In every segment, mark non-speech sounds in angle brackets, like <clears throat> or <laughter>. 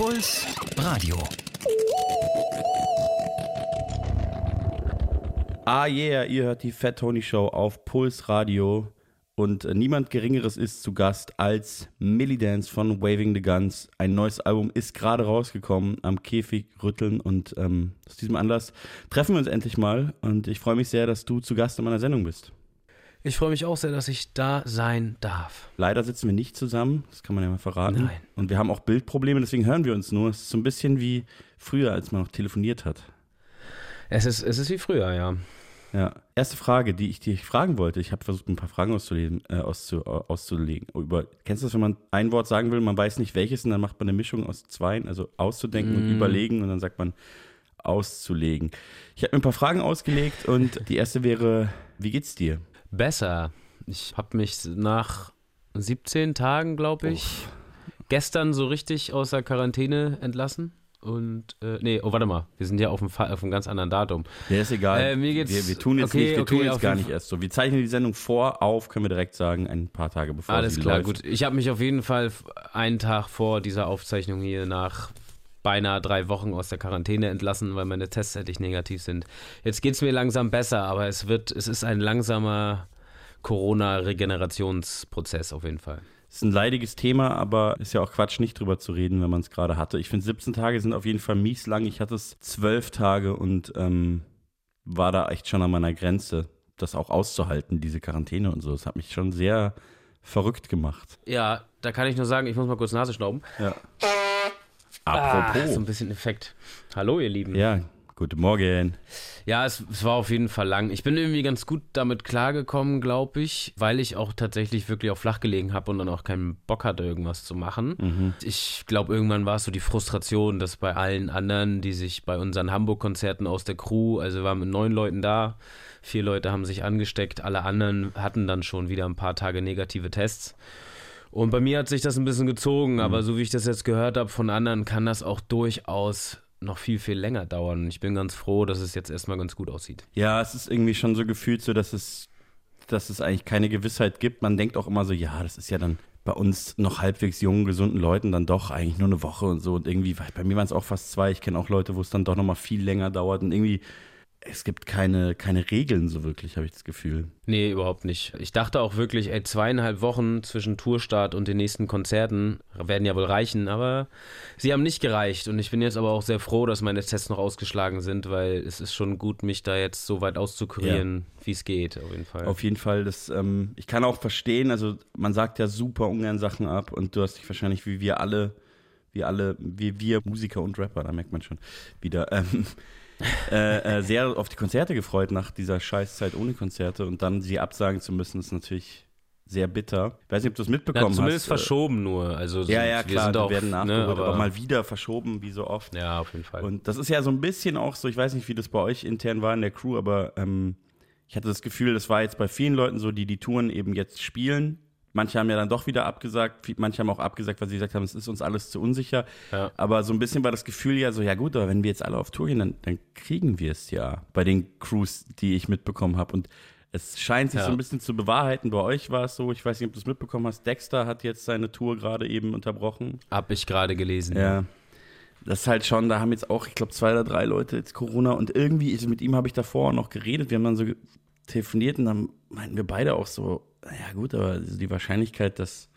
Puls Radio. Ah yeah, ihr hört die Fat Tony Show auf Puls Radio und äh, niemand Geringeres ist zu Gast als Millie Dance von Waving the Guns. Ein neues Album ist gerade rausgekommen, am Käfig rütteln und ähm, aus diesem Anlass treffen wir uns endlich mal und ich freue mich sehr, dass du zu Gast in meiner Sendung bist. Ich freue mich auch sehr, dass ich da sein darf. Leider sitzen wir nicht zusammen, das kann man ja mal verraten. Nein. Und wir haben auch Bildprobleme, deswegen hören wir uns nur. Es ist so ein bisschen wie früher, als man noch telefoniert hat. Es ist, es ist wie früher, ja. Ja. Erste Frage, die ich dich fragen wollte. Ich habe versucht, ein paar Fragen auszulegen, äh, auszu, auszulegen. Über, kennst du das, wenn man ein Wort sagen will, man weiß nicht welches und dann macht man eine Mischung aus zweien, also auszudenken und überlegen und dann sagt man auszulegen. Ich habe mir ein paar Fragen ausgelegt und die erste wäre, wie geht's dir? Besser. Ich habe mich nach 17 Tagen, glaube ich, gestern so richtig aus der Quarantäne entlassen. Und, äh, nee, oh, warte mal, wir sind ja auf einem, auf einem ganz anderen Datum. Ja, ist egal. Äh, mir geht's- wir, wir tun jetzt okay, nicht, wir okay, tun jetzt gar nicht erst so. Wir zeichnen die Sendung vor auf, können wir direkt sagen, ein paar Tage bevor Alles klar, läuft. gut. Ich habe mich auf jeden Fall einen Tag vor dieser Aufzeichnung hier nach beinahe drei Wochen aus der Quarantäne entlassen, weil meine Tests endlich negativ sind. Jetzt geht es mir langsam besser, aber es wird, es ist ein langsamer Corona-Regenerationsprozess auf jeden Fall. Ist ein leidiges Thema, aber ist ja auch Quatsch, nicht drüber zu reden, wenn man es gerade hatte. Ich finde, 17 Tage sind auf jeden Fall mies lang. Ich hatte es zwölf Tage und ähm, war da echt schon an meiner Grenze, das auch auszuhalten, diese Quarantäne und so. Das hat mich schon sehr verrückt gemacht. Ja, da kann ich nur sagen, ich muss mal kurz Nase schnauben. Ja. Ah, Apropos. so ein bisschen Effekt. Hallo, ihr Lieben. ja, guten Morgen. Ja, es, es war auf jeden Fall lang. Ich bin irgendwie ganz gut damit klargekommen, glaube ich, weil ich auch tatsächlich wirklich auch flach gelegen habe und dann auch keinen Bock hatte, irgendwas zu machen. Ich glaube, irgendwann war es so die Frustration, dass bei allen anderen, die sich bei unseren Hamburg-Konzerten aus der Crew, also wir waren mit neun Leuten da, vier Leute haben sich angesteckt, alle anderen hatten dann schon wieder ein paar Tage negative Tests. Und bei mir hat sich das ein bisschen gezogen, aber so wie ich das jetzt gehört habe von anderen, kann das auch durchaus noch viel, viel länger dauern. Ich bin ganz froh, dass es jetzt erstmal ganz gut aussieht. Ja, es ist irgendwie schon so gefühlt so, dass es, dass es eigentlich keine Gewissheit gibt. Man denkt auch immer so, ja, das ist ja dann bei uns noch halbwegs jungen, gesunden Leuten dann doch eigentlich nur eine Woche und so. Und irgendwie, bei mir waren es auch fast zwei. Ich kenne auch Leute, wo es dann doch nochmal viel länger dauert. Und irgendwie, es gibt keine, keine Regeln so wirklich, habe ich das Gefühl. Nee, überhaupt nicht. Ich dachte auch wirklich, ey, zweieinhalb Wochen zwischen Tourstart und den nächsten Konzerten werden ja wohl reichen, aber sie haben nicht gereicht. Und ich bin jetzt aber auch sehr froh, dass meine Tests noch ausgeschlagen sind, weil es ist schon gut, mich da jetzt so weit auszukurieren, wie es geht, auf jeden Fall. Auf jeden Fall, das, ähm, ich kann auch verstehen, also man sagt ja super ungern Sachen ab und du hast dich wahrscheinlich wie wir alle, wie alle, wie wir Musiker und Rapper, da merkt man schon wieder, ähm, äh, äh, sehr auf die Konzerte gefreut nach dieser Scheißzeit ohne Konzerte und dann sie absagen zu müssen, ist natürlich sehr bitter. Ich weiß nicht, ob du es ja, mitbekommen zumindest hast. äh, verschoben nur. Also Ja, ja, wir klar, sind die auch, werden ne, nachgeholt, aber, aber mal wieder verschoben, wie so oft. Ja, auf jeden Fall. Und das ist ja so ein bisschen auch so, ich weiß nicht, wie das bei euch intern war in der Crew, aber ähm, ich hatte das Gefühl, das war jetzt bei vielen Leuten so, die die Touren eben jetzt spielen. Manche haben ja dann doch wieder abgesagt, manche haben auch abgesagt, weil sie gesagt haben, es ist uns alles zu unsicher. Ja. Aber so ein bisschen war das Gefühl ja so, ja gut, aber wenn wir jetzt alle auf Tour gehen, dann, dann kriegen wir es ja bei den Crews, die ich mitbekommen habe. Und es scheint sich Ja. so ein bisschen zu bewahrheiten. Bei euch war es so, ich weiß nicht, ob du es mitbekommen hast, Dexter hat jetzt seine Tour gerade eben unterbrochen. Hab ich gerade gelesen. Ja. Das ist halt schon, da haben jetzt auch, ich glaube, zwei oder drei Leute jetzt Corona und irgendwie, ist, mit ihm habe ich davor noch geredet, wir haben dann so telefoniert und dann meinten wir beide auch so, ja gut, aber die Wahrscheinlichkeit, dass,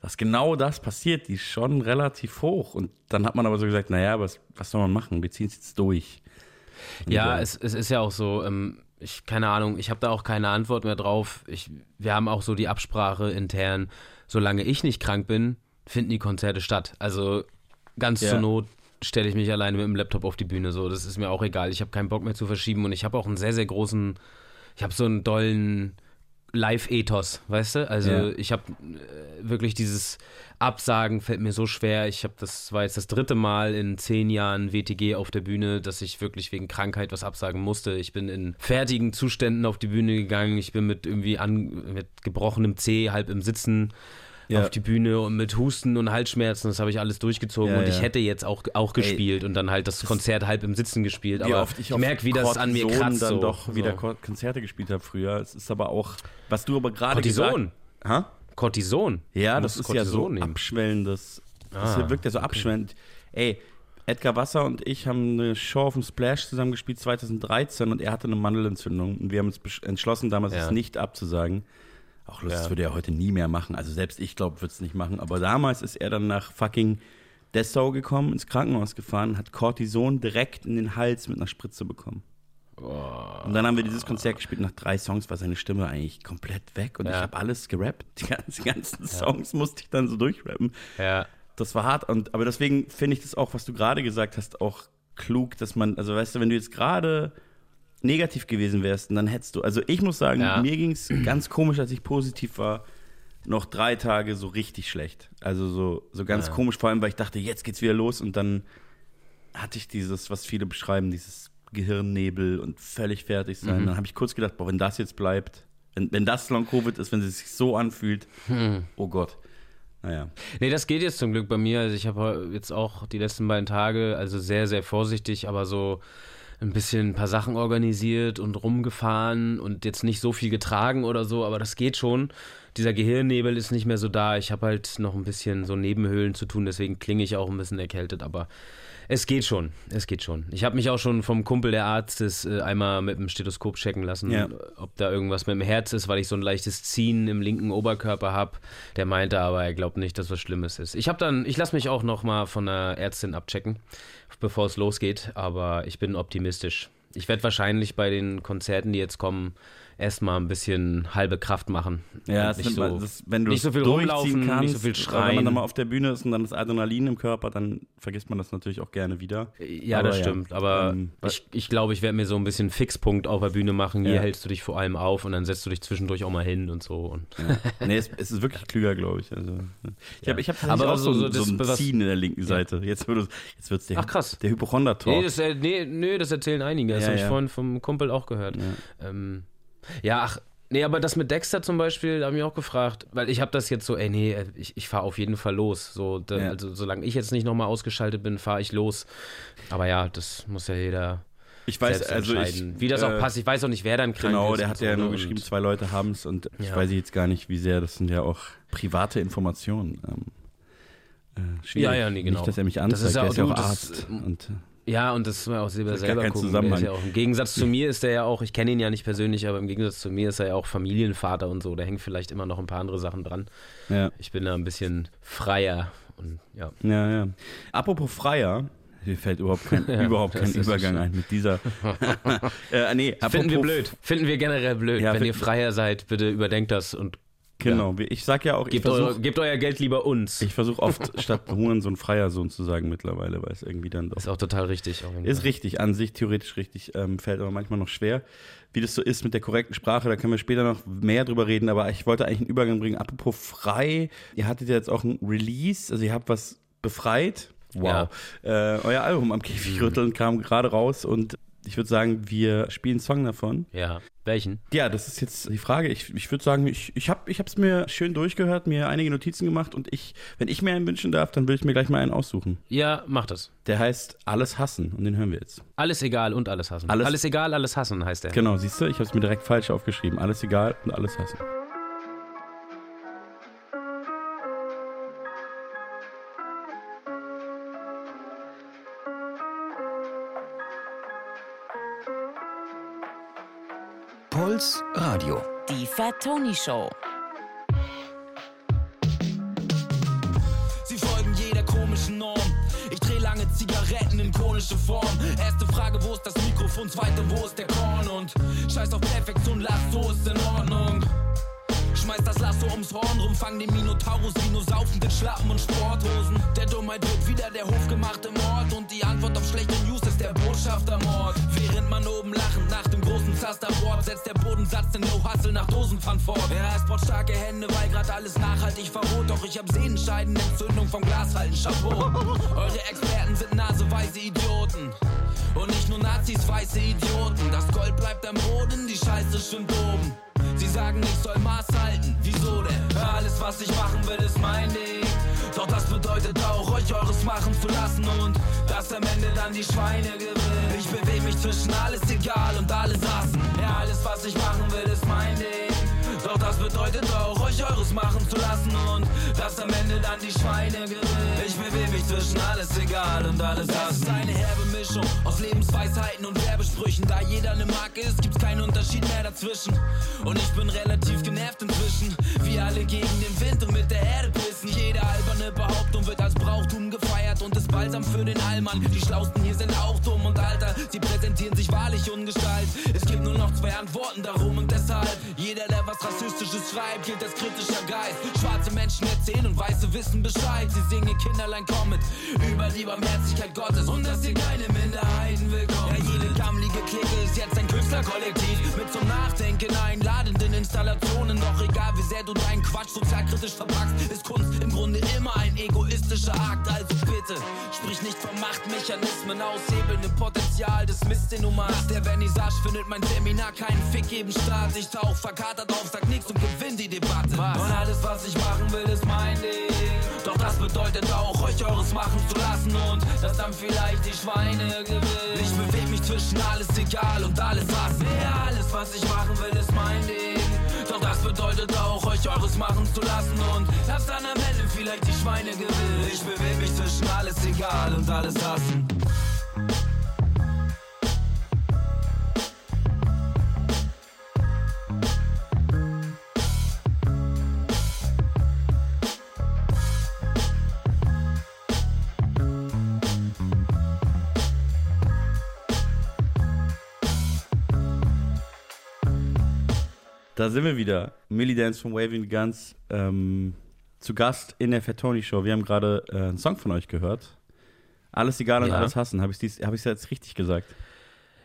dass genau das passiert, die ist schon relativ hoch. Und dann hat man aber so gesagt, naja, was, was soll man machen? Wir ziehen es jetzt durch. Und, Ja, äh, es, es ist ja auch so, ähm, ich, keine Ahnung, ich habe da auch keine Antwort mehr drauf. Ich, wir haben auch so die Absprache intern, solange ich nicht krank bin, finden die Konzerte statt. Also ganz Ja. zur Not stelle ich mich alleine mit dem Laptop auf die Bühne. So, das ist mir auch egal. Ich habe keinen Bock mehr zu verschieben und ich habe auch einen sehr, sehr großen, ich habe so einen dollen Live-Ethos, weißt du? Also Ja. ich habe äh, wirklich dieses Absagen fällt mir so schwer. Ich habe das war jetzt das dritte Mal in zehn Jahren WTG auf der Bühne, dass ich wirklich wegen Krankheit was absagen musste. Ich bin in fertigen Zuständen auf die Bühne gegangen. Ich bin mit irgendwie an, mit gebrochenem Zeh halb im Sitzen Ja. auf die Bühne und mit Husten und Halsschmerzen. Das habe ich alles durchgezogen Ja, und ich hätte jetzt auch auch gespielt und dann halt das Konzert halb im Sitzen gespielt. Aber oft ich, ich merke, wie das an mir Cortison kratzt. dann so. doch wieder so. Ko- Konzerte gespielt habe früher. Es ist aber auch, was du aber gerade gesagt Cortison. Ha? Cortison. Ja, das ist ja so Cortison nehmen. abschwellendes Das Ah, wirkt ja so abschwellend. Ey, Edgar Wasser und ich haben eine Show auf dem Splash zusammen gespielt 2013 und er hatte eine Mandelentzündung und wir haben uns entschlossen, damals Ja. es nicht abzusagen. Auch Lust, Ja. das würde er heute nie mehr machen. Also selbst ich glaube, würde es nicht machen. Aber damals ist er dann nach fucking Dessau gekommen, ins Krankenhaus gefahren, hat Cortison direkt in den Hals mit einer Spritze bekommen. Und dann haben wir dieses Konzert gespielt. Nach drei Songs war seine Stimme eigentlich komplett weg und Ja. ich habe alles gerappt. Die ganzen, ganzen <laughs> Songs musste ich dann so durchrappen. Ja. Das war hart. Und, aber deswegen finde ich das auch, was du gerade gesagt hast, auch klug, dass man, also weißt du, wenn du jetzt gerade negativ gewesen wärst, dann hättest du, also ich muss sagen, Ja. mir ging es ganz komisch, als ich positiv war, noch drei Tage so richtig schlecht. Also so, so ganz Ja. komisch, vor allem, weil ich dachte, jetzt geht's wieder los und dann hatte ich dieses, was viele beschreiben, dieses Gehirnnebel und völlig fertig sein. Mhm. Dann habe ich kurz gedacht, boah, wenn das jetzt bleibt, wenn, wenn das Long-Covid ist, wenn es sich so anfühlt, Hm. oh Gott. Naja. Nee, das geht jetzt zum Glück bei mir. Also ich habe jetzt auch die letzten beiden Tage, also sehr, sehr vorsichtig, aber so ein bisschen ein paar Sachen organisiert und rumgefahren und jetzt nicht so viel getragen oder so, aber das geht schon. Dieser Gehirnnebel ist nicht mehr so da. Ich habe halt noch ein bisschen so Nebenhöhlen zu tun, deswegen klinge ich auch ein bisschen erkältet, aber es geht schon. Es geht schon. Ich habe mich auch schon vom Kumpel der Arztes äh, einmal mit dem Stethoskop checken lassen, Ja. ob da irgendwas mit dem Herz ist, weil ich so ein leichtes Ziehen im linken Oberkörper habe. Der meinte aber, er glaubt nicht, dass was Schlimmes ist. Ich habe dann, ich lasse mich auch noch mal von einer Ärztin abchecken, bevor es losgeht, aber ich bin optimistisch. Ich werde wahrscheinlich bei den Konzerten, die jetzt kommen, erstmal ein bisschen halbe Kraft machen. Ja, das nicht so, man, das, wenn du nicht so viel rumlaufen, kannst, nicht so viel oder Wenn schreien. man dann mal auf der Bühne ist und dann das Adrenalin im Körper, dann vergisst man das natürlich auch gerne wieder. Ja, Aber das ja, stimmt. Aber ähm, ich, ich glaube, ich werde mir so ein bisschen Fixpunkt auf der Bühne machen. Hier Ja. hältst du dich vor allem auf und dann setzt du dich zwischendurch auch mal hin und so. Und Ja. nee, es, es ist wirklich klüger, glaube ich. Also, ich habe ich hab Aber auch so, so- so, das- ein was- Ziehen in der linken Seite. Jetzt, wird es- jetzt wird es der, Ach, krass. der Hypochonder-Talk. Nee das, äh, nee, nee, das erzählen einige. Das Ja, habe ich vorhin vom Kumpel auch gehört. Ja, ähm, ja ach, nee, aber das mit Dexter zum Beispiel, da habe ich auch gefragt, weil ich habe das jetzt so, ey, nee, ich, ich fahre auf jeden Fall los. So, da, Ja. Also, solange ich jetzt nicht nochmal ausgeschaltet bin, fahre ich los. Aber ja, das muss ja jeder ich weiß, also ich, entscheiden. Wie das auch äh, passt. Ich weiß auch nicht, wer dann krank Genau, der hat so, ja nur ne? geschrieben, zwei Leute haben es und ich Ja. weiß jetzt gar nicht, wie sehr, das sind ja auch private Informationen. Ähm, äh, schwierig. Ja, ja, nee, genau. Nicht, dass er mich Das anzeigt, ist ja der auch- ist ja auch das- Arzt. Und, äh, Ja, und das muss man auch selber, ist selber gucken. Der ist ja auch, Im Gegensatz zu mir ist er ja auch, ich kenne ihn ja nicht persönlich, aber im Gegensatz zu mir ist er ja auch Familienvater und so. Da hängen vielleicht immer noch ein paar andere Sachen dran. ja. Ich bin da ein bisschen freier und ja. Ja, ja. Apropos Freier, mir fällt überhaupt kein, <laughs> Ja, überhaupt kein ist Übergang ein mit dieser. <laughs> <laughs> äh, nee, Finden wir blöd. Finden wir generell blöd. Ja, Wenn ihr freier seid, bitte überdenkt das und Genau, wie- ich sag ja auch, gebt, eure, versuche gebt euer Geld lieber uns. ich versuch oft <laughs> statt Hurensohn Freier Sohn zu sagen mittlerweile, weil es irgendwie dann doch. ist auch total richtig. Jeden Ist richtig, an sich theoretisch richtig, ähm, fällt aber manchmal noch schwer. Wie das so ist mit der korrekten Sprache, da können wir später noch mehr drüber reden, aber ich wollte eigentlich einen Übergang bringen. Apropos frei, ihr hattet ja jetzt auch ein Release, also ihr habt was befreit. Wow. Äh, euer Album am Käfigrütteln kam gerade raus und ich würde sagen, wir spielen einen Song davon. Ja. Welchen? Ja, das ist jetzt die Frage. Ich, ich würde sagen, ich, ich habe es mir schön durchgehört, mir einige Notizen gemacht und ich, wenn ich mir einen wünschen darf, dann würde ich mir gleich mal einen aussuchen. Ja, macht das. Der heißt Alles hassen und den hören wir jetzt. Alles egal und alles hassen. Alles- alles egal, alles hassen heißt der. Genau, siehst du, ich habe es mir direkt falsch aufgeschrieben. Alles egal und alles hassen. Puls Radio. Die Fat Tony Show. Sie folgen jeder komischen Norm. Ich dreh lange Zigaretten in konische Form. Erste Frage, wo ist das Mikrofon? Zweite, wo ist der Korn? Und scheiß auf Perfektion, lass so ist in Ordnung. Schmeiß das Lasso ums Horn rum, fang den Minotaurus wie nur saufende Schlappen und Sporthosen. Der Dummheit wird wieder der hofgemachte Mord und die Antwort auf schlechte News ist der Botschaftermord. Während man oben lachend nach dem großen Zasterboard setzt der Bodensatz den No-Hustle nach Dosenpfand fort. Ja, es braucht starke Hände, weil grad alles nachhaltig verrot. Doch ich hab Sehnenscheidenentzündung vom Glashalten, Chapeau. Eure Experten sind naseweiße Idioten. Und nicht nur Nazis, weiße Idioten. Das Gold bleibt am Boden, die Scheiße schwimmt oben. Sie sagen, ich soll Maß halten. Wieso denn? Alles, was ich machen will, ist mein Ding. Doch das bedeutet auch, euch eures machen zu lassen und dass am Ende dann die Schweine gewinnen. Ich bewege mich zwischen alles egal und alles hassen. Ja, alles, was ich machen will, ist mein Ding. Doch das bedeutet auch, euch eures machen zu lassen und dass am Ende dann die Schweine gewinnen. Ich bewege mich zwischen alles egal und alles hassen. Das ist eine herbe Mischung aus Lebensweisheiten und Werbesprüchen. Da jeder eine Marke ist, gibt's keinen Unterschied mehr dazwischen. Und ich bin relativ genervt inzwischen. Wir alle gegen den Wind und mit der Erde pissen. Jede alberne Behauptung wird als Brauchtum gefeiert und ist Balsam für den Allmann. Die Schlausten hier sind auch dumm und Alter, sie präsentieren sich wahrlich ungestalt. Es gibt nur noch zwei Antworten darum und deshalb, jeder, der was Rassistisches schreibt, gilt als kritischer Geist. Schwarze Menschen erzählen und Weiße wissen Bescheid. Sie singen Kinderlein kommen über die Barmherzigkeit Gottes und dass hier keine Minderheiten willkommen. Ja, jede gammlige Clique ist jetzt ein Künstlerkollektiv mit zum Nachdenken einladenden Installationen. Doch egal wie sehr du deinen Quatsch sozialkritisch verpackst, ist Kunst im Grunde immer ein egoistischer Akt. Also bitte, sprich nicht von Machtmechanismen aushebelndem Potenzial des Mist, den du machst. Der Vernissage findet mein Seminar keinen Fick geben statt. Ich tauch verkatert auf, sag nix und gewinn die Debatte. Was? Und alles, was ich machen will, ist mein Ding. Doch das bedeutet auch, euch eures machen zu lassen und dass dann vielleicht die Schweine gewinnen. Ich bewege mich zwischen alles egal und alles hassen. Ja, alles, was ich machen will, ist mein Ding. Doch das bedeutet auch, euch eures machen zu lassen und dass dann am Ende vielleicht die Schweine gewinnen. Ich bewege mich zwischen alles egal und alles hassen. Da sind wir wieder. Millie Dance von Waving Guns ähm, zu Gast in der Fatoni Show. Wir haben gerade äh, einen Song von euch gehört. Alles egal und Ja. alles hassen. Habe ich es hab jetzt richtig gesagt?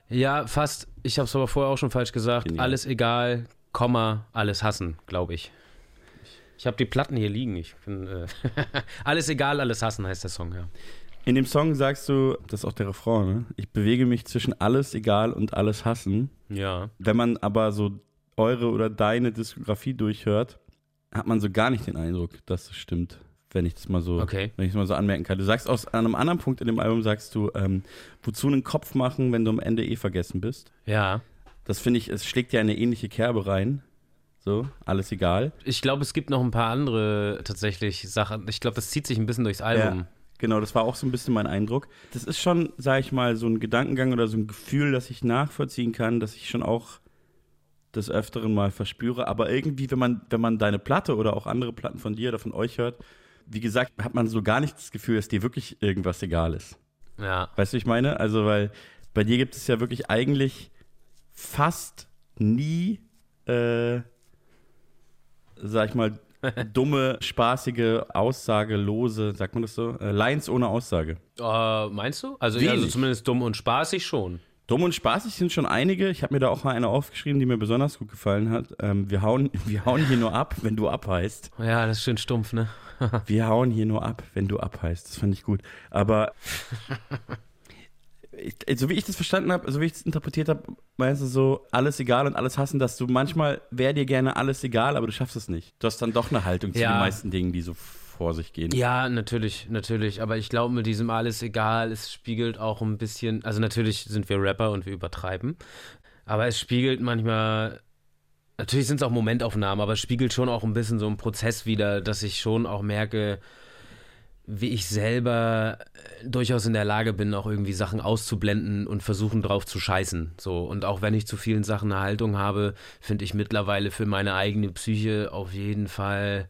Ja, fast. Ich habe es aber vorher auch schon falsch gesagt. Genial. Alles egal, Komma, alles hassen, glaube ich. Ich habe die Platten hier liegen. Ich bin, äh <laughs> alles egal, alles hassen heißt der Song, ja. In dem Song sagst du, das ist auch der Refrain, ne? Ich bewege mich zwischen alles egal und alles hassen. Ja. Wenn man aber so eure oder deine Diskografie durchhört, hat man so gar nicht den Eindruck, dass es stimmt. Wenn ich das mal so, Okay. wenn ich das mal so anmerken kann. Du sagst aus an einem anderen Punkt in dem Album sagst du, ähm, wozu einen Kopf machen, wenn du am Ende eh vergessen bist. Ja. Das finde ich, es schlägt ja eine ähnliche Kerbe rein. So, alles egal. Ich glaube, es gibt noch ein paar andere tatsächlich Sachen. Ich glaube, das zieht sich ein bisschen durchs Album. Ja, genau, das war auch so ein bisschen mein Eindruck. Das ist schon, sag ich mal, so ein Gedankengang oder so ein Gefühl, das ich nachvollziehen kann, dass ich schon auch des Öfteren mal verspüre. Aber irgendwie, wenn man, wenn man deine Platte oder auch andere Platten von dir oder von euch hört, wie gesagt, hat man so gar nicht das Gefühl, dass dir wirklich irgendwas egal ist. Ja. Weißt du, ich meine? Also, weil bei dir gibt es ja wirklich eigentlich fast nie, äh, sag ich mal, <laughs> dumme, spaßige, aussagelose, sagt man das so? Äh, Lines ohne Aussage. Äh, meinst du? Also, ja, also zumindest dumm und spaßig schon. Dumm und spaßig sind schon einige. Ich habe mir da auch mal eine aufgeschrieben, die mir besonders gut gefallen hat. Ähm, wir, hauen, <laughs> wir hauen hier nur ab, wenn du abheißt. Ja, das ist schön stumpf, ne? <laughs> Wir hauen hier nur ab, wenn du abheißt. Das fand ich gut. Aber <laughs> ich, so wie ich das verstanden habe, so wie ich es interpretiert habe, meinst du so, alles egal und alles hassen, dass du manchmal wäre dir gerne alles egal, aber du schaffst es nicht. Du hast dann doch eine Haltung zu Ja. den meisten Dingen, die so vor sich gehen. Ja, natürlich, natürlich. Aber ich glaube, mit diesem alles egal, es spiegelt auch ein bisschen, also natürlich sind wir Rapper und wir übertreiben, aber es spiegelt manchmal, natürlich sind es auch Momentaufnahmen, aber es spiegelt schon auch ein bisschen so einen Prozess wider, dass ich schon auch merke, wie ich selber äh, durchaus in der Lage bin, auch irgendwie Sachen auszublenden und versuchen drauf zu scheißen. So. Und auch wenn ich zu vielen Sachen eine Haltung habe, finde ich mittlerweile für meine eigene Psyche auf jeden Fall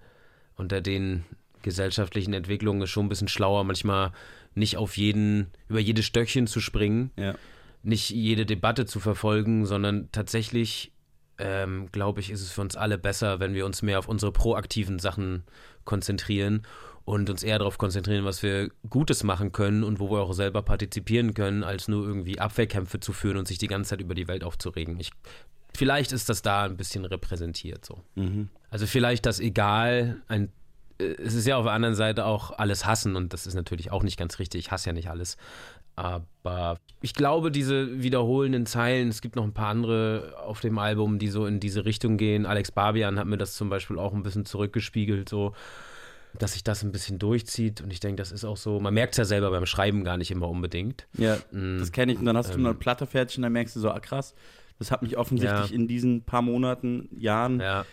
unter den gesellschaftlichen Entwicklungen ist schon ein bisschen schlauer, manchmal nicht auf jeden, über jedes Stöckchen zu springen, Ja. nicht jede Debatte zu verfolgen, sondern tatsächlich, ähm, glaube ich, ist es für uns alle besser, wenn wir uns mehr auf unsere proaktiven Sachen konzentrieren und uns eher darauf konzentrieren, was wir Gutes machen können und wo wir auch selber partizipieren können, als nur irgendwie Abwehrkämpfe zu führen und sich die ganze Zeit über die Welt aufzuregen. Ich, vielleicht ist das da ein bisschen repräsentiert so. Mhm. Also vielleicht das Egal, ein, es ist ja auf der anderen Seite auch alles hassen und das ist natürlich auch nicht ganz richtig. Ich hasse ja nicht alles. Aber ich glaube, diese wiederholenden Zeilen, es gibt noch ein paar andere auf dem Album, die so in diese Richtung gehen. Alex Barbian hat mir das zum Beispiel auch ein bisschen zurückgespiegelt, so dass sich das ein bisschen durchzieht. Und ich denke, das ist auch so, man merkt es ja selber beim Schreiben gar nicht immer unbedingt. Ja, Mm, das kenne ich. Und dann hast du ähm, eine Platte fertig und dann merkst du so, ah krass, das hat mich offensichtlich Ja. in diesen paar Monaten, Jahren Ja,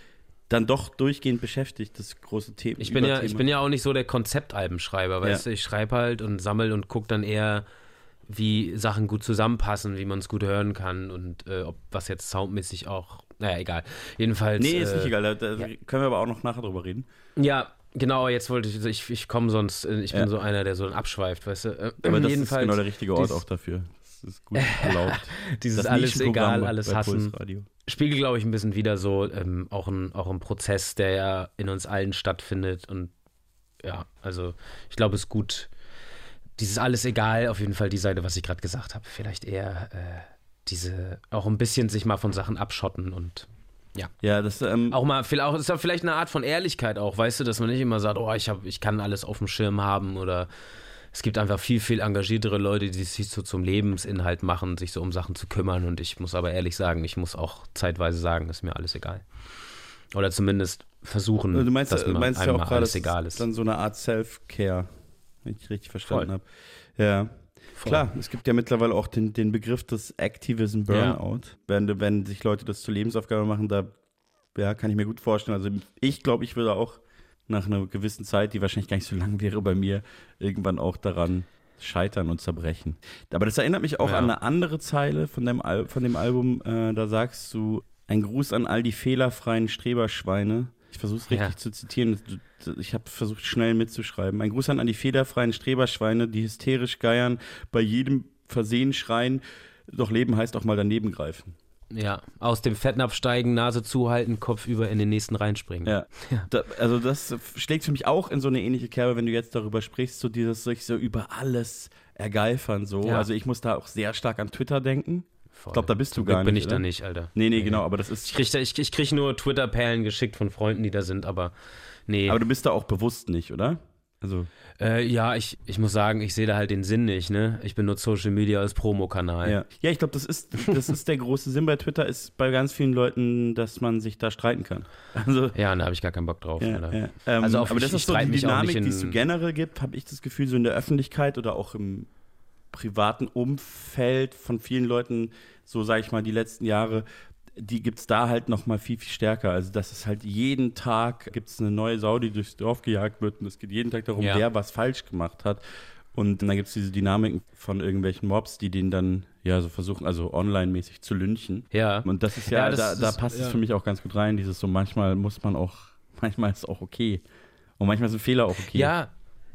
dann doch durchgehend beschäftigt, das große Thema. Ich bin, ja, ich bin ja auch nicht so der Konzeptalbenschreiber, weißt Ja. du, ich schreibe halt und sammel und gucke dann eher, wie Sachen gut zusammenpassen, wie man es gut hören kann und äh, ob was jetzt soundmäßig auch, naja, egal. Jedenfalls. Nee, ist äh, nicht egal, da, da ja. können wir aber auch noch nachher drüber reden. Ja, genau, jetzt wollte ich, ich, ich komme sonst, äh, ich bin Ja. so einer, der so abschweift, weißt du. Äh, Aber das jedenfalls, ist genau der richtige Ort dies- auch dafür. Ist gut erlaubt. <laughs> dieses Das alles egal, alles hassen. Spiegelt, glaube ich, ein bisschen wieder so ähm, auch, ein, auch ein Prozess, der ja in uns allen stattfindet. Und ja, also ich glaube, es ist gut, dieses alles egal, auf jeden Fall die Seite, was ich gerade gesagt habe. Vielleicht eher äh, diese, auch ein bisschen sich mal von Sachen abschotten und Ja, das ähm, auch mal, viel- auch, ist ja vielleicht eine Art von Ehrlichkeit auch, weißt du, dass man nicht immer sagt, oh, ich, hab, ich kann alles auf dem Schirm haben oder es gibt einfach viel, viel engagiertere Leute, die sich so zum Lebensinhalt machen, sich so um Sachen zu kümmern und ich muss aber ehrlich sagen, ich muss auch zeitweise sagen, ist mir alles egal. Oder zumindest versuchen, du meinst, dass mir meinst ja einem auch mal gerade, alles egal es ist. dann so eine Art Self-Care, wenn ich richtig verstanden habe. Ja. Voll. Klar, es gibt ja mittlerweile auch den, den Begriff des Activism Burnout. Wenn, wenn sich Leute das zur Lebensaufgabe machen, da ja, kann ich mir gut vorstellen. Also ich glaube, ich würde auch nach einer gewissen Zeit, die wahrscheinlich gar nicht so lang wäre bei mir, irgendwann auch daran scheitern und zerbrechen. Aber das erinnert mich auch Ja. an eine andere Zeile von dem, Al von dem Album. Äh, da sagst du, ein Gruß an all die fehlerfreien Streberschweine. Ich versuche es richtig Ja. zu zitieren. Ich habe versucht, schnell mitzuschreiben. Ein Gruß an all die fehlerfreien Streberschweine, die hysterisch geiern, bei jedem Versehen schreien. Doch Leben heißt auch mal daneben greifen. Ja, aus dem Fettnapf steigen, Nase zuhalten, Kopf über in den nächsten reinspringen. <laughs> Ja. Da, also das schlägt für mich auch in so eine ähnliche Kerbe, wenn du jetzt darüber sprichst, so dieses sich so über alles ergeifern so. Ja. Also ich muss da auch sehr stark an Twitter denken. Voll. Ich glaube, da bist Zum du gar Glück bin nicht. ich da oder? nicht, Alter. Nee, nee, genau, aber das ist. Ich krieg, da, ich, ich krieg nur Twitter-Perlen geschickt von Freunden, die da sind, aber nee. Aber du bist da auch bewusst nicht, oder? Also. Äh, ja, ich, ich muss sagen, ich sehe da halt den Sinn nicht, ne? Ich benutze Social Media als Promokanal. Ja, ja ich glaube, das ist, das ist der große Sinn bei Twitter, ist bei ganz vielen Leuten, dass man sich da streiten kann. Also, Ja, da habe ich gar keinen Bock drauf. ja, ja. Ähm, Also auf- aber das ich- ich ist so die Dynamik, die es so generell gibt, habe ich das Gefühl, so in der Öffentlichkeit oder auch im privaten Umfeld von vielen Leuten, so sage ich mal, die letzten Jahre, die gibt es da halt noch mal viel, viel stärker. Also dass es halt jeden Tag gibt es eine neue Sau, die durchs Dorf gejagt wird und es geht jeden Tag darum, Ja. wer was falsch gemacht hat. Und dann gibt es diese Dynamiken von irgendwelchen Mobs, die den dann ja so versuchen, also online-mäßig zu lynchen. Ja. Und das ist ja, Ja, das da, da ist- passt es ja. für mich auch ganz gut rein, dieses so, manchmal muss man auch, <laughs> manchmal ist es auch okay. Und manchmal sind Fehler auch okay. Ja,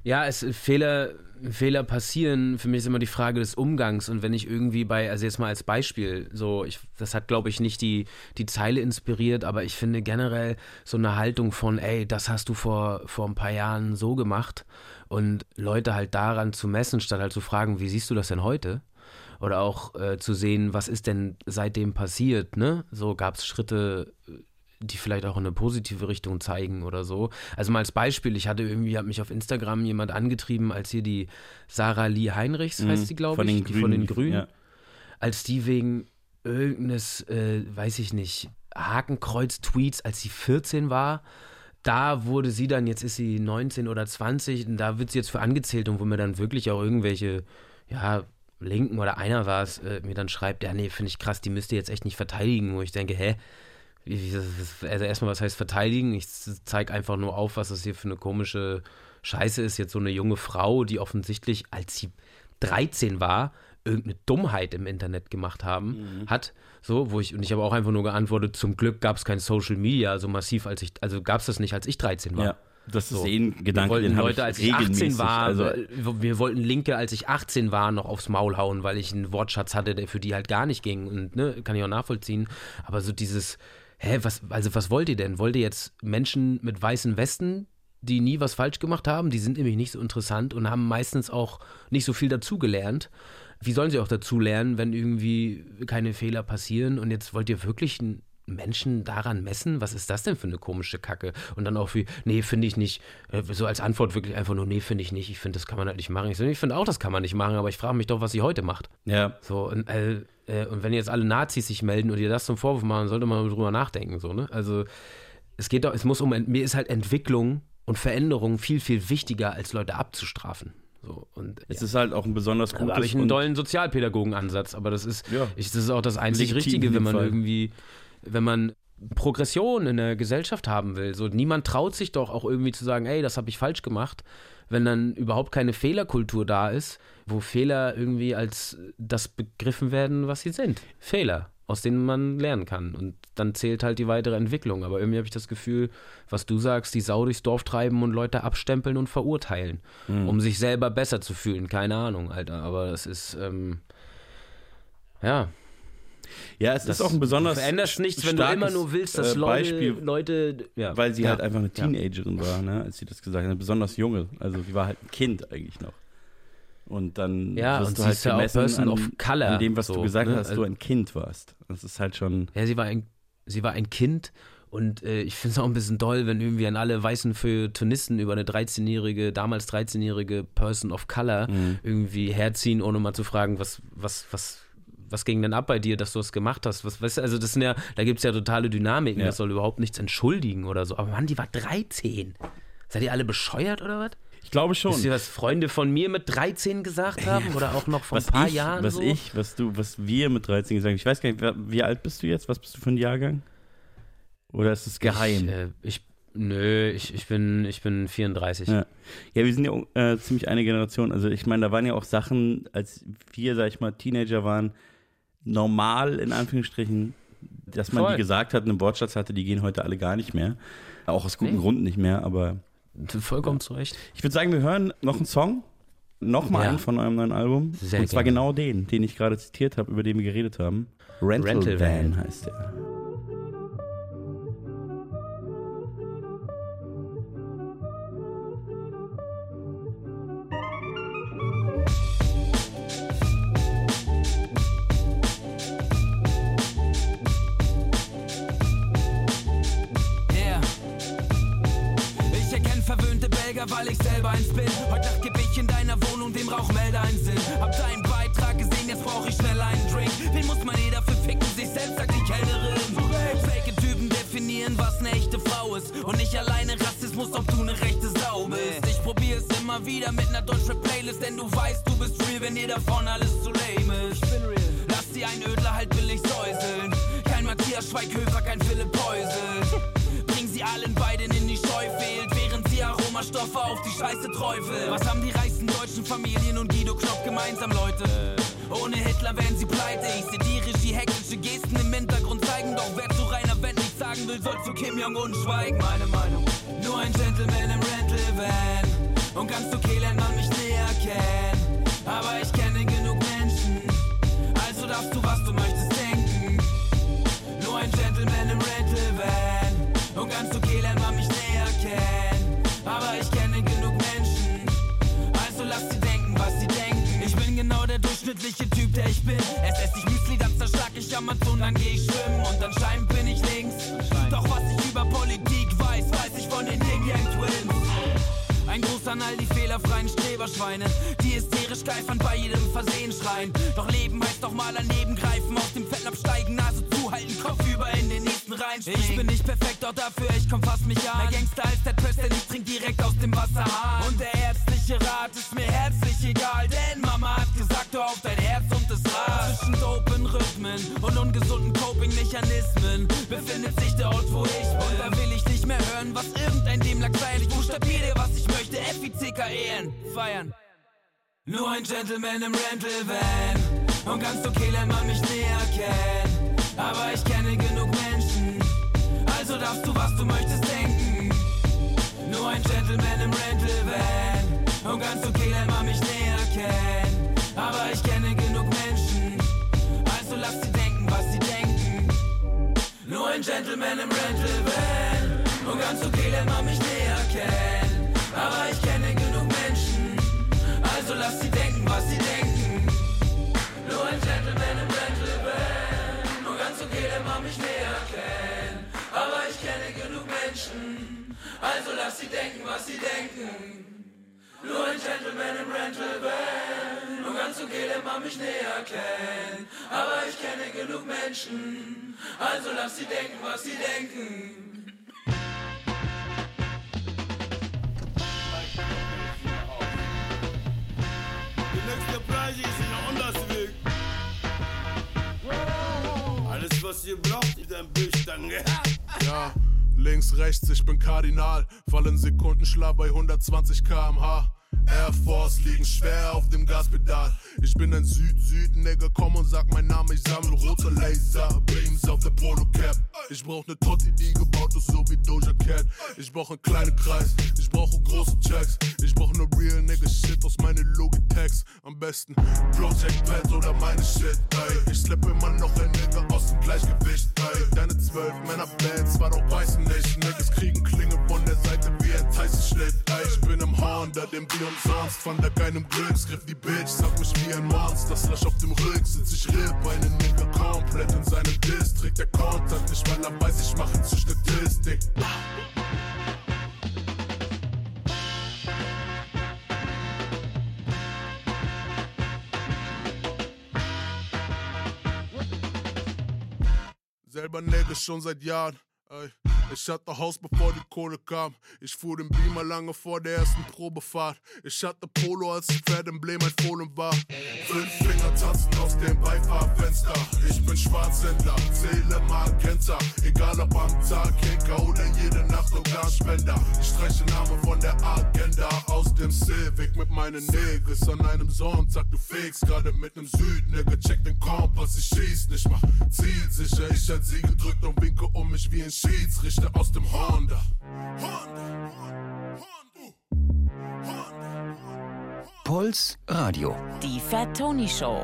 ja, es Fehler, Fehler passieren. Für mich ist immer die Frage des Umgangs. Und wenn ich irgendwie bei, also jetzt mal als Beispiel, so, ich, das hat, glaube ich, nicht die, die Zeile inspiriert, aber ich finde generell so eine Haltung von, ey, das hast du vor, vor ein paar Jahren so gemacht. Und Leute halt daran zu messen, statt halt zu fragen, wie siehst du das denn heute? Oder auch äh, zu sehen, was ist denn seitdem passiert, ne? So gab es Schritte, die vielleicht auch in eine positive Richtung zeigen oder so. Also mal als Beispiel, ich hatte irgendwie, hat mich auf Instagram jemand angetrieben, als hier die Sarah Lee Heinrichs, heißt sie, glaube Mhm. ich, die Grünen. von den Grünen, Ja. als die wegen irgendeines, äh, weiß ich nicht, Hakenkreuz-Tweets, als sie 14 war, da wurde sie dann, jetzt ist sie 19 oder 20, und da wird sie jetzt für angezählt und wo mir dann wirklich auch irgendwelche, ja, Linken oder einer war es, äh, mir dann schreibt, ja, nee, finde ich krass, die müsst ihr jetzt echt nicht verteidigen, wo ich denke, hä? Also erstmal, was heißt verteidigen? Ich zeige einfach nur auf, was das hier für eine komische Scheiße ist. Jetzt so eine junge Frau, die offensichtlich, als sie 13 war, irgendeine Dummheit im Internet gemacht haben, hat. So, wo ich, und ich habe auch einfach nur geantwortet, zum Glück gab es kein Social Media so massiv, als ich, also gab es das nicht, als ich 13 war. ja. Das ist eh ein Wir Gedanke, wollten den habe ich Leute, als ich 18 regelmäßig. war, Also, wir wollten Linke, als ich 18 war, noch aufs Maul hauen, weil ich einen Wortschatz hatte, der für die halt gar nicht ging. Und ne, kann ich auch nachvollziehen. Aber so dieses, hä, was, also was wollt ihr denn? Wollt ihr jetzt Menschen mit weißen Westen, die nie was falsch gemacht haben? Die sind nämlich nicht so interessant und haben meistens auch nicht so viel dazugelernt. Wie sollen sie auch dazu lernen, wenn irgendwie keine Fehler passieren? Und jetzt wollt ihr wirklich einen Menschen daran messen? Was ist das denn für eine komische Kacke? Und dann auch wie, nee, finde ich nicht. Äh, So als Antwort wirklich einfach nur, nee, finde ich nicht. Ich finde, das kann man halt nicht machen. Ich, so, ich finde auch, das kann man nicht machen, aber ich frage mich doch, was sie heute macht. ja. So, und, äh, äh, und wenn jetzt alle Nazis sich melden und ihr das zum Vorwurf machen, sollte man drüber nachdenken. So, ne? Also es geht doch, es muss um, mir ist halt Entwicklung und Veränderung viel, viel wichtiger, als Leute abzustrafen. So, und Es ist halt auch ein besonders da gutes habe ich einen dollen Sozialpädagogen-Ansatz, aber das ist, Ja. ich, das ist auch das einzig Richtige, wenn man irgendwie, wenn man Progression in der Gesellschaft haben will. So, niemand traut sich doch auch irgendwie zu sagen, ey, das habe ich falsch gemacht, wenn dann überhaupt keine Fehlerkultur da ist, wo Fehler irgendwie als das begriffen werden, was sie sind. Fehler, aus denen man lernen kann. Und dann zählt halt die weitere Entwicklung. Aber irgendwie habe ich das Gefühl, was du sagst, die Sau durchs Dorf treiben und Leute abstempeln und verurteilen, Mhm. um sich selber besser zu fühlen. Keine Ahnung, Alter. Aber das ist, ähm, ja, Ja, es ist auch ein besonders. Du veränderst nichts, wenn du immer nur willst, dass äh, Leute, Beispiel, Leute ja. weil sie ja. halt einfach eine Ja. Teenagerin war, ne, als sie das gesagt hat, eine besonders junge. Also sie war halt ein Kind eigentlich noch. Und dann Ja, wirst und du sie halt ist ja auch gemessen Person an, of Color, an dem, was so, du gesagt ne? hast, du ein Kind warst. Das ist halt schon. Ja, sie war ein, sie war ein Kind und äh, ich finde es auch ein bisschen doll, wenn irgendwie an alle weißen Feuilletonisten über eine 13-jährige, damals 13-jährige Person of Color Mhm. irgendwie herziehen, ohne mal zu fragen, was, was, was, was ging denn ab bei dir, dass du das gemacht hast? Was, weißt du, also das sind ja, da gibt es ja totale Dynamiken, Ja. das soll überhaupt nichts entschuldigen oder so. Aber Mann, die war 13. Seid ihr alle bescheuert oder was? Ich glaube schon. Wisst ihr, was Freunde von mir mit 13 gesagt haben? Oder auch noch vor was ein paar ich, Jahren? was so? ich, was du, was wir mit 13 gesagt haben. Ich weiß gar nicht, wie alt bist du jetzt? Was bist du für ein Jahrgang? Oder ist es geheim? Ich, äh, ich nö, ich, ich, bin, ich bin 34. Ja. Ja, wir sind ja äh, ziemlich eine Generation. Also ich meine, da waren ja auch Sachen, als wir, sag ich mal, Teenager waren, normal in Anführungsstrichen, dass man Voll. die gesagt hat, einen Wortschatz hatte, die gehen heute alle gar nicht mehr. Auch aus gutem Nee. Grund nicht mehr, aber Vollkommen zu Recht. ich würde sagen, wir hören noch einen Song. Nochmal Ja. einen von eurem neuen Album. Sehr Und zwar gerne. genau den, den ich gerade zitiert habe, über den wir geredet haben. Rental, Rental Van, Van. heißt der. Weil ich selber eins bin. Heute Nacht geb ich in deiner Wohnung dem Rauchmelder einen Sinn. Hab deinen Beitrag gesehen, jetzt brauch ich schnell einen Drink. Wen muss man eh dafür ficken? Sich selbst sagt die Kellnerin. Fake Typen definieren, was eine echte Frau ist. Und nicht alleine Rassismus, ob du eine rechte Sau bist. Ich probier's immer wieder mit ner deutschen Playlist, denn du weißt, du bist real, wenn dir davon alles zu lame ist. Lass die Einödler halt billig säuseln. Kein Matthias Schweighöfer, kein Philipp Heusel. <laughs> Sie allen beiden in die Scheu fehlt, während sie Aromastoffe auf die Scheiße träufeln. Was haben die reichsten deutschen Familien und Guido Knopp gemeinsam, Leute? Ohne Hitler wären sie pleite. Ich seh die Regie hektische Gesten im Hintergrund zeigen. Doch wer zu Rainer Wendt nichts sagen will, soll zu Kim Jong-un schweigen. Meine Meinung. Nur ein Gentleman im Rental Van. Und ganz okay lernt man mich näher kennen. Aber ich kenne genug Menschen. Also darfst du, was du möchtest, Und ganz okay lernt man mich näher kennen. Aber ich kenne genug Menschen. Also lass sie denken, was sie denken. Ich bin genau der durchschnittliche Typ, der ich bin. Erst esse ich Müsli, dann zerschlag ich Amazon, dann geh ich schwimmen. Und anscheinend bin ich links. Doch was ich über Politik weiß, weiß ich von den Ying Yang Twins. Ein Gruß an all die fehlerfreien Streberschweine, die hysterisch geifern bei jedem Versehen schreien. Doch Leben heißt doch mal daneben greifen, aus dem Fett absteigen, Nase zuhalten, Kopf über in den reinspringen. Ich bin nicht perfekt, doch dafür, ich komm fast mich an. Mehr Gangster als der Press, der nicht trinkt direkt aus dem Wasserhahn. Und der ärztliche Rat ist mir herzlich egal, denn Mama hat gesagt, hör auf dein Herz und das Rad. Zwischen dopen Rhythmen und ungesunden Coping-Mechanismen befindet sich der Ort, wo ich bin. Und da will ich nicht mehr hören, was irgendein Demlack sei. Ich buchstabiere was ich möchte, F-I-C-K-E-N. Feiern. Nur ein Gentleman im Rental Van. Und ganz okay lernt man mich näher kennen. Aber ich kenne genug Menschen. Also darfst du, was du möchtest, denken. Nur ein Gentleman im Rental Van. Und ganz okay lernt man mich näher kennen. Aber ich kenne genug Menschen. Also lass sie denken, was sie denken. Nur ein Gentleman im Rental Van. Und ganz okay lernt man mich näher kennen. Aber ich kenne genug Menschen. Also lass sie denken, was sie denken. Nur ein Gentleman im Rental Van. Und ganz okay lernt man mich näher kennen. Also lass sie denken, was sie denken. Nur ein Gentleman im Rental Van. Und ganz okay lernt man mich näher kennen. Aber ich kenne genug Menschen. Also lass sie denken, was sie denken. Der nächste Preis ist in der Untersweg. Alles was ihr braucht, ihr dann Bildstange. Ja, links, rechts, ich bin Kardinal. Fallen Sekundenschlaf bei 120 km/h. Air Force liegen schwer auf dem Gaspedal. Ich bin ein Süd-Süd-Nigger, komm und sag mein Name, ich sammle rote Laser, Beams auf der Polo-Cap. Ich brauch ne Totti, die gebaut ist, so wie Doja Cat. Ich brauch einen kleinen Kreis, ich brauche große Checks. Ich brauch ne real Nigga Shit aus meine Logitex. Am besten Project Pad oder meine Shit, ey. Ich slippe immer noch ein Nigga aus dem Gleichgewicht, ey. Deine zwölf Männer-Bands war doch weißen nicht. Niggas kriegen Klinge von ein Tyson-Schnitt, ey. Ich bin im Honda, dem Bier umsonst. Von der keinem Glücksgriff, die Bitch sagt mich wie ein Monster. Slash auf dem Rück sitz ich Ripp, einen Nigga komplett in seinem District. Der Kontakt nicht, weil er weiß, ich mach ihn zur Statistik. Selber Nigga schon seit Jahren. Ich hatte Haus, bevor die Kohle kam. Ich fuhr den Beamer lange vor der ersten Probefahrt. Ich hatte Polo, als das Pferdemblem ein Fohlen war. Fünf Finger tanzen aus dem Beifahrfenster. Ich bin Schwarzhändler, zähle Magenta. Egal ob am Tag, Kicker oder jede Nacht Organspender. Ich streiche Namen von der Agenda aus dem Civic mit meinen Niggas an einem Sonntag. Du fegst gerade mit nem Südnigger. Check den Kompass, ich schieß nicht, mach zielsicher. Ich hat sie gedrückt und winke um mich wie ein Schiedsrichter aus dem Honda. Puls Radio. Die Fat Tony Show.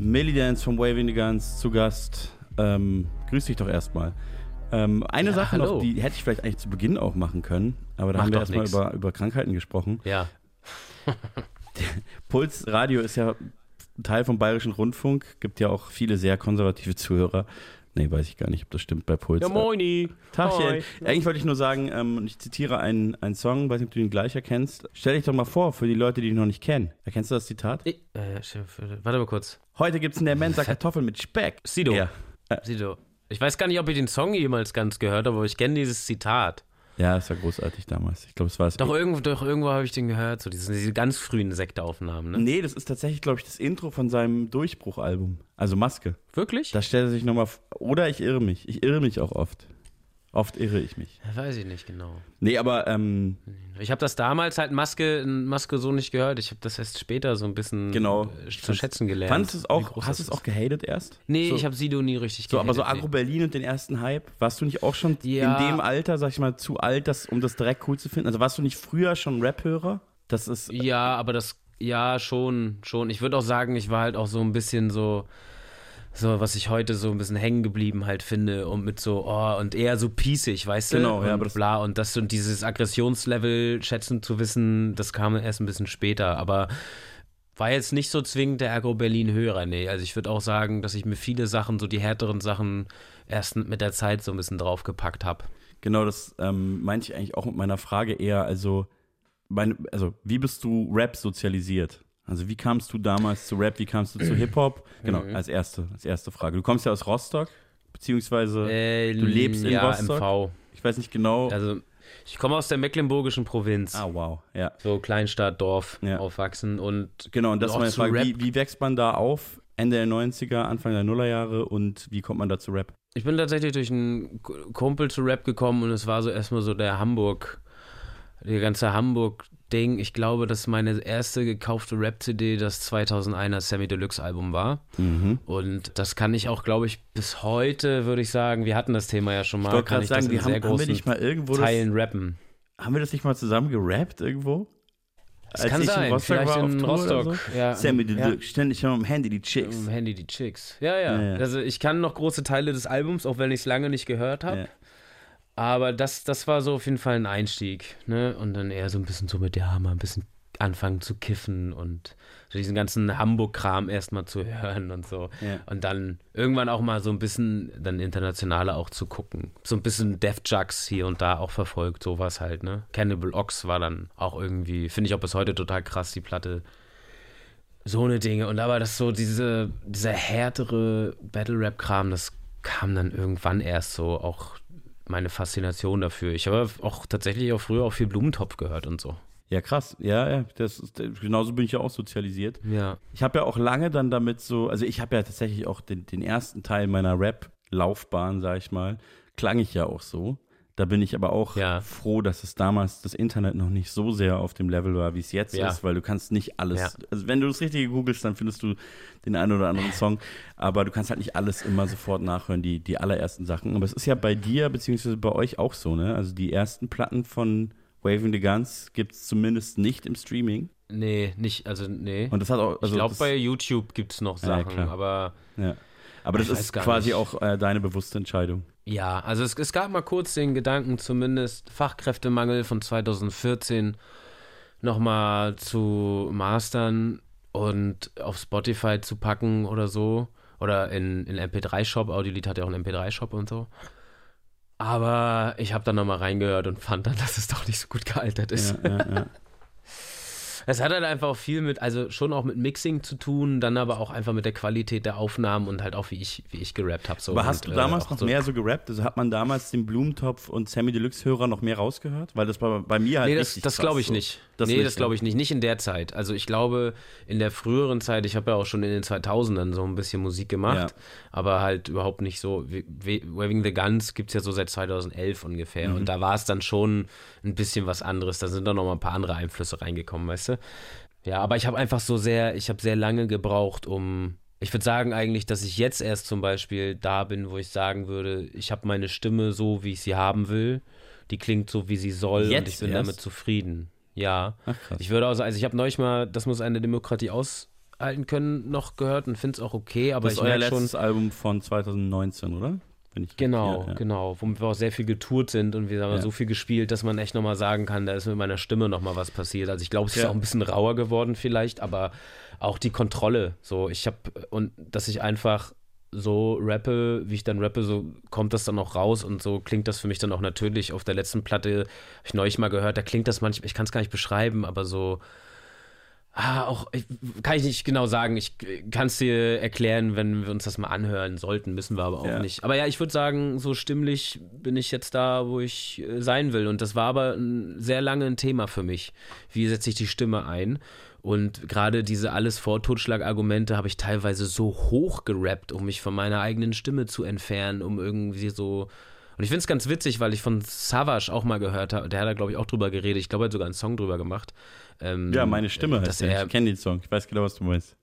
Millie Dance vom Waving the Guns zu Gast. Ähm, grüß dich doch erstmal. Ähm, eine Ja, Sache hallo. noch, die hätte ich vielleicht eigentlich zu Beginn auch machen können, aber da Mach haben wir erstmal über, über Krankheiten gesprochen. Ja. Puls Radio ist ja Teil vom Bayerischen Rundfunk, gibt ja auch viele sehr konservative Zuhörer. Nee, weiß ich gar nicht, ob das stimmt bei Puls. Ja, moini. Tagchen. Hoi. Eigentlich wollte ich nur sagen, ähm, ich zitiere einen, einen Song, weiß nicht, ob du ihn gleich erkennst. Stell dich doch mal vor, für die Leute, die ihn noch nicht kennen. Erkennst du das Zitat? Ich, äh, äh, warte mal kurz. Heute gibt's in der Mensa Kartoffeln mit Speck. Sido. Ja. Sido. Ich weiß gar nicht, ob ich den Song jemals ganz gehört habe, aber ich kenne dieses Zitat. Ja, das war großartig damals. Ich glaube, es war es. Doch irgendwo, doch irgendwo habe ich den gehört, so diese, diese ganz frühen Sektaufnahmen, ne? Nee, das ist tatsächlich, glaube ich, das Intro von seinem Durchbruchalbum. Also Maske. Wirklich? Da stellt er sich nochmal. Oder ich irre mich. Ich irre mich auch oft. Oft irre ich mich. Weiß ich nicht genau. Nee, aber ähm, Ich habe das damals halt Maske, Maske so nicht gehört. Ich habe das erst später so ein bisschen genau. äh, zu schätzen gelernt. Fandest du es auch, hast du es auch gehatet erst? Nee, so, ich habe Sido nie richtig So, aber so gehatet, Agro Berlin und den ersten Hype, warst du nicht auch schon Ja. in dem Alter, sag ich mal, zu alt, das, um das direkt cool zu finden? Also warst du nicht früher schon Rap-Hörer? Das ist. nee. Ja, aber das, ja, schon, schon. Ich würde auch sagen, ich war halt auch so ein bisschen so, so, was ich heute so ein bisschen hängen geblieben halt finde und mit so, oh, und eher so pießig, weißt du? Genau, ja, und das- bla, und das und dieses Aggressionslevel schätzen zu wissen, das kam erst ein bisschen später, aber war jetzt nicht so zwingend der Agro-Berlin-Hörer, nee. Also ich würde auch sagen, dass ich mir viele Sachen, so die härteren Sachen, erst mit der Zeit so ein bisschen draufgepackt habe. Genau, das ähm, meinte ich eigentlich auch mit meiner Frage eher. Also, meine, also, wie bist du Rap sozialisiert? Also, wie kamst du damals zu Rap? Wie kamst du zu Hip-Hop? Genau, Mhm. als erste, als erste Frage. Du kommst ja aus Rostock, beziehungsweise Äh, du lebst in ja, Rostock. MV. Ich weiß nicht genau. Also ich komme aus der mecklenburgischen Provinz. ah, wow, ja. So Kleinstadt, Dorf Ja. aufwachsen und Genau, und das auch meine Frage. Wie, wie wächst man da auf? Ende der 90er, Anfang der Nullerjahre und wie kommt man da zu Rap? Ich bin tatsächlich durch einen Kumpel zu Rap gekommen und es war so erstmal so der Hamburg, der ganze Hamburg-Ding. Ich glaube, dass meine erste gekaufte Rap-CD das 2001er Sammy Deluxe-Album war. Mhm. Und das kann ich auch, glaube ich, bis heute, würde ich sagen, wir hatten das Thema ja schon mal, Ich wollte kann gerade ich sagen, das wir haben, haben wir nicht mal irgendwo das, Teilen rappen. haben wir das nicht mal zusammen gerappt irgendwo? Das kann ich sein, in Rostock vielleicht war in Tour Rostock. So? Ja, Sammy ja. Deluxe, ständig am Handy die Chicks. Im Handy die Chicks. Ja, ja, Ja, ja. Also ich kann noch große Teile des Albums, auch wenn ich es lange nicht gehört habe. Aber das, das war so auf jeden Fall ein Einstieg. Ne? Und dann eher so ein bisschen so mit, ja, mal ein bisschen anfangen zu kiffen und so diesen ganzen Hamburg-Kram erstmal zu <laughs> hören und so. Ja. Und dann irgendwann auch mal so ein bisschen dann internationaler auch zu gucken. So ein bisschen Def Jugs hier und da auch verfolgt, sowas halt, ne? Cannibal Ox war dann auch irgendwie, finde ich auch bis heute total krass, die Platte. So eine Dinge. Und aber das so, diese, dieser härtere Battle-Rap-Kram, das kam dann irgendwann erst so auch meine Faszination dafür. Ich habe auch tatsächlich auch früher auch viel Blumentopf gehört und so. Ja, krass. Ja, ja, das ist, genauso bin ich ja auch sozialisiert. Ja. Ich habe ja auch lange dann damit so, also ich habe ja tatsächlich auch den, den ersten Teil meiner Rap-Laufbahn, sag ich mal, klang ich ja auch so. Da bin ich aber auch Ja. froh, dass es damals das Internet noch nicht so sehr auf dem Level war, wie es jetzt Ja. ist, weil du kannst nicht alles, Ja. also wenn du das Richtige googelst, dann findest du den einen oder anderen Song, aber du kannst halt nicht alles immer sofort nachhören, die, die allerersten Sachen. Aber es ist ja bei dir, beziehungsweise bei euch auch so, ne? Also die ersten Platten von Waving the Guns gibt es zumindest nicht im Streaming. Nee, nicht, also nee. Und das hat auch, also ich glaube, bei YouTube gibt es noch Sachen, aber Ja. Aber das ist quasi nicht. auch äh, deine bewusste Entscheidung. Ja, also es, es gab mal kurz den Gedanken, zumindest Fachkräftemangel von 2014 nochmal zu mastern und auf Spotify zu packen oder so. Oder in, in MP3-Shop. Audiolied hat ja auch einen MP3-Shop und so. Aber ich habe dann nochmal reingehört und fand dann, <laughs> dass es doch nicht so gut gealtert ist. Ja, ja, ja. Es hat halt einfach auch viel mit, also schon auch mit Mixing zu tun, dann aber auch einfach mit der Qualität der Aufnahmen und halt auch wie ich, wie ich gerappt habe. So. Aber hast du Und, äh, damals auch noch so, mehr so gerappt? Also hat man damals den Blumentopf und Sammy Deluxe Hörer noch mehr rausgehört? Weil das bei, bei mir halt Nee, das, das glaube ich so. nicht. Das nee, nicht, das glaube ich nicht. Nicht in der Zeit. Also ich glaube, in der früheren Zeit, ich habe ja auch schon in den 2000ern so ein bisschen Musik gemacht, Ja. aber halt überhaupt nicht so. Waving the Guns gibt es ja so seit 2011 ungefähr. Mhm. Und da war es dann schon ein bisschen was anderes. Da sind dann noch mal ein paar andere Einflüsse reingekommen, weißt du? Ja, aber ich habe einfach so sehr, ich habe sehr lange gebraucht, um. Ich würde sagen eigentlich, dass ich jetzt erst zum Beispiel da bin, wo ich sagen würde, ich habe meine Stimme so, wie ich sie haben will. Die klingt so, wie sie soll und Jetzt ich bin erst? damit zufrieden. Ja. Ach, krass. Ich würde auch sagen, also ich habe neulich mal, das muss eine Demokratie aushalten können, noch gehört und finde es auch okay, aber Das ist ich euer merke schon. letztes Album von 2019, oder? Genau, ja, ja. genau. Womit wir auch sehr viel getourt sind und wir haben Ja. so viel gespielt, dass man echt nochmal sagen kann, da ist mit meiner Stimme nochmal was passiert. Also ich glaube, es ist Ja. auch ein bisschen rauer geworden vielleicht, aber auch die Kontrolle. So, ich habe, und dass ich einfach so rappe, wie ich dann rappe, so kommt das dann auch raus und so klingt das für mich dann auch natürlich. Auf der letzten Platte, habe ich neulich mal gehört, da klingt das manchmal, ich kann es gar nicht beschreiben, aber so, Ah, auch, ich, kann ich nicht genau sagen. Ich kann es dir erklären, wenn wir uns das mal anhören sollten, müssen wir aber auch Ja. nicht. Aber ja, ich würde sagen, so stimmlich bin ich jetzt da, wo ich äh, sein will. Und das war aber ein, sehr lange ein Thema für mich. Wie setze ich die Stimme ein? Und gerade diese alles Vor-Totschlag-Argumente habe ich teilweise so hoch gerappt, um mich von meiner eigenen Stimme zu entfernen, um irgendwie so. Und ich finde es ganz witzig, weil ich von Savage auch mal gehört habe, der hat da, glaube ich, auch drüber geredet. Ich glaube, er hat sogar einen Song drüber gemacht. Ähm, Ja, meine Stimme heißt er, Ich kenne den Song. Ich weiß genau, was du meinst.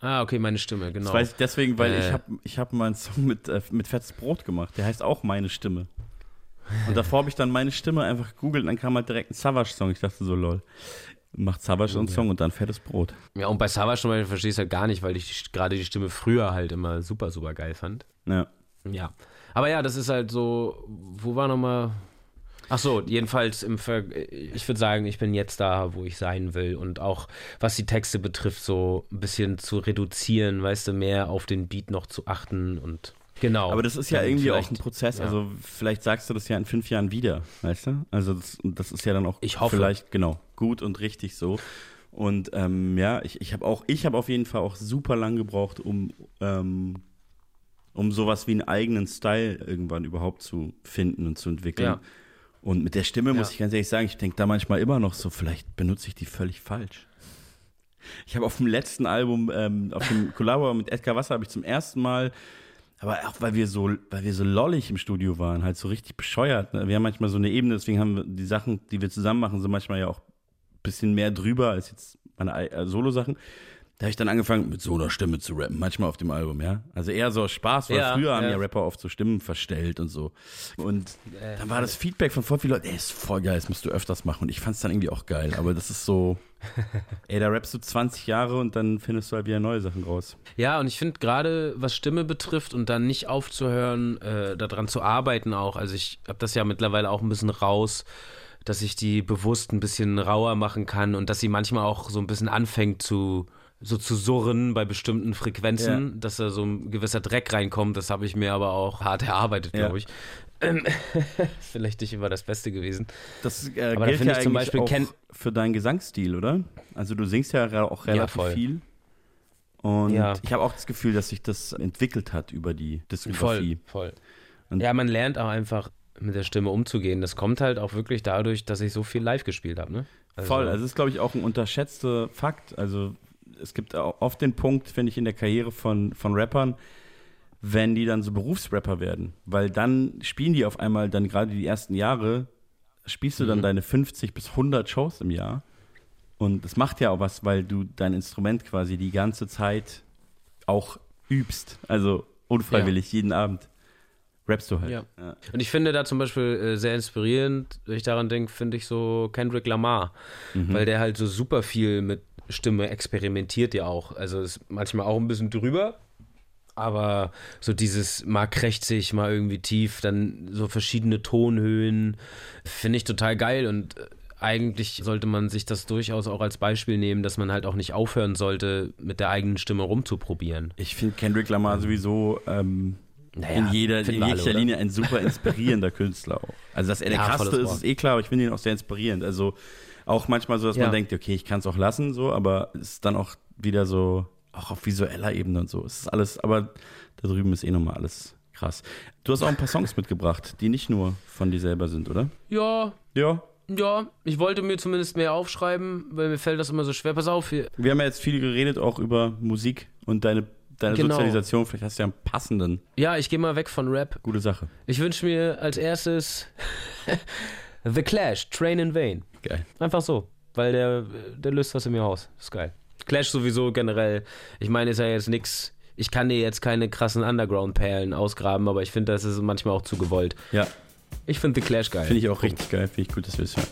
Ah, okay, meine Stimme, genau. Das weiß ich deswegen, weil ich Äh. habe ich hab mal einen Song mit, äh, mit Fettes Brot gemacht. Der heißt auch Meine Stimme. Und davor habe ich dann meine Stimme einfach gegoogelt und dann kam halt direkt ein Savage-Song. Ich dachte so, lol. Macht Savage einen Song und dann Fettes Brot. ja, und bei Savage zum Beispiel verstehe ich es halt gar nicht, weil ich gerade die Stimme früher halt immer super, super geil fand. Ja. Ja. Aber ja, das ist halt so, wo war nochmal. Ach so, jedenfalls im Ver ich würde sagen, ich bin jetzt da, wo ich sein will und auch was die Texte betrifft, so ein bisschen zu reduzieren, weißt du, mehr auf den Beat noch zu achten und genau. Aber das ist ja irgendwie auch ein Prozess. ja. Also vielleicht sagst du das ja in fünf Jahren wieder, weißt du? Also das, das ist ja dann auch Ich hoffe. vielleicht genau gut und richtig so. Und ähm, ja, ich, ich habe auch, ich habe auf jeden Fall auch super lang gebraucht, um ähm, um sowas wie einen eigenen Style irgendwann überhaupt zu finden und zu entwickeln. Ja. Und mit der Stimme muss Ja. ich ganz ehrlich sagen, ich denke da manchmal immer noch so, vielleicht benutze ich die völlig falsch. Ich habe auf dem letzten Album, ähm, auf dem Collabo mit Edgar Wasser, habe ich zum ersten Mal, aber auch weil wir so, weil wir so lollig im Studio waren, halt so richtig bescheuert. Ne? Wir haben manchmal so eine Ebene, deswegen haben wir die Sachen, die wir zusammen machen, sind manchmal ja auch bisschen mehr drüber als jetzt meine Ei- äh, Solo-Sachen. Da habe ich dann angefangen, mit so einer Stimme zu rappen, manchmal auf dem Album, ja. Also eher so Spaß, weil Ja, früher haben ja. ja Rapper oft so Stimmen verstellt und so. Und dann war das Feedback von voll vielen Leuten, ey, ist voll geil, das musst du öfters machen. Und ich fand es dann irgendwie auch geil, aber das ist so, <laughs> ey, da rappst du 20 Jahre und dann findest du halt wieder neue Sachen raus. Ja, und ich finde gerade, was Stimme betrifft und dann nicht aufzuhören, äh, daran zu arbeiten auch. Also ich habe das ja mittlerweile auch ein bisschen raus, dass ich die bewusst ein bisschen rauer machen kann und dass sie manchmal auch so ein bisschen anfängt zu so zu surren bei bestimmten Frequenzen, dass da so ein gewisser Dreck reinkommt. Das habe ich mir aber auch hart erarbeitet, Ja. glaube ich. Ähm, <laughs> Vielleicht nicht immer das Beste gewesen. Das äh, Aber da gilt finde ja ich zum Beispiel auch für deinen Gesangsstil, oder? Also du singst ja auch relativ voll. viel. Und Ja. ich habe auch das Gefühl, dass sich das entwickelt hat über die Diskografie. Voll, voll. Und- ja, man lernt auch einfach mit der Stimme umzugehen. Das kommt halt auch wirklich dadurch, dass ich so viel live gespielt habe. Ne? Voll, also das ist, glaube ich, auch ein unterschätzter Fakt. Also es gibt auch oft den Punkt, finde ich, in der Karriere von, von Rappern, wenn die dann so Berufsrapper werden. Weil dann spielen die auf einmal dann gerade die ersten Jahre, spielst du dann Mhm. deine 50 bis 100 Shows im Jahr. Und das macht ja auch was, weil du dein Instrument quasi die ganze Zeit auch übst. Also unfreiwillig jeden Abend. Rappst du halt. Ja. Und ich finde da zum Beispiel äh, sehr inspirierend, wenn ich daran denke, finde ich so Kendrick Lamar, Mhm. weil der halt so super viel mit Stimme experimentiert ja auch. Also ist manchmal auch ein bisschen drüber, aber so dieses mal krächzig, mal irgendwie tief, dann so verschiedene Tonhöhen, finde ich total geil und äh, eigentlich sollte man sich das durchaus auch als Beispiel nehmen, dass man halt auch nicht aufhören sollte, mit der eigenen Stimme rumzuprobieren. Ich finde Kendrick Lamar sowieso ähm, Naja, in jeder in jeglicher? Linie ein super inspirierender Künstler auch. Also, dass er der Ja, krasseste ist, ist eh klar, aber ich finde ihn auch sehr inspirierend. Also, auch manchmal so, dass Ja. man denkt, okay, ich kann es auch lassen, so, aber es ist dann auch wieder so, auch auf visueller Ebene und so. Es ist alles, aber da drüben ist eh nochmal alles krass. Du hast auch ein paar Songs mitgebracht, die nicht nur von dir selber sind, oder? Ja, Ja. Ja, ich wollte mir zumindest mehr aufschreiben, weil mir fällt das immer so schwer. Pass auf, hier. Wir haben ja jetzt viel geredet, auch über Musik und deine, deine Genau. Sozialisation. Vielleicht hast du ja einen passenden. Ja, ich gehe mal weg von Rap. Gute Sache. Ich wünsche mir als erstes <laughs> The Clash, Train in Vain. Geil. Einfach so, weil der, der löst was in mir aus. Ist geil. Clash sowieso generell. Ich meine, ist ja jetzt nix. Ich kann dir jetzt keine krassen Underground-Perlen ausgraben, aber ich finde, das ist manchmal auch zu gewollt. Ja, Ich finde The Clash geil. finde ich auch richtig geil. Finde ich gut, dass wir es hören.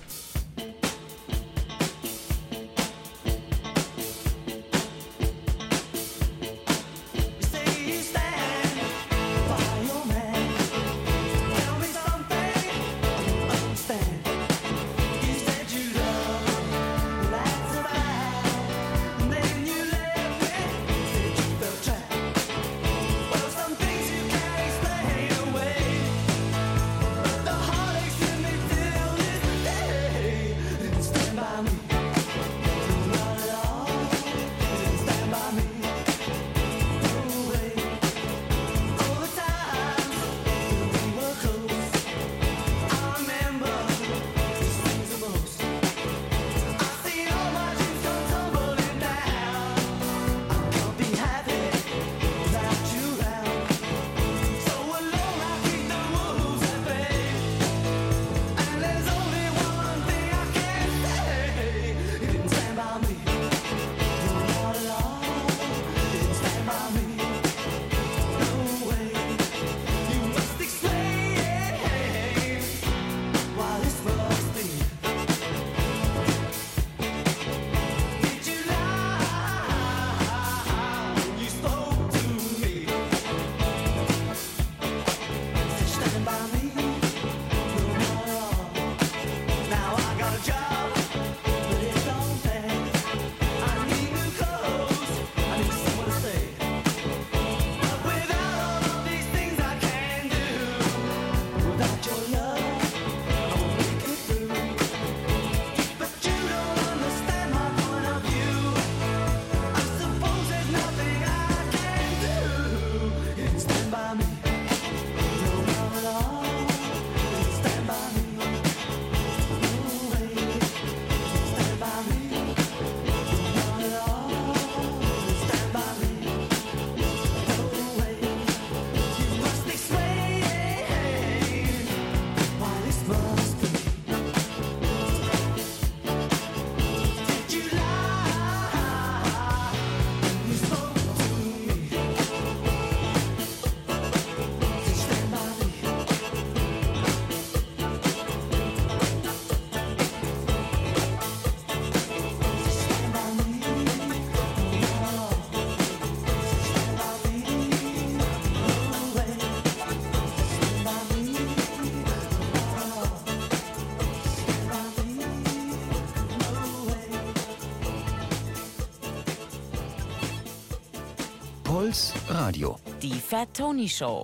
Radio. Die Fat Tony Show.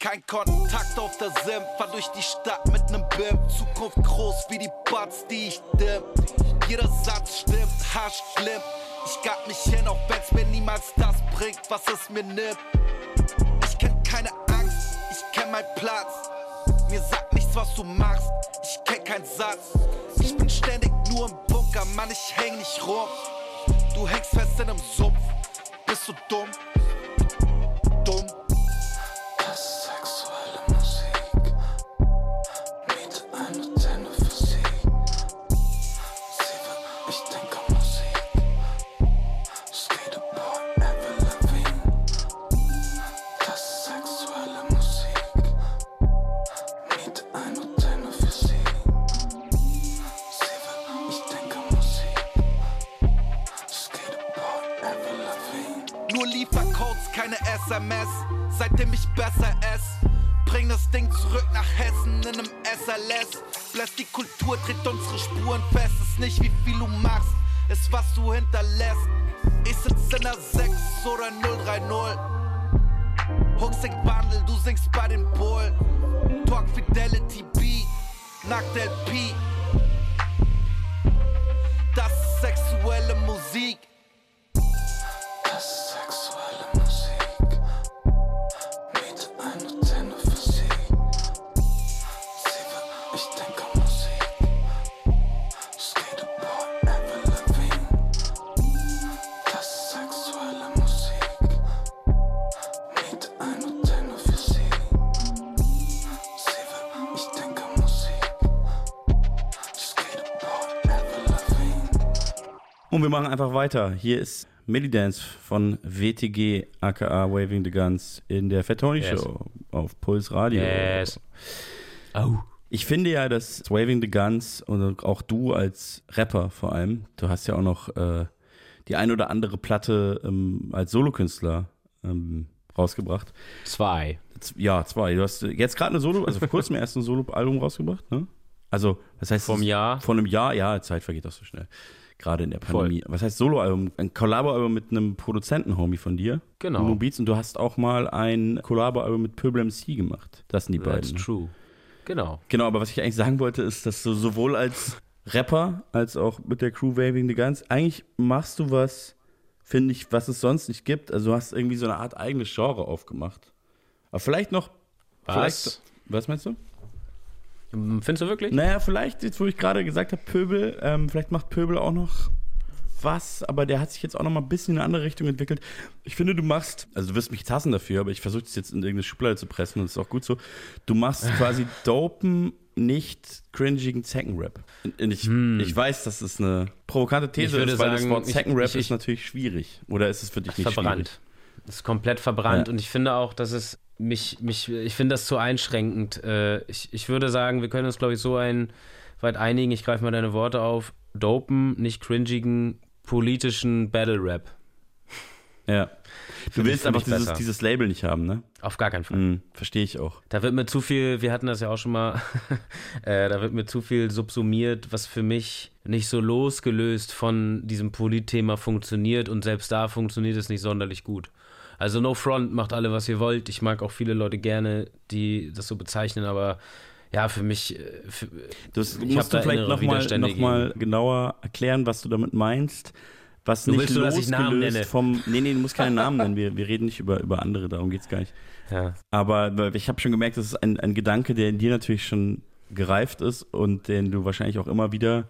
Kein Kontakt auf der Sim, fahr durch die Stadt mit nem Bim. Zukunft groß wie die Buds, die ich dimm. Jeder Satz stimmt, Hasch glimmt. Ich gab mich hin, auch wenn's mir niemals das bringt, was es mir nimmt. SMS. Seitdem ich besser ess. Bring das Ding zurück nach Hessen in einem SLS. Bläst die Kultur, tritt unsere Spuren fest. Ist nicht wie viel du machst, ist was du hinterlässt. Ich sitz in der 6 oder 030. Hook singt Wandel, du singst bei den Bullen. Talk Fidelity Beat, nackt LP. Das ist sexuelle Musik. Und wir machen einfach weiter. Hier ist Millidance von WTG, aka Waving the Guns, in der Fat Tony Yes. Show auf Puls Radio. Yes. Au. Ich finde ja, dass Waving the Guns und auch du als Rapper vor allem, du hast ja auch noch äh, die ein oder andere Platte ähm, als Solokünstler ähm, rausgebracht. Zwei. Ja, zwei. Du hast jetzt gerade eine Solo, also vor kurzem erst ein Solo-Album rausgebracht, ne? Also, was heißt Vom das? Jahr. Vor einem Jahr, ja, Zeit vergeht doch so schnell. Gerade in der Voll. Pandemie. Was heißt Solo-Album? Ein Collabo-Album mit einem Produzenten-Homie von dir. Genau. Uno Beats. Und du hast auch mal ein Collabo-Album mit Purple MC gemacht. Das sind die That's beiden. ne? true. Genau. Genau, aber was ich eigentlich sagen wollte, ist, dass du sowohl als Rapper als auch mit der Crew Waving the Guns, eigentlich machst du was, finde ich, was es sonst nicht gibt. Also du hast irgendwie so eine Art eigenes Genre aufgemacht. Aber vielleicht noch. Was? Vielleicht, was meinst du? Hm, Findest du wirklich? Naja, vielleicht, jetzt wo ich gerade gesagt habe, Pöbel, ähm, vielleicht macht Pöbel auch noch was, aber der hat sich jetzt auch noch mal ein bisschen in eine andere Richtung entwickelt. Ich finde, du machst, also du wirst mich hassen dafür, aber ich versuche es jetzt in irgendeine Schublade zu pressen und das ist auch gut so. Du machst <laughs> quasi dopen, nicht cringigen Zeckenrap. Und Ich, ich weiß, dass es eine provokante These Hm. Ist, weil das sagen, Wort Zeckenrap ich- ich- ist natürlich schwierig. Oder ist es für dich nicht schwierig? verbrannt. Das ist komplett verbrannt Ja. und ich finde auch, dass es mich, mich ich finde das zu einschränkend. Äh, ich, ich würde sagen, wir können uns, glaube ich, so ein weit einigen, ich greife mal deine Worte auf, dopen, nicht cringigen, politischen Battle Rap. Ja. Du willst einfach dieses, dieses Label nicht haben, ne? Auf gar keinen Fall. Mhm, Verstehe ich auch. Da wird mir zu viel, wir hatten das ja auch schon mal, <laughs> äh, da wird mir zu viel subsumiert, was für mich nicht so losgelöst von diesem Politthema funktioniert und selbst da funktioniert es nicht sonderlich gut. Also No Front, macht alle, was ihr wollt. Ich mag auch viele Leute gerne, die das so bezeichnen, aber ja, für mich, äh, für, Das musst du vielleicht nochmal noch mal genauer erklären, was du damit meinst. Was Du nicht losgelöst nenne. vom. Nee, nee, du musst keinen Namen <laughs> nennen. Wir, wir reden nicht über, über andere, darum geht's gar nicht. ja. Aber ich habe schon gemerkt, das ist ein, ein Gedanke, der in dir natürlich schon gereift ist und den du wahrscheinlich auch immer wieder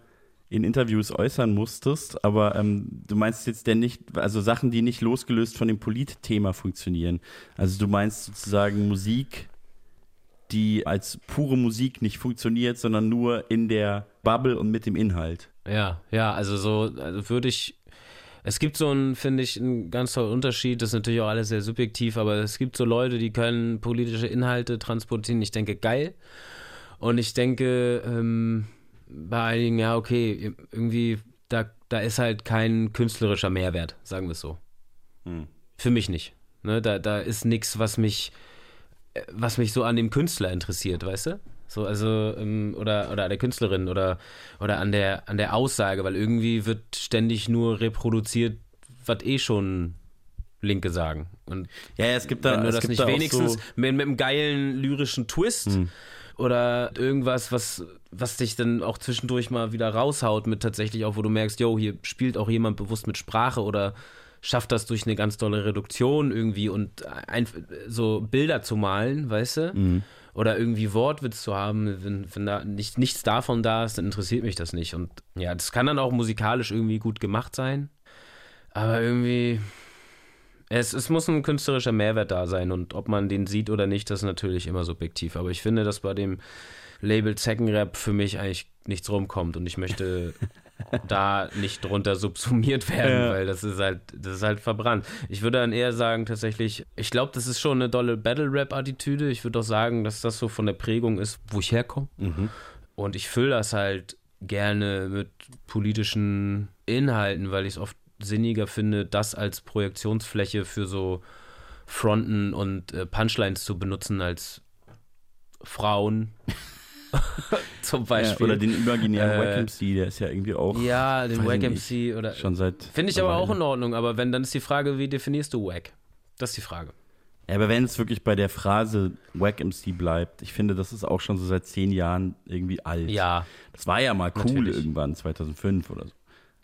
in Interviews äußern musstest. Aber ähm, du meinst jetzt denn nicht, also Sachen, die nicht losgelöst von dem Politthema funktionieren. Also du meinst sozusagen Musik, die als pure Musik nicht funktioniert, sondern nur in der Bubble und mit dem Inhalt. Ja, ja, also so also würde ich. Es gibt so einen, finde ich, einen ganz tollen Unterschied. Das ist natürlich auch alles sehr subjektiv, aber es gibt so Leute, die können politische Inhalte transportieren. Ich denke, geil. Und ich denke, ähm, bei einigen, ja, okay, irgendwie, da, da ist halt kein künstlerischer Mehrwert, sagen wir es so. Für mich nicht. Ne, da, da ist nichts, was mich, äh, was mich so an dem Künstler interessiert, weißt du? So, also, ähm, oder, oder an der Künstlerin oder, oder an der, an der Aussage, weil irgendwie wird ständig nur reproduziert, was eh schon Linke sagen. Und Ja, es gibt da, wenn du es das gibt nicht wenigstens so, mit, mit einem geilen lyrischen Twist oder irgendwas, was, was dich dann auch zwischendurch mal wieder raushaut mit tatsächlich auch, wo du merkst, yo, hier spielt auch jemand bewusst mit Sprache oder schafft das durch eine ganz tolle Reduktion irgendwie und ein, so Bilder zu malen, weißt du? Oder irgendwie Wortwitz zu haben, wenn, wenn da nicht, nichts davon da ist, dann interessiert mich das nicht. Und ja, das kann dann auch musikalisch irgendwie gut gemacht sein. Aber irgendwie, es, es muss ein künstlerischer Mehrwert da sein und ob man den sieht oder nicht, das ist natürlich immer subjektiv. Aber ich finde, dass bei dem Label Zeckenrap für mich eigentlich nichts rumkommt und ich möchte <laughs> da nicht drunter subsumiert werden, Ja. weil das ist halt, das ist halt verbrannt. Ich würde dann eher sagen, tatsächlich, ich glaube, das ist schon eine dolle Battle-Rap-Attitüde. Ich würde auch sagen, dass das so von der Prägung ist, wo ich herkomme. Und ich fülle das halt gerne mit politischen Inhalten, weil ich es oft sinniger finde, das als Projektionsfläche für so Fronten und äh, Punchlines zu benutzen als Frauen. <laughs> Zum ja, Beispiel. oder den imaginären Äh, Wack MC, der ist ja irgendwie auch ja, den weiß Wack ich nicht, MC oder. schon seit. Finde ich aber auch in Ordnung, aber wenn, dann ist die Frage, wie definierst du Wack? Das ist die Frage. Ja, aber wenn es wirklich bei der Phrase Wack MC bleibt, ich finde, das ist auch schon so seit zehn Jahren irgendwie alt. Ja, Das war ja mal cool Natürlich. irgendwann, 2005 oder so.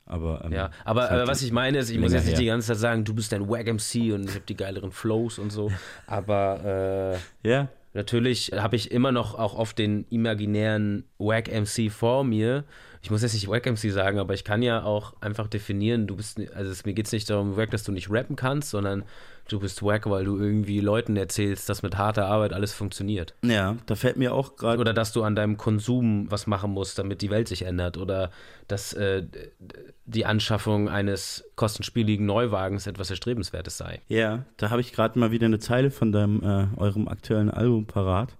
Aber, ähm, ja. Aber ist halt äh, was ich meine ist, ich muss jetzt nicht her. die ganze Zeit sagen, du bist ein Wack MC und ich habe die geileren Flows und so. <laughs> Aber äh, Ja, Natürlich habe ich immer noch auch oft den imaginären Wack MC vor mir. Ich muss jetzt nicht Wack MC sagen, aber ich kann ja auch einfach definieren, du bist, also es, mir geht es nicht darum, dass du nicht rappen kannst, sondern du bist Wack, weil du irgendwie Leuten erzählst, dass mit harter Arbeit alles funktioniert. ja, da fällt mir auch gerade. Oder dass du an deinem Konsum was machen musst, damit die Welt sich ändert. Oder dass äh, die Anschaffung eines kostenspieligen Neuwagens etwas Erstrebenswertes sei. Ja, da habe ich gerade mal wieder eine Zeile von deinem, äh, eurem aktuellen Album parat.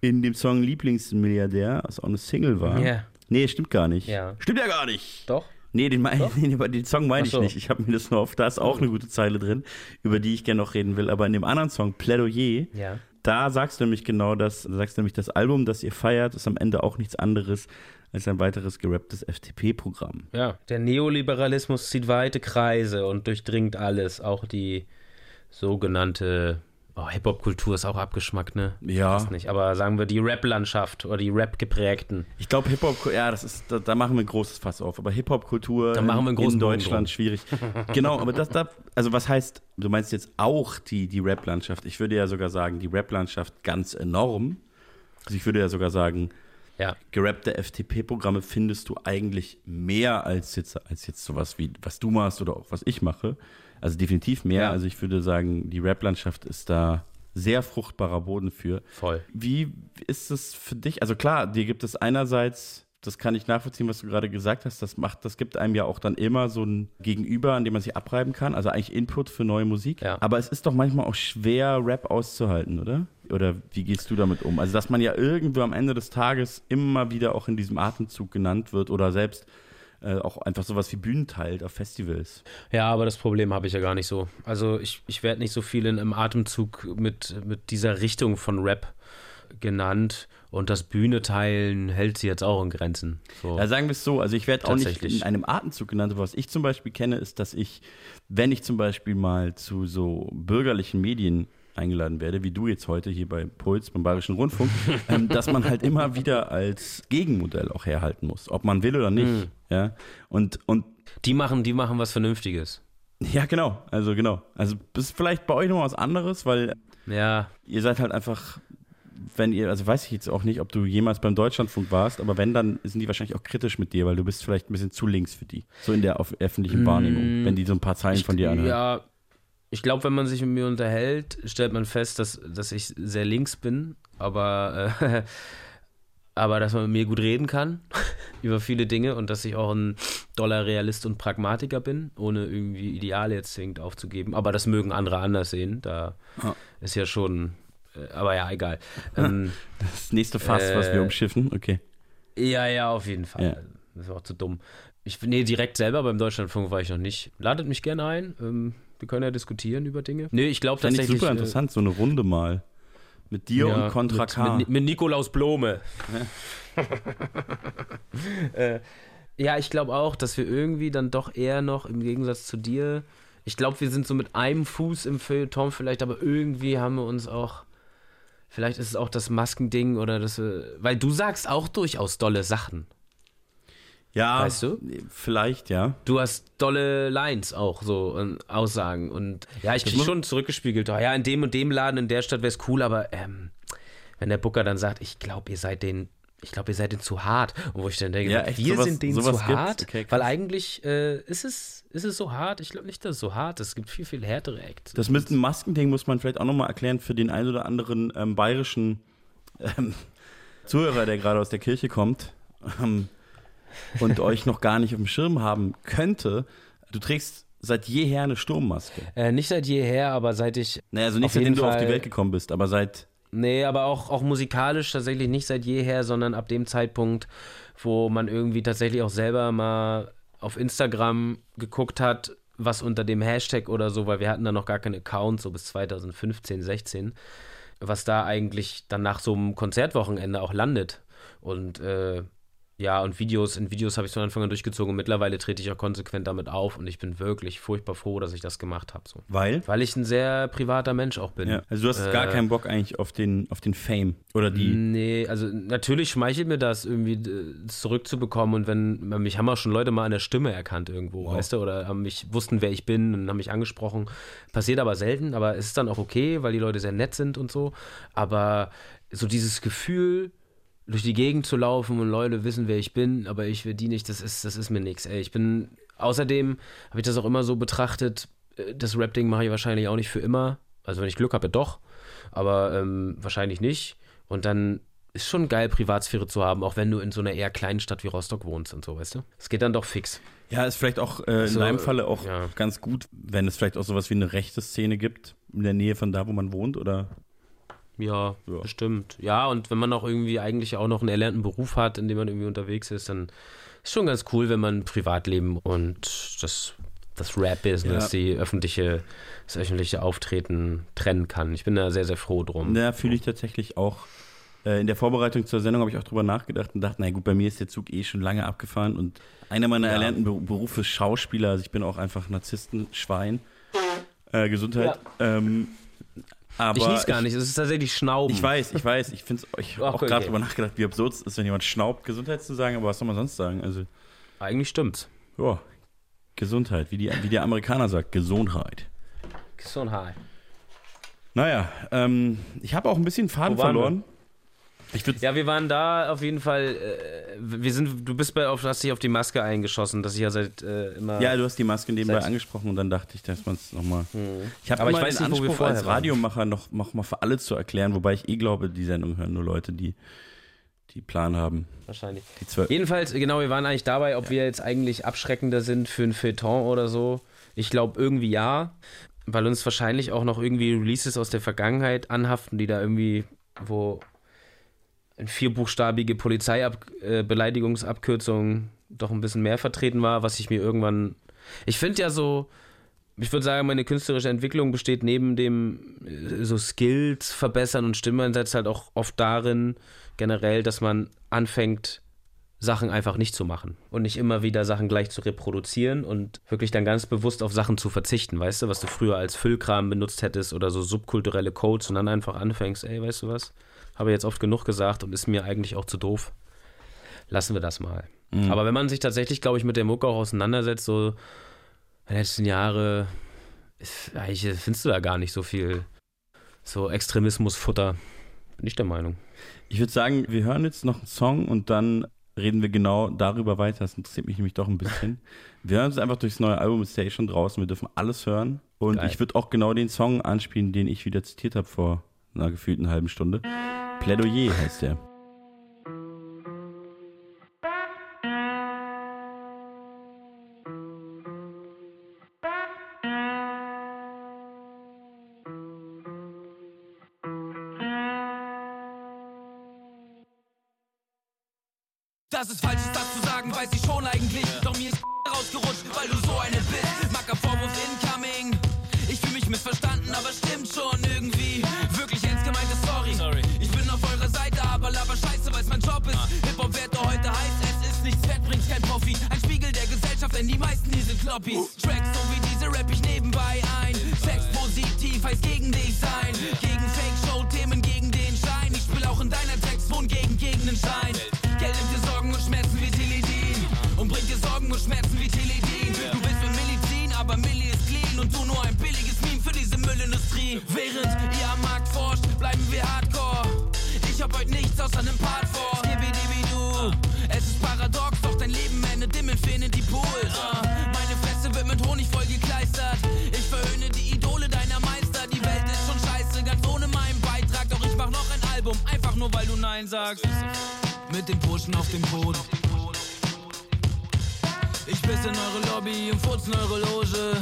In dem Song Lieblingsmilliardär, was auch eine Single war. Ja. Nee, stimmt gar nicht. Ja. Stimmt ja gar nicht. Doch? Nee, den, mein, <laughs> nee, den Song meine ich so. nicht. Ich habe mir das nur auf, da ist auch eine gute Zeile drin, über die ich gerne noch reden will. Aber in dem anderen Song, Plädoyer, Ja. da sagst du nämlich genau das, da sagst du nämlich, das Album, das ihr feiert, ist am Ende auch nichts anderes als ein weiteres gerapptes FDP-Programm. Ja, der Neoliberalismus zieht weite Kreise und durchdringt alles, auch die sogenannte oh, Hip-Hop-Kultur ist auch abgeschmackt, ne? Ja. Weiß nicht, aber sagen wir die Rap-Landschaft oder die Rap-geprägten. Ich glaube, Hip-Hop, ja, das ist, da, da machen wir ein großes Fass auf. Aber Hip-Hop-Kultur in Bogen Deutschland schwierig. <laughs> genau, aber das da, also was heißt, du meinst jetzt auch die, die Rap-Landschaft? Ich würde ja sogar sagen, die Rap-Landschaft ganz enorm. Also ich würde ja sogar sagen, Ja, gerappte FTP-Programme findest du eigentlich mehr als jetzt, als jetzt sowas wie, was du machst oder auch was ich mache. Also definitiv mehr. Ja. Also ich würde sagen, die Rap-Landschaft ist da sehr fruchtbarer Boden für. voll. Wie ist es für dich? Also klar, dir gibt es einerseits, das kann ich nachvollziehen, was du gerade gesagt hast, das macht, das gibt einem ja auch dann immer so ein Gegenüber, an dem man sich abreiben kann, also eigentlich Input für neue Musik. Ja. Aber es ist doch manchmal auch schwer, Rap auszuhalten, oder? Oder wie gehst du damit um? Also, dass man ja irgendwo am Ende des Tages immer wieder auch in diesem Atemzug genannt wird oder selbst äh, auch einfach sowas wie Bühnen teilt auf Festivals. Ja, aber das Problem habe ich ja gar nicht so. Also ich, ich werde nicht so viel in, im Atemzug mit, mit dieser Richtung von Rap genannt und das Bühne teilen hält sie jetzt auch in Grenzen. So. Ja, sagen wir es so, also ich werde auch nicht in einem Atemzug genannt, aber was ich zum Beispiel kenne, ist, dass ich, wenn ich zum Beispiel mal zu so bürgerlichen Medien eingeladen werde, wie du jetzt heute hier bei Puls, beim Bayerischen Rundfunk, <laughs> ähm, dass man halt immer wieder als Gegenmodell auch herhalten muss, ob man will oder nicht. Mhm. Ja? Und, und die machen, die machen was Vernünftiges. ja, genau, also genau. Also das ist vielleicht bei euch noch was anderes, weil Ja, ihr seid halt einfach, wenn ihr, also weiß ich jetzt auch nicht, ob du jemals beim Deutschlandfunk warst, aber wenn, dann sind die wahrscheinlich auch kritisch mit dir, weil du bist vielleicht ein bisschen zu links für die. So in der öffentlichen Wahrnehmung, wenn die so ein paar Zeilen von dir anhören. Ja, ich glaube, wenn man sich mit mir unterhält, stellt man fest, dass, dass ich sehr links bin, aber, äh, <laughs> aber dass man mit mir gut reden kann <laughs> über viele Dinge und dass ich auch ein doller Realist und Pragmatiker bin, ohne irgendwie Ideale jetzt zwingend aufzugeben. Aber das mögen andere anders sehen. Da Ja. ist ja schon, äh, aber ja, egal. <laughs> Ähm, Das nächste Fass, was Äh, wir umschiffen, okay. ja, ja, auf jeden Fall. Ja. Das ist auch zu dumm. Ich, nee, direkt selber beim Deutschlandfunk war ich noch nicht. Ladet mich gerne ein. Ähm, wir können ja diskutieren über Dinge. Nee, ich glaube Fände ich tatsächlich. super äh, interessant, so eine Runde mal. Mit dir ja, und Contra mit, K. Mit, mit Nikolaus Blome. <laughs> äh, ja, ich glaube auch, dass wir irgendwie dann doch eher noch im Gegensatz zu dir ich glaube, wir sind so mit einem Fuß im Feuilleton vielleicht, aber irgendwie haben wir uns auch, vielleicht ist es auch das Maskending oder das, weil du sagst auch durchaus dolle Sachen. Ja, Weißt du? Vielleicht, ja. Du hast dolle Lines auch, so und Aussagen. Und ja, ich krieg schon zurückgespielt. Oh, ja, in dem und dem Laden in der Stadt wäre es cool, aber ähm, wenn der Booker dann sagt, ich glaube, ihr seid den, ich glaube, ihr seid den zu hart. Und wo ich dann denke, Ja, echt, wir sowas- sind denen zu hart. Okay, weil eigentlich äh, ist, es, ist es so hart. Ich glaube nicht, dass es so hart ist. Es gibt viel, viel härtere Acts. Das mit dem Maskending muss man vielleicht auch nochmal erklären für den einen oder anderen ähm, bayerischen ähm, Zuhörer, der gerade aus der Kirche kommt ähm, und euch noch gar nicht auf dem Schirm haben könnte. Du trägst seit jeher eine Sturmmaske. Äh, nicht seit jeher, aber seit ich. Naja, also nicht seitdem du auf die. Welt gekommen bist, aber seit. Nee, aber auch, auch musikalisch tatsächlich nicht seit jeher, sondern ab dem Zeitpunkt, wo man irgendwie tatsächlich auch selber mal auf Instagram geguckt hat, was unter dem Hashtag oder so, weil wir hatten da noch gar keinen Account, so bis 2015, 16, was da eigentlich dann nach so einem Konzertwochenende auch landet. Und äh, ja, und Videos, in Videos habe ich von Anfang an durchgezogen und mittlerweile trete ich auch konsequent damit auf und ich bin wirklich furchtbar froh, dass ich das gemacht habe. So. Weil? Weil ich ein sehr privater Mensch auch bin. Ja. Also du hast gar Äh, keinen Bock eigentlich auf den, auf den Fame. Oder die. Nee, also natürlich schmeichelt mir das irgendwie zurückzubekommen und wenn, mich haben auch schon Leute mal an der Stimme erkannt irgendwo, Wow. weißt du, oder haben mich, wussten, wer ich bin und haben mich angesprochen. Passiert aber selten, aber es ist dann auch okay, weil die Leute sehr nett sind und so. Aber so dieses Gefühl, durch die Gegend zu laufen und Leute wissen, wer ich bin, aber ich will die nicht, das ist, das ist mir nichts. Ey, ich bin, außerdem habe ich das auch immer so betrachtet, äh, das Rap-Ding mache ich wahrscheinlich auch nicht für immer. Also wenn ich Glück habe, doch, aber ähm, wahrscheinlich nicht. Und dann ist schon geil, Privatsphäre zu haben, auch wenn du in so einer eher kleinen Stadt wie Rostock wohnst und so, weißt du? Es geht dann doch fix. Ja, ist vielleicht auch äh, in So, deinem Falle auch ja. ganz gut, wenn es vielleicht auch sowas wie eine rechte Szene gibt, in der Nähe von da, wo man wohnt, oder? Ja, Ja. bestimmt. Ja, und wenn man auch irgendwie eigentlich auch noch einen erlernten Beruf hat, in dem man irgendwie unterwegs ist, dann ist schon ganz cool, wenn man Privatleben und das, das Rap-Business, Ja. die öffentliche, das öffentliche Auftreten trennen kann. Ich bin da sehr, sehr froh drum. Da fühle ich tatsächlich auch. Äh, in der Vorbereitung zur Sendung habe ich auch drüber nachgedacht und dachte, na gut, bei mir ist der Zug eh schon lange abgefahren und einer meiner Ja. erlernten Beru- Berufe ist Schauspieler. Also ich bin auch einfach Narzissten-Schwein. Äh, Gesundheit. Ähm, aber ich nies gar nicht, es ist tatsächlich Schnauben. Ich weiß, ich weiß. Ich finde ich <laughs> habe auch gerade okay. drüber nachgedacht, wie absurd es ist, wenn jemand schnaubt, Gesundheit zu sagen, aber was soll man sonst sagen? Also, Eigentlich stimmt's. ja, Gesundheit, wie, die, wie der Amerikaner sagt, Gesundheit. Gesundheit. Naja, ähm, ich habe auch ein bisschen Faden verloren. Ja, wir waren da auf jeden Fall. Äh, wir sind, du bist bei, auf, hast dich auf die Maske eingeschossen, dass ich ja seit äh, immer. Ja, du hast die Maske nebenbei angesprochen und dann dachte ich, dass man es nochmal. Ich habe Aber immer ich weiß den nicht, wo wir Anspruch, als. Radiomacher noch, noch mal für alle zu erklären, wobei ich eh glaube, die Sendung hören nur Leute, die, die Plan haben. wahrscheinlich. Die zwölf. Jedenfalls, genau, wir waren eigentlich dabei, ob wir jetzt eigentlich abschreckender sind für ein Feuilleton oder so. Ich glaube irgendwie ja, weil uns wahrscheinlich auch noch irgendwie Releases aus der Vergangenheit anhaften, die da irgendwie, wo vierbuchstabige Polizeibeleidigungsabkürzung doch ein bisschen mehr vertreten war, was ich mir irgendwann. Ich finde ja so, ich würde sagen, meine künstlerische Entwicklung besteht neben dem äh, so Skills verbessern und Stimmeinsatz halt auch oft darin, generell, dass man anfängt, Sachen einfach nicht zu machen und nicht immer wieder Sachen gleich zu reproduzieren und wirklich dann ganz bewusst auf Sachen zu verzichten, weißt du, was du früher als Füllkram benutzt hättest oder so subkulturelle Codes und dann einfach anfängst, ey, weißt du was, habe jetzt oft genug gesagt und ist mir eigentlich auch zu doof. Lassen wir das mal. Aber wenn man sich tatsächlich, glaube ich, mit der Mucke auch auseinandersetzt, so die letzten Jahre, ist, eigentlich findest du da gar nicht so viel so Extremismusfutter. Bin ich der Meinung. Ich würde sagen, wir hören jetzt noch einen Song und dann reden wir genau darüber weiter. Das interessiert mich nämlich doch ein bisschen. <laughs> Wir hören uns einfach durchs neue Album, ist ja eh schon draußen. Wir dürfen alles hören. Und Geil. ich würde auch genau den Song anspielen, den ich wieder zitiert habe vor einer gefühlten halben Stunde. Plädoyer heißt der. Das ist falsch, ist das zu sagen, weiß ich schon eigentlich. Doch mir ist rausgerutscht, weil du so eine bist. Macker Vorwurf incoming. Ich fühle mich missverstanden, aber stimmt schon irgendwie. Wirklich ernst gemeinte Sorry. Aber Scheiße, weil's mein Job ist. Hip-Hop doch heute heiß, es ist nichts wert, bringt's kein Profit. Ein Spiegel der Gesellschaft, denn die meisten hier sind Kloppis. Tracks so wie diese rapp ich nebenbei ein. Sex positiv heißt gegen dich sein. Gegen Fake-Show-Themen, gegen den Schein. Ich spiel auch in deiner Text, wohn gegen Gegenschein. Geld nimmt dir Sorgen und Schmerzen wie Teledin. Und bringt dir Sorgen und Schmerzen wie Teledin. Du bist mit Medizin, aber Milli ist clean. Und du nur ein billiges Meme für diese Müllindustrie. Während ihr am Markt forscht, bleiben wir hardcore. Hab heute nichts außer nem Part vor. Skibidibidu. Es ist paradox, doch dein Leben endet im Infinity Pool. Uh, meine Fresse wird mit Honig voll gekleistert. Ich verhöhne die Idole deiner Meister. Die Welt ist schon scheiße, ganz ohne meinen Beitrag. Doch ich mach noch ein Album, einfach nur weil du Nein sagst. Mit den Burschen auf dem Boden. Ich piss in eure Lobby und furz in eure Loge.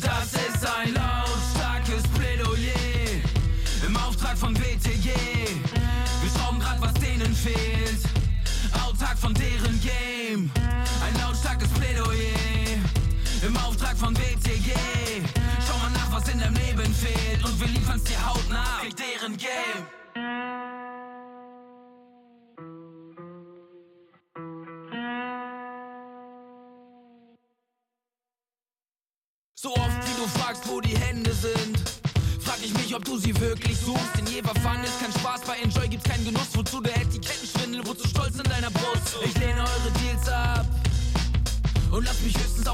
Das ist ein lautstarkes Plädoyer im Auftrag von WTG. Denen fehlt. Autark von deren Game. Ein lautstarkes Plädoyer im Auftrag von WTG. Schau mal nach, was in deinem Leben fehlt. Und wir liefern's dir hautnah. Krieg deren Game. So oft wie du fragst, wo die Hände sind. Frag ich mich, ob du sie wirklich suchst.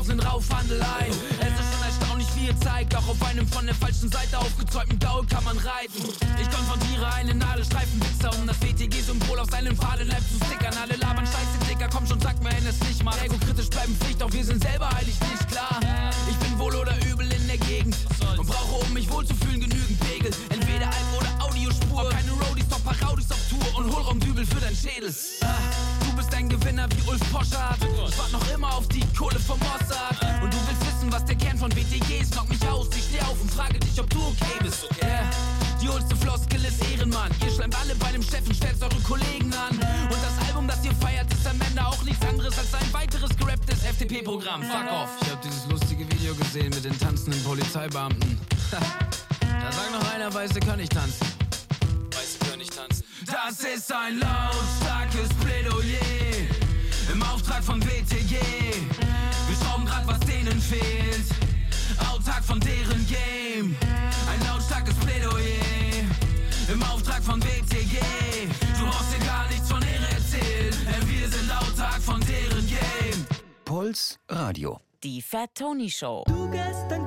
Den Raufhandel ein. Es ist schon erstaunlich, wie ihr zeigt. Auch auf einem von der falschen Seite aufgezeugten Gaul kann man reiten. Ich konfrontiere einen Nadelstreifenwichser, um das WTG-Symbol auf seinem Fadenleib zu stickern. Alle labern Scheiße, Dicker, komm schon, sag mir, es nicht mal. Ego-kritisch bleiben Pflicht, auch wir sind selber heilig nicht klar. Ich bin wohl oder übel in der Gegend und brauche, um mich wohlzufühlen, genügend Pegel. Entweder Alb oder Audiospur. Keine Roadies, doch paar auf Tour und Hohlraumdübel für dein Schädel. Ah, bist ein Gewinner wie Ulf Poschardt. Ich wart noch immer auf die Kohle vom Mossad. Und du willst wissen, was der Kern von WTG ist. Knock mich aus, ich steh auf und frage dich, ob du okay bist. Yeah. Die holste Floskel ist Ehrenmann. Ihr schleimt alle bei dem Chef und stellt eure Kollegen an. Und das Album, das ihr feiert, ist am Ende auch nichts anderes als ein weiteres gerapptes FDP-Programm. Fuck off. Ich hab dieses lustige Video gesehen mit den tanzenden Polizeibeamten. <laughs> da sagt noch einer, Weiße kann nicht tanzen. Weiße können nicht tanzen. Das ist ein lautstarkes Plädoyer im Auftrag von WTG. Wir schauen grad, was denen fehlt. Autark von deren Game. Ein lautstarkes Plädoyer im Auftrag von WTG. Du brauchst dir gar nichts von Ehre erzählen. Denn wir sind autark von deren Game. Puls Radio. Die Fat Tony Show. Du gehst einen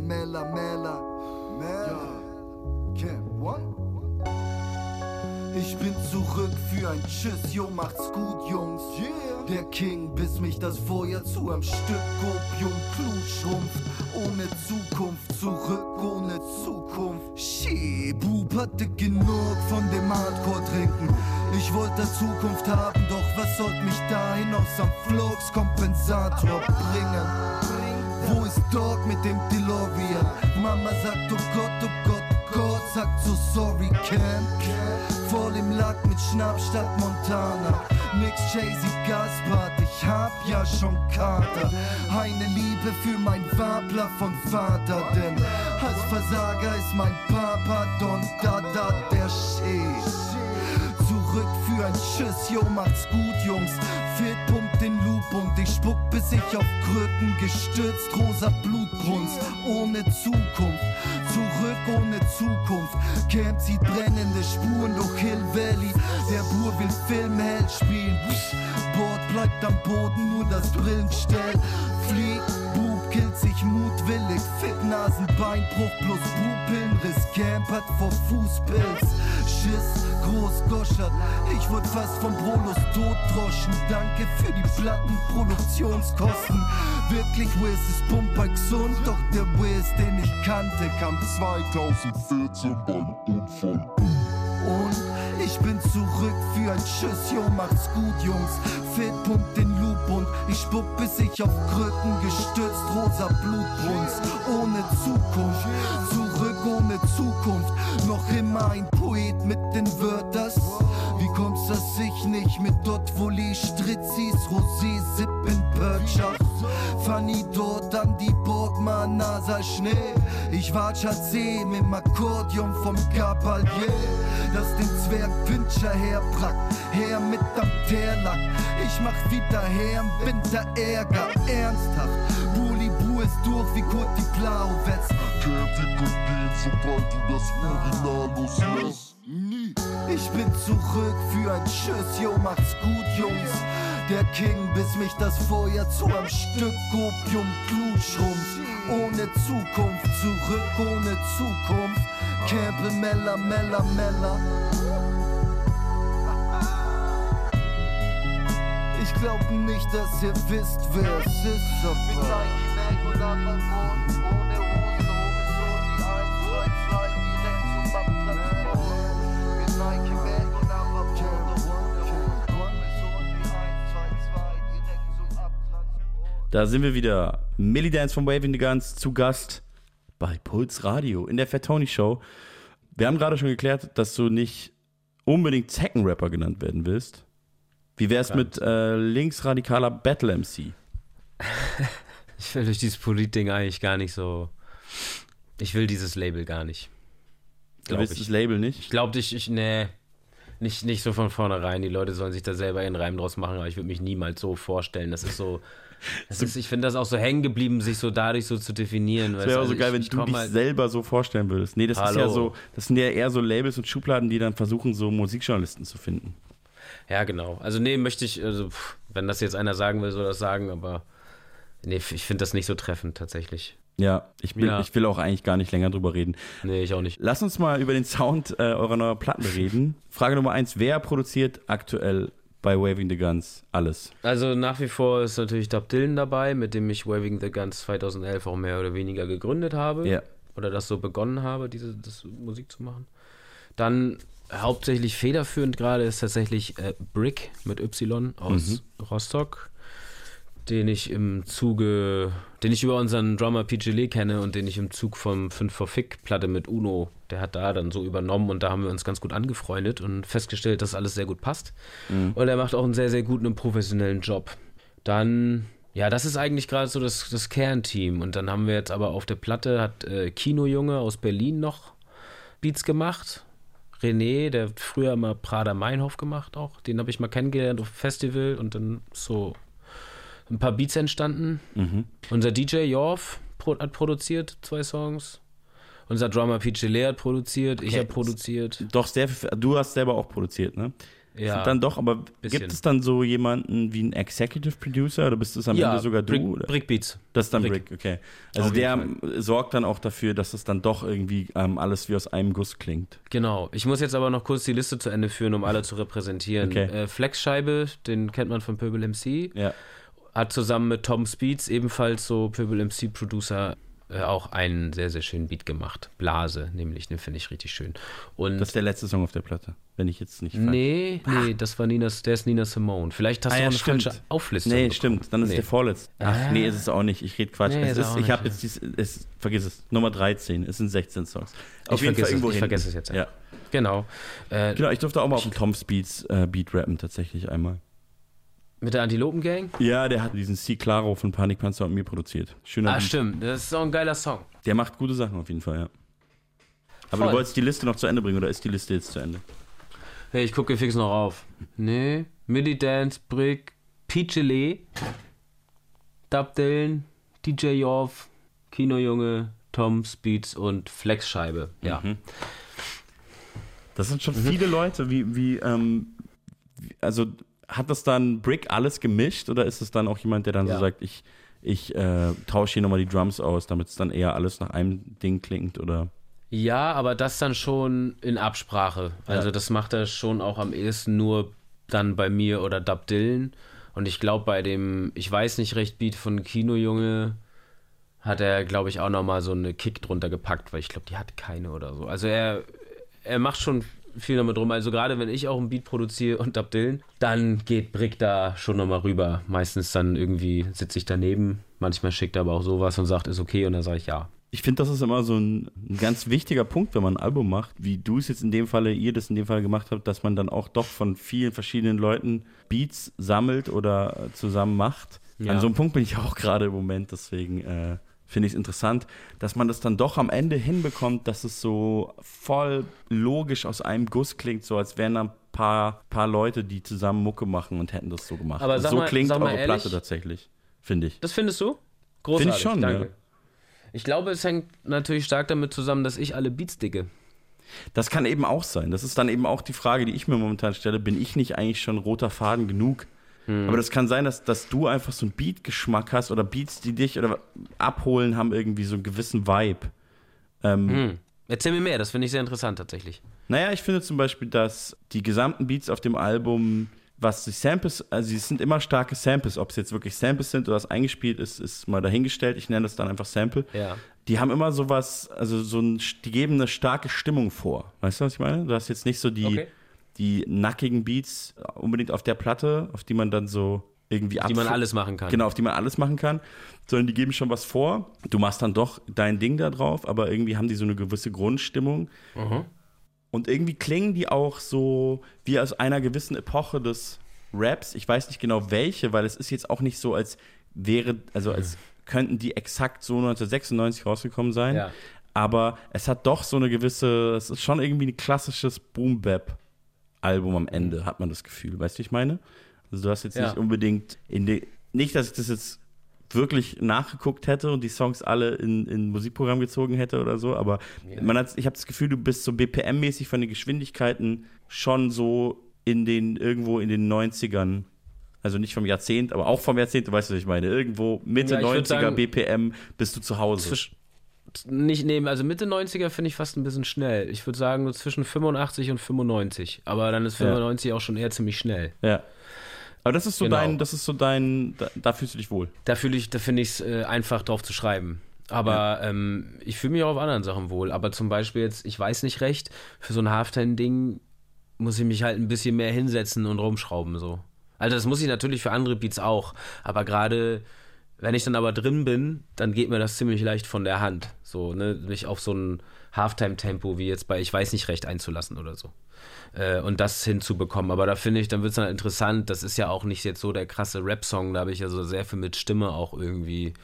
Mella, Mella, Mella. Mella. Camp, what? Ich bin zurück für ein Tschüss, yo, macht's gut, Jungs. Der King, bis mich das Feuer zu einem Stück Opium Blut schrumpft. Ohne Zukunft, zurück ohne Zukunft. Shit, Bub hatte genug von dem Hardcore-Trinken. Ich wollte Zukunft haben, doch was sollte mich dahin aus am Fluxkompensator bringen? Wo ist Dog mit dem DeLorean? Mama sagt, oh Gott, oh Gott, Gott sagt so sorry, Camp. Voll im Lack mit Schnaps statt Montana. Nix Jay-Z Gaspard, ich hab ja schon Kater. Eine Liebe für mein Wabler von Vater, denn als Versager ist mein Papa Don Dada der Shit. Zurück für ein Schiss, yo, macht's gut, Jungs. Fit pumpt den Loop und ich spuck, bis ich auf Krücken gestürzt, rosa Blutbrunst, ohne Zukunft. Zurück ohne Zukunft. Camp zieht brennende Spuren durch Hill Valley. Der Bur will Filmheld spielen. Bord bleibt am Boden, nur das Brillengestell. Fliegt, Bub killt sich mutwillig. Ficknasen, Beinbruch plus Pupillenriss. Camp hat vor Fußpilz. Schiss, groß goschert. Ich wurde fast vom Brolos totdroschen. Danke für die Plattenproduktionskosten. Wirklich Wiz ist Pumper gesund, doch der Wiz, den ich kannte, kam 2014 beim Unfall. Und ich bin zurück für ein Tschüss, yo, macht's gut, Jungs. Fit pumpt den Loop und ich spuck, bis ich auf Krücken gestürzt, rosa Blutbrunst. Ohne Zukunft, zurück ohne Zukunft. Noch immer ein Poet mit den Wörters. Wie kommt's, dass ich nicht mit dort, wo die Stritzis, Rosé, Sippen, Pörtschach? Fanny dort an die Burg, man, Nasa Schnee. Ich See mit dem Akkordeon vom Kapalier. Lass den Zwerg Pinscher herbrack, her mit am Teerlack. Ich mach wieder her im Winter Ärger, ernsthaft. Bully Bu ist durch wie Kurt die Blauwetz. Käfig und geht, sobald du das Urinal loslässt. Nie. Ich bin zurück für ein Tschüss, yo, macht's gut, Jungs. Der King, bis mich das Feuer zu einem Stück Opium Blut schrumpft. Ohne Zukunft, zurück ohne Zukunft. Campbell, Mella, Mella, Mella. Ich glaub nicht, dass ihr wisst, wer es ist, aber. Da sind wir wieder. Millie Dance von Waving the Guns zu Gast bei Puls Radio in der Fat Tony Show. Wir haben gerade schon geklärt, dass du nicht unbedingt Zeckenrapper genannt werden willst. Wie wär's mit äh, linksradikaler Battle MC? <laughs> Ich will durch dieses Polit-Ding eigentlich gar nicht so. Ich will dieses Label gar nicht. Du willst ich. das Label nicht? Ich glaube, ich, ich, nee. Nicht, nicht so von vornherein. Die Leute sollen sich da selber ihren Reim draus machen, aber ich würde mich niemals so vorstellen. Das ist so. Das ist, ich finde das auch so hängen geblieben, sich so dadurch so zu definieren. Das wäre auch so geil, wenn du dich halt, selber so vorstellen würdest. Nee, das ist ja Hallo. so, das sind ja eher so Labels und Schubladen, die dann versuchen, so Musikjournalisten zu finden. Ja, genau. Also, nee, möchte ich, also, wenn das jetzt einer sagen will, soll das sagen, aber nee, ich finde das nicht so treffend tatsächlich. Ja, ich, will, Ja. ich will auch eigentlich gar nicht länger drüber reden. Nee, ich auch nicht. Lass uns mal über den Sound äh, eurer neuen Platten reden. Frage Nummer eins: Wer produziert aktuell bei Waving the Guns alles? Also nach wie vor ist natürlich Dub Dylan dabei, mit dem ich Waving the Guns 2011 auch mehr oder weniger gegründet habe. Ja. Oder das so begonnen habe, diese das Musik zu machen. Dann hauptsächlich federführend gerade ist tatsächlich äh, Brick mit Y aus Rostock, den ich im Zuge, den ich über unseren Drummer Lee kenne und den ich im Zug vom 5 for Fick Platte mit Uno, der hat da dann so übernommen und da haben wir uns ganz gut angefreundet und festgestellt, dass alles sehr gut passt. Und er macht auch einen sehr, sehr guten und professionellen Job. Dann, ja, das ist eigentlich gerade so das, das Kernteam. Und dann haben wir jetzt aber auf der Platte, hat äh, Kinojunge aus Berlin noch Beats gemacht. René, der früher mal Prader Meinhof gemacht auch. Den habe ich mal kennengelernt auf Festival und dann so ein paar Beats entstanden. Unser DJ Jorf hat produziert zwei Songs. Unser Drummer PJ Lee hat produziert, ich Okay. habe produziert. Doch, sehr, du hast selber auch produziert, ne? Ja, Dann doch, aber bisschen. gibt es dann so jemanden wie einen Executive Producer oder bist es am ja Ende sogar du? Brick, oder? Brick Beats. Das ist dann Brick. Brick, okay. Also Auf der sorgt dann auch dafür, dass es dann doch irgendwie ähm, alles wie aus einem Guss klingt. Genau. Ich muss jetzt aber noch kurz die Liste zu Ende führen, um alle zu repräsentieren. Okay. Äh, Flexscheibe, den kennt man von Pöbel MC, Ja. Hat zusammen mit Tom Speeds, ebenfalls so Pöbel MC Producer, äh, auch einen sehr, sehr schönen Beat gemacht. Blase, nämlich, den finde ich richtig schön. Und Das ist der letzte Song auf der Platte, wenn ich jetzt nicht falsch- nee, nee, das war Nina, der ist Nina Simone. Vielleicht hast Ah du ja, auch eine stimmt. falsche Auflistung. Nee, bekommen. stimmt. Dann ist Nee. der vorletzte. Ach, Ah. nee, ist es auch nicht. Ich rede Quatsch. Nee, es ist ich habe ja. jetzt dies, es, vergiss es. Nummer 13. Es sind 16 Songs. Auf Ich jeden Fall vergesse es, ich hinten. vergesse es jetzt, ja. Ja. Genau. Äh, Genau, ich durfte auch mal auf dem Tom Speeds äh, Beat rappen tatsächlich einmal. Mit der Antilopen-Gang? Ja, der hat diesen C. Claro von Panikpanzer und mir produziert. Schöner Ah, Beat. stimmt. Das ist auch ein geiler Song. Der macht gute Sachen auf jeden Fall, ja. Aber Voll. du wolltest die Liste noch zu Ende bringen oder ist die Liste jetzt zu Ende? Hey, ich gucke fix noch auf. Nee, Midi Dance, Brick, Peachy Dub Dylan, DJ Jorf, Kinojunge, Tom Speeds und Flexscheibe. Ja. Mhm. Das sind schon viele Leute. Wie, wie, ähm, wie, also hat das dann Brick alles gemischt oder ist es dann auch jemand, der dann Ja. so sagt, ich, ich äh, tausche hier nochmal die Drums aus, damit es dann eher alles nach einem Ding klingt oder? Ja, aber das dann schon in Absprache. Also Ja. das macht er schon auch am ehesten nur dann bei mir oder Dub Dylan. Und ich glaube bei dem, ich weiß nicht recht, Beat von Kinojunge hat er, glaube ich, auch nochmal so eine Kick drunter gepackt, weil ich glaube, die hat keine oder so. Also er, er macht schon viel damit rum. Also gerade wenn ich auch einen Beat produziere und Dylan, dann geht Brick da schon nochmal rüber. Meistens dann irgendwie sitze ich daneben. Manchmal schickt er aber auch sowas und sagt, ist okay. Und dann sage ich ja. Ich finde, das ist immer so ein, ein ganz wichtiger Punkt, wenn man ein Album macht, wie du es jetzt in dem Falle, ihr das in dem Fall gemacht habt, dass man dann auch doch von vielen verschiedenen Leuten Beats sammelt oder zusammen macht. Ja. An so einem Punkt bin ich auch <laughs> gerade im Moment, deswegen äh, finde ich es interessant, dass man das dann doch am Ende hinbekommt, dass es so voll logisch aus einem Guss klingt, so als wären da ein paar, paar Leute, die zusammen Mucke machen und hätten das so gemacht. Aber Also so mal- klingt eure ehrlich- Platte tatsächlich, finde ich. Das findest du? Großartig, Find ich schon, danke. ja. Ich glaube, es hängt natürlich stark damit zusammen, dass ich alle Beats dicke. Das kann eben auch sein. Das ist dann eben auch die Frage, die ich mir momentan stelle. Bin ich nicht eigentlich schon roter Faden genug? Hm. Aber das kann sein, dass, dass du einfach so einen Beat-Geschmack hast oder Beats, die dich oder abholen, haben irgendwie so einen gewissen Vibe. Ähm, Hm. Erzähl mir mehr, das finde ich sehr interessant tatsächlich. Naja, ich finde zum Beispiel, dass die gesamten Beats auf dem Album, was die Samples, also es sind immer starke Samples. Ob es jetzt wirklich Samples sind oder was eingespielt ist, ist mal dahingestellt. Ich nenne das dann einfach Sample. Ja. Die haben immer sowas, also so ein, die geben eine starke Stimmung vor. Weißt du, was ich meine? Du hast jetzt nicht so die, Okay. Die nackigen Beats unbedingt auf der Platte, auf die man dann so irgendwie Die man alles machen kann. Genau, auf die man alles machen kann, sondern die geben schon was vor. Du machst dann doch dein Ding da drauf, aber irgendwie haben die so eine gewisse Grundstimmung. Mhm. Und irgendwie klingen die auch so wie aus einer gewissen Epoche des Raps. Ich weiß nicht genau welche, weil es ist jetzt auch nicht so, als wäre, also als könnten die exakt so 1996 rausgekommen sein. Ja. Aber es hat doch so eine gewisse, es ist schon irgendwie ein klassisches Boom-Bap-Album am Ende, hat man das Gefühl. Weißt du, ich meine? Also du hast jetzt Ja. nicht unbedingt in die, nicht, dass ich das jetzt wirklich nachgeguckt hätte und die Songs alle in, in ein Musikprogramm gezogen hätte oder so, aber man hat, ich habe das Gefühl, du bist so BPM-mäßig von den Geschwindigkeiten schon so in den, irgendwo in den 90ern, also nicht vom Jahrzehnt, aber auch vom Jahrzehnt, du weißt, was ich meine, irgendwo Mitte Ja, ich würd 90er sagen, BPM bist du zu Hause. Zwisch- nicht nehmen, also Mitte 90er finde ich fast ein bisschen schnell. Ich würde sagen so zwischen 85 und 95. Aber dann ist Ja. 95 auch schon eher ziemlich schnell. Ja. Aber das ist so Genau. dein, das ist so dein, da, da fühlst du dich wohl. Da fühle ich, da finde ich es äh, einfach drauf zu schreiben. Aber ähm, ich fühle mich auch auf anderen Sachen wohl. Aber zum Beispiel jetzt, ich weiß nicht recht, für so ein Halftime-Ding muss ich mich halt ein bisschen mehr hinsetzen und rumschrauben so. Also das muss ich natürlich für andere Beats auch. Aber gerade wenn ich dann aber drin bin, dann geht mir das ziemlich leicht von der Hand. So, ne, mich auf so ein Halftime-Tempo wie jetzt bei Ich weiß nicht recht einzulassen oder so. Äh, und das hinzubekommen. Aber da finde ich, dann wird es dann interessant. Das ist ja auch nicht jetzt so der krasse Rap-Song. Da habe ich ja so sehr viel mit Stimme auch irgendwie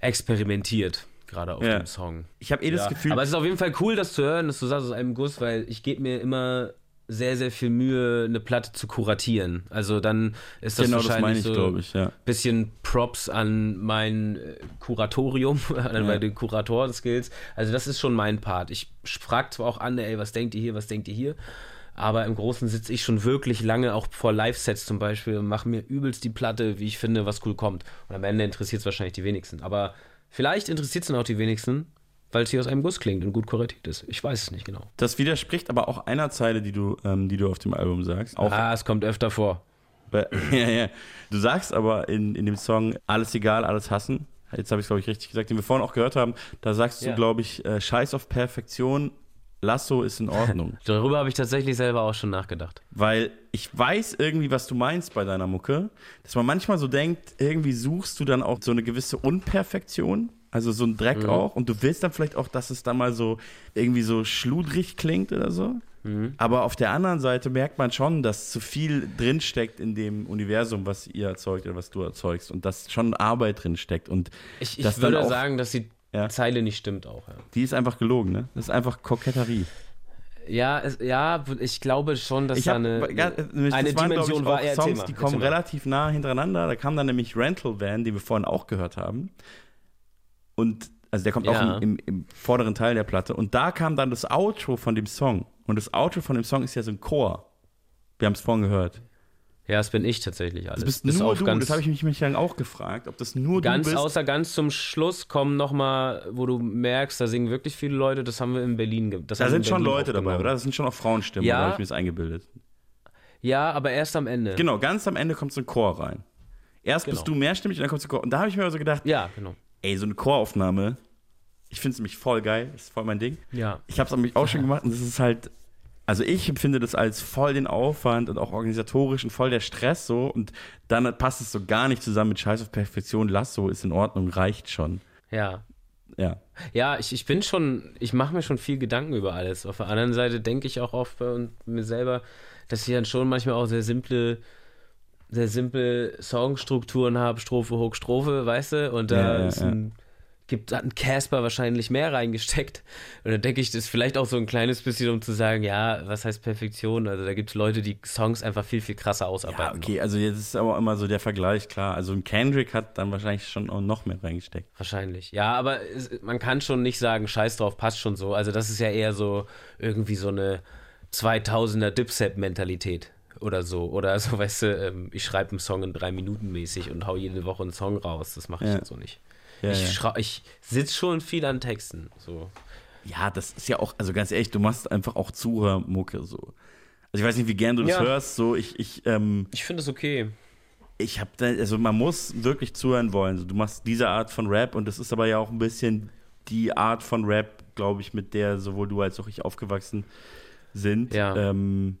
experimentiert. Gerade auf Ja. dem Song. Ich habe eh das Ja. Gefühl, Aber es ist auf jeden Fall cool, das zu hören, dass du sagst aus einem Guss, weil ich gebe mir immer sehr, sehr viel Mühe, eine Platte zu kuratieren. Also dann ist das genau das wahrscheinlich meine ich, so ich, ja. bisschen Props an mein äh, Kuratorium, <laughs> an meine Kurator-Skills. Also das ist schon mein Part. Ich frage zwar auch an, ey, was denkt ihr hier, was denkt ihr hier? Aber im Großen sitze ich schon wirklich lange, auch vor Live-Sets zum Beispiel, und mache mir übelst die Platte, wie ich finde, was cool kommt. Und am Ende interessiert es wahrscheinlich die wenigsten. Aber vielleicht interessiert es dann auch die wenigsten, weil es hier aus einem Guss klingt und gut kuratiert ist. Ich weiß es nicht genau. Das widerspricht aber auch einer Zeile, die du, ähm, die du auf dem Album sagst. Auch, ah, es kommt öfter vor. bei- <laughs> ja, ja. Du sagst aber in, in dem Song Alles egal, alles hassen. Jetzt habe ich es, glaube ich, richtig gesagt, den wir vorhin auch gehört haben. Da sagst Ja. du, glaube ich, äh, Scheiß auf Perfektion, Lasso ist in Ordnung. <laughs> Darüber habe ich tatsächlich selber auch schon nachgedacht. Weil ich weiß irgendwie, was du meinst bei deiner Mucke, dass man manchmal so denkt, irgendwie suchst du dann auch so eine gewisse Unperfektion, also so ein Dreck Mhm. auch, und du willst dann vielleicht auch, dass es dann mal so irgendwie so schludrig klingt oder so. Mhm. Aber auf der anderen Seite merkt man schon, dass zu viel drinsteckt in dem Universum, was ihr erzeugt oder was du erzeugst und dass schon Arbeit drinsteckt und Ich, ich würde auch- sagen, dass die Ja. Zeile nicht stimmt auch. Ja. die ist einfach gelogen, ne? Das ist einfach Koketterie. Ja, es, ja, ich glaube schon, dass Ich da hab, eine, ja, das eine waren, Dimension ich, war. Songs, mal, die kommen relativ nah hintereinander. Da kam dann nämlich Rental Van, den wir vorhin auch gehört haben. Und also der kommt Ja. auch im, im, im vorderen Teil der Platte. Und da kam dann das Outro von dem Song. Und das Outro von dem Song ist ja so ein Chor. Wir haben es vorhin gehört. Ja, das bin ich tatsächlich alles. Das bist Bis nur du. Das habe ich mich, mich dann auch gefragt, ob das nur ganz du bist. außer ganz zum Schluss kommen nochmal, wo du merkst, da singen wirklich viele Leute. Das haben wir in Berlin. Das da sind in schon Berlin Leute dabei, oder? Das sind schon auch Frauenstimmen, Ja. oder habe ich mir das eingebildet? Ja, aber erst am Ende. Genau, ganz am Ende kommt so ein Chor rein. Erst bist Genau. du mehrstimmig und dann kommt so ein Chor. Und da habe ich mir also gedacht, Ja, genau. Ey, so eine Choraufnahme, ich finde es nämlich voll geil, das ist voll mein Ding. Ja. Ich habe es nämlich auch schon gemacht und das ist halt, also ich empfinde das als voll den Aufwand und auch organisatorisch und voll der Stress so und dann passt es so gar nicht zusammen mit Scheiß auf Perfektion, lass so, ist in Ordnung, reicht schon. Ja. ja. Ja, ich, ich bin schon, ich mache mir schon viel Gedanken über alles. Auf der anderen Seite denke ich auch oft bei mir selber, dass ich dann schon manchmal auch sehr simple, sehr simple Songstrukturen habe, Strophe, Hook, Strophe, weißt du? Und da Ja, ja, ist ja. ein, gibt, hat ein Casper wahrscheinlich mehr reingesteckt. Und dann denke ich, das ist vielleicht auch so ein kleines bisschen, um zu sagen, ja, was heißt Perfektion? Also da gibt es Leute, die Songs einfach viel, viel krasser Ja, ausarbeiten. okay, also jetzt ist aber immer so der Vergleich, klar. Also ein Kendrick hat dann wahrscheinlich schon auch noch mehr reingesteckt. Wahrscheinlich. Ja, aber es, man kann schon nicht sagen, scheiß drauf, passt schon so. Also das ist ja eher so irgendwie so eine 2000er Dipset-Mentalität oder so. Oder so, <laughs> weißt du, ähm, ich schreibe einen Song in drei Minuten mäßig und hau jede Woche einen Song raus. Das mache ich Ja. dann so nicht. Ja, ich ja. ich sitze schon viel an Texten. So. Ja, das ist ja auch, also ganz ehrlich, du machst einfach auch Zuhörmucke so. Also ich weiß nicht, wie gern du das Ja. hörst, so ich, ich, ähm, Ich finde es okay. ich habe da, also man muss wirklich zuhören wollen. Du machst diese Art von Rap und das ist aber ja auch ein bisschen die Art von Rap, glaube ich, mit der sowohl du als auch ich aufgewachsen sind. Ja. Ähm,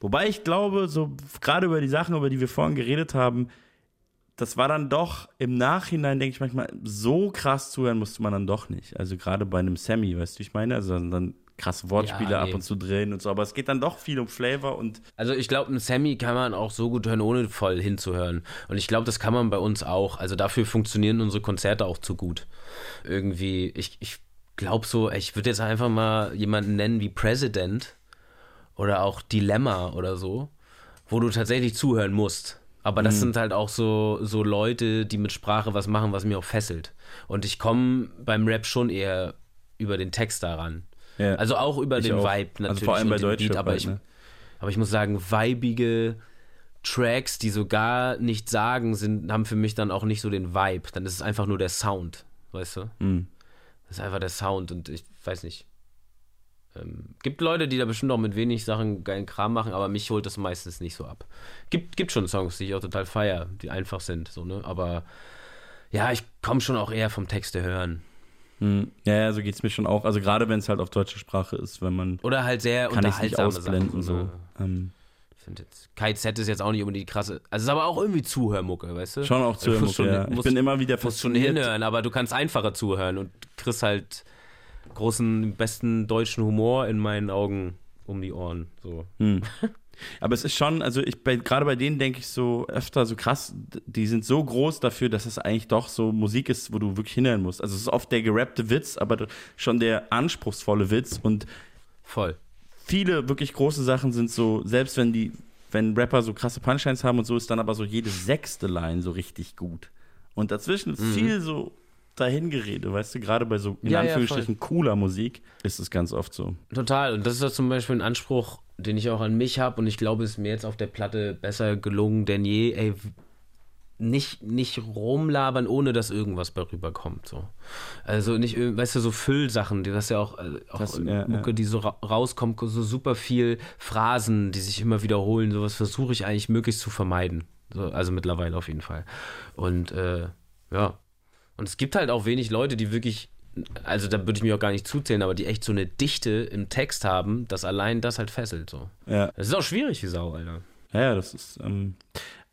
wobei ich glaube, so gerade über die Sachen, über die wir vorhin geredet haben, das war dann doch im Nachhinein, denke ich manchmal, so krass zuhören musste man dann doch nicht. Also gerade bei einem Sammy, weißt du, ich meine? Also dann, krasse Wortspiele Ja, ab und zu drin und so, aber es geht dann doch viel um Flavor und Also ich glaube, einen Sammy kann man auch so gut hören, ohne voll hinzuhören. Und ich glaube, das kann man bei uns auch. Also dafür funktionieren unsere Konzerte auch zu gut. Irgendwie, ich, ich glaube so, ich würde jetzt einfach mal jemanden nennen wie President oder auch Dilemma oder so, wo du tatsächlich zuhören musst. Aber das sind halt auch so, so Leute, die mit Sprache was machen, was mir auch fesselt. Und ich komme beim Rap schon eher über den Text daran. Ja. Also auch über Ich den auch. Vibe natürlich. Also vor allem bei den Deutschrap Beat, aber halt, ich, ne? aber ich muss sagen, vibige Tracks, die so gar nicht sagen, sind, haben für mich dann auch nicht so den Vibe. Dann ist es einfach nur der Sound, weißt du? Mhm. Das ist einfach der Sound und ich weiß nicht. Ähm, gibt Leute, die da bestimmt auch mit wenig Sachen geilen Kram machen, aber mich holt das meistens nicht so ab. Gibt, gibt schon Songs, die ich auch total feier, die einfach sind, so, ne? Aber ja, ich komme schon auch eher vom Texte hören. Hm, Ja, ja, so geht's mir schon auch. Also gerade wenn es halt auf deutsche Sprache ist, wenn man Oder halt sehr kann ich nicht unterhaltsame ausblenden Sachen. so. Ähm, Ich finde jetzt, KZ ist jetzt auch nicht unbedingt die krasse. Also es ist aber auch irgendwie Zuhörmucke, weißt du? schon auch Also du musst zu ja. Ich musst- bin immer wieder musst schon fasziniert. hinhören, aber du kannst einfacher zuhören und kriegst halt großen, besten deutschen Humor in meinen Augen um die Ohren. So. Hm. Aber es ist schon, also ich gerade bei denen denke ich so öfter so krass, die sind so groß dafür, dass es eigentlich doch so Musik ist, wo du wirklich hinhören musst. Also es ist oft der gerappte Witz, aber schon der anspruchsvolle Witz und Voll. viele wirklich große Sachen sind so, selbst wenn die, wenn Rapper so krasse Punchlines haben und so, ist dann aber so jede sechste Line so richtig gut. Und dazwischen ist viel so dahingerede, weißt du, gerade bei so in Ja, ja, Anführungsstrichen cooler Musik ist es ganz oft so. Total. Und das ist ja zum Beispiel ein Anspruch, den ich auch an mich habe und ich glaube, es ist mir jetzt auf der Platte besser gelungen denn je. Ey, nicht, nicht rumlabern, ohne dass irgendwas bei rüberkommt. So. Also nicht, weißt du, so Füllsachen, die das ja auch, äh, auch Das- ja, Mucke, ja. die so ra rauskommt, so super viel Phrasen, die sich immer wiederholen. Sowas versuche ich eigentlich möglichst zu vermeiden. So, also mittlerweile auf jeden Fall. Und äh, ja. Und es gibt halt auch wenig Leute, die wirklich, also da würde ich mich auch gar nicht zuzählen, aber die echt so eine Dichte im Text haben, dass allein das halt fesselt. So. Ja. Das ist auch schwierig, wie Sau, Alter. Ja, ja, das ist. Ähm,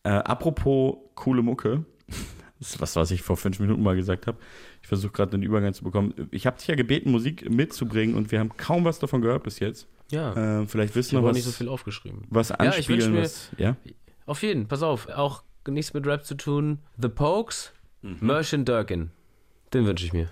äh, apropos coole Mucke. <laughs> Das ist was, was ich vor fünf Minuten mal gesagt habe. Ich versuche gerade den Übergang zu bekommen. Ich habe dich ja gebeten, Musik mitzubringen und wir haben kaum was davon gehört bis jetzt. Ja. Äh, vielleicht ich wissen wir was, nicht so viel aufgeschrieben. was Ja, ich anspielen. mir- was, ja? Auf jeden, pass auf, auch nichts mit Rap zu tun. The Pokes, Mhm. Merchant Durkin. Den wünsche ich mir.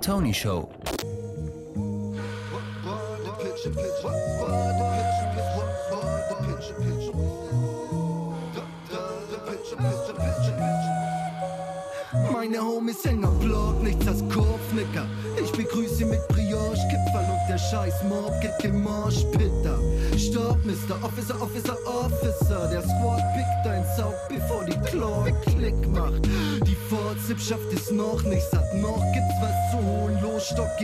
Tony Show. Meine Homies hängen am Block, nichts als Kopfnicker. Ich begrüße sie mit Brioche, Kipferl und der scheiß Mob geht kein Marsch, Pitter. Stopp, Mr. Officer, Officer, Officer. Der Squad pickt dein Saug, bevor die Claw Klick macht. Die Vorzip schafft es noch nicht,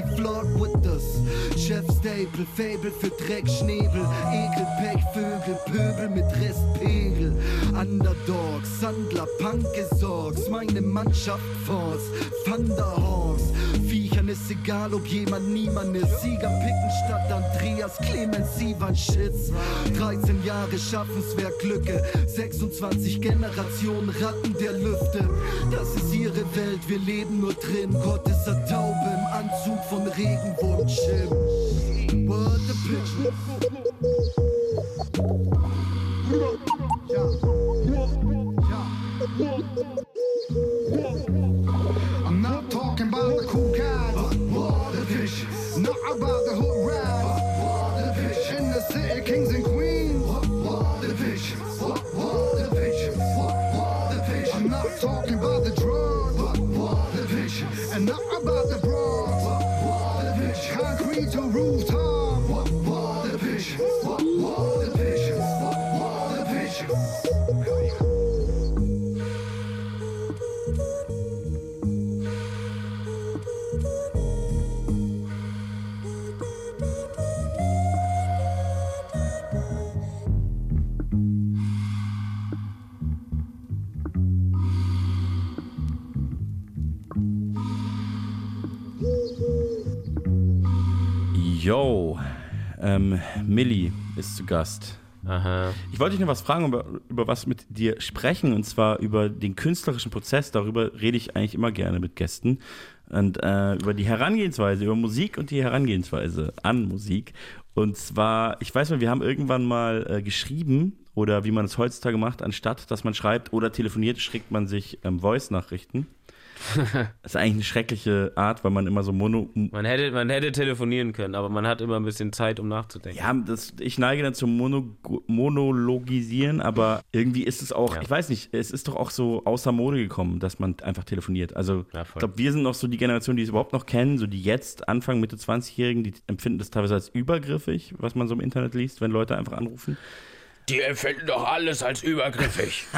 Flock with us. Chef Staple, Fable für Dreck, Schnebel. Ekel, Pech, Vögel, Pöbel mit Restpegel. Underdogs, Sandler, Punkesorgs. Meine Mannschaft Force, Thunderhawks. Viechern ist egal, ob jemand niemand ist. Sieger picken statt Andreas Clemens Ivan Schitz. 13 Jahre Schaffenswerk Glücke. 26 Generationen Ratten der Lüfte. Das ist ihre Welt, wir leben nur drin. Gott ist eine Taube Anzug von Regenwurm-Chim. What the pitch? Ist zu Gast. Aha. Ich wollte dich noch was fragen, über, über was mit dir sprechen, und zwar über den künstlerischen Prozess. Darüber rede ich eigentlich immer gerne mit Gästen. Und äh, über die Herangehensweise, über Musik und die Herangehensweise an Musik. Und zwar, ich weiß mal, wir haben irgendwann mal äh, geschrieben, oder wie man es heutzutage macht, anstatt dass man schreibt oder telefoniert, schickt man sich ähm, Voice-Nachrichten. Das <laughs> ist eigentlich eine schreckliche Art, weil man immer so mono. Man hätte, man hätte telefonieren können, aber man hat immer ein bisschen Zeit, um nachzudenken. Ja, das, ich neige dann zum Mono, Monologisieren, aber irgendwie ist es auch, Ja. ich weiß nicht, es ist doch auch so außer Mode gekommen, dass man einfach telefoniert. Also Ja, ich glaube, wir sind noch so die Generation, die es überhaupt noch kennen, so die jetzt Anfang, Mitte 20-Jährigen, die empfinden das teilweise als übergriffig, was man so im Internet liest, wenn Leute einfach anrufen. Die empfinden doch alles als übergriffig. <laughs>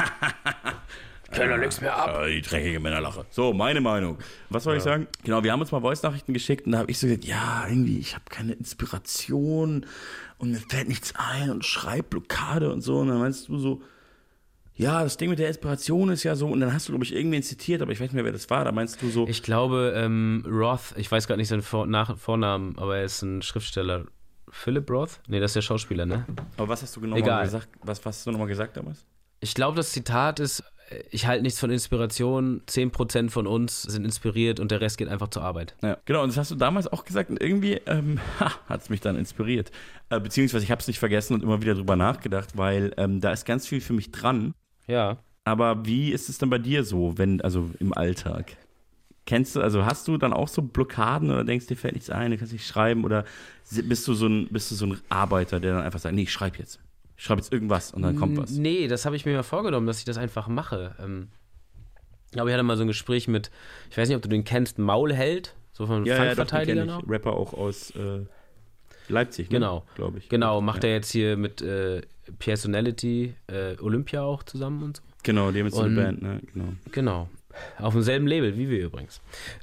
Können doch nichts mehr ab. Ja, die dreckige Männerlache. So, meine Meinung. Was soll ich sagen? Genau, wir haben uns mal Voice-Nachrichten geschickt und da habe ich so gesagt, ja, irgendwie, ich habe keine Inspiration und mir fällt nichts ein und Schreibblockade und so. Und dann meinst du so, ja, das Ding mit der Inspiration ist ja so, und dann hast du, glaube ich, irgendwen zitiert, aber ich weiß nicht mehr, wer das war. Da meinst du so, Ich glaube, ähm, Roth, ich weiß gerade nicht seinen Vor Nach Vornamen, aber er ist ein Schriftsteller. Philip Roth? Nee, das ist der Schauspieler, ne? aber was hast du genau gesagt? Was, was hast du nochmal gesagt damals? Ich glaube, das Zitat ist, ich halte nichts von Inspiration, 10% von uns sind inspiriert und der Rest geht einfach zur Arbeit. Ja, genau, und das hast du damals auch gesagt und irgendwie ähm, <laughs> hat es mich dann inspiriert. Äh, beziehungsweise ich habe es nicht vergessen und immer wieder drüber nachgedacht, weil ähm, da ist ganz viel für mich dran. Ja. Aber wie ist es denn bei dir so, wenn, also im Alltag? Kennst du, also hast du dann auch so Blockaden oder denkst dir fällt nichts ein, du kannst nicht schreiben oder bist du so ein, bist du so ein Arbeiter, der dann einfach sagt, nee, ich schreibe jetzt. Ich schreibe jetzt irgendwas und dann kommt was. Nee, das habe ich mir mal vorgenommen, dass ich das einfach mache. Ähm, aber ich hatte mal so ein Gespräch mit, ich weiß nicht, ob du den kennst, Maulheld, so von Ja, ja, doch. Rapper auch aus äh, Leipzig, ne? Genau. glaube ich. Genau, macht ja. er jetzt hier mit äh, Personality äh, Olympia auch zusammen und so. Genau, dem ist so eine Band, ne? Genau. Genau. Auf demselben Label wie wir übrigens.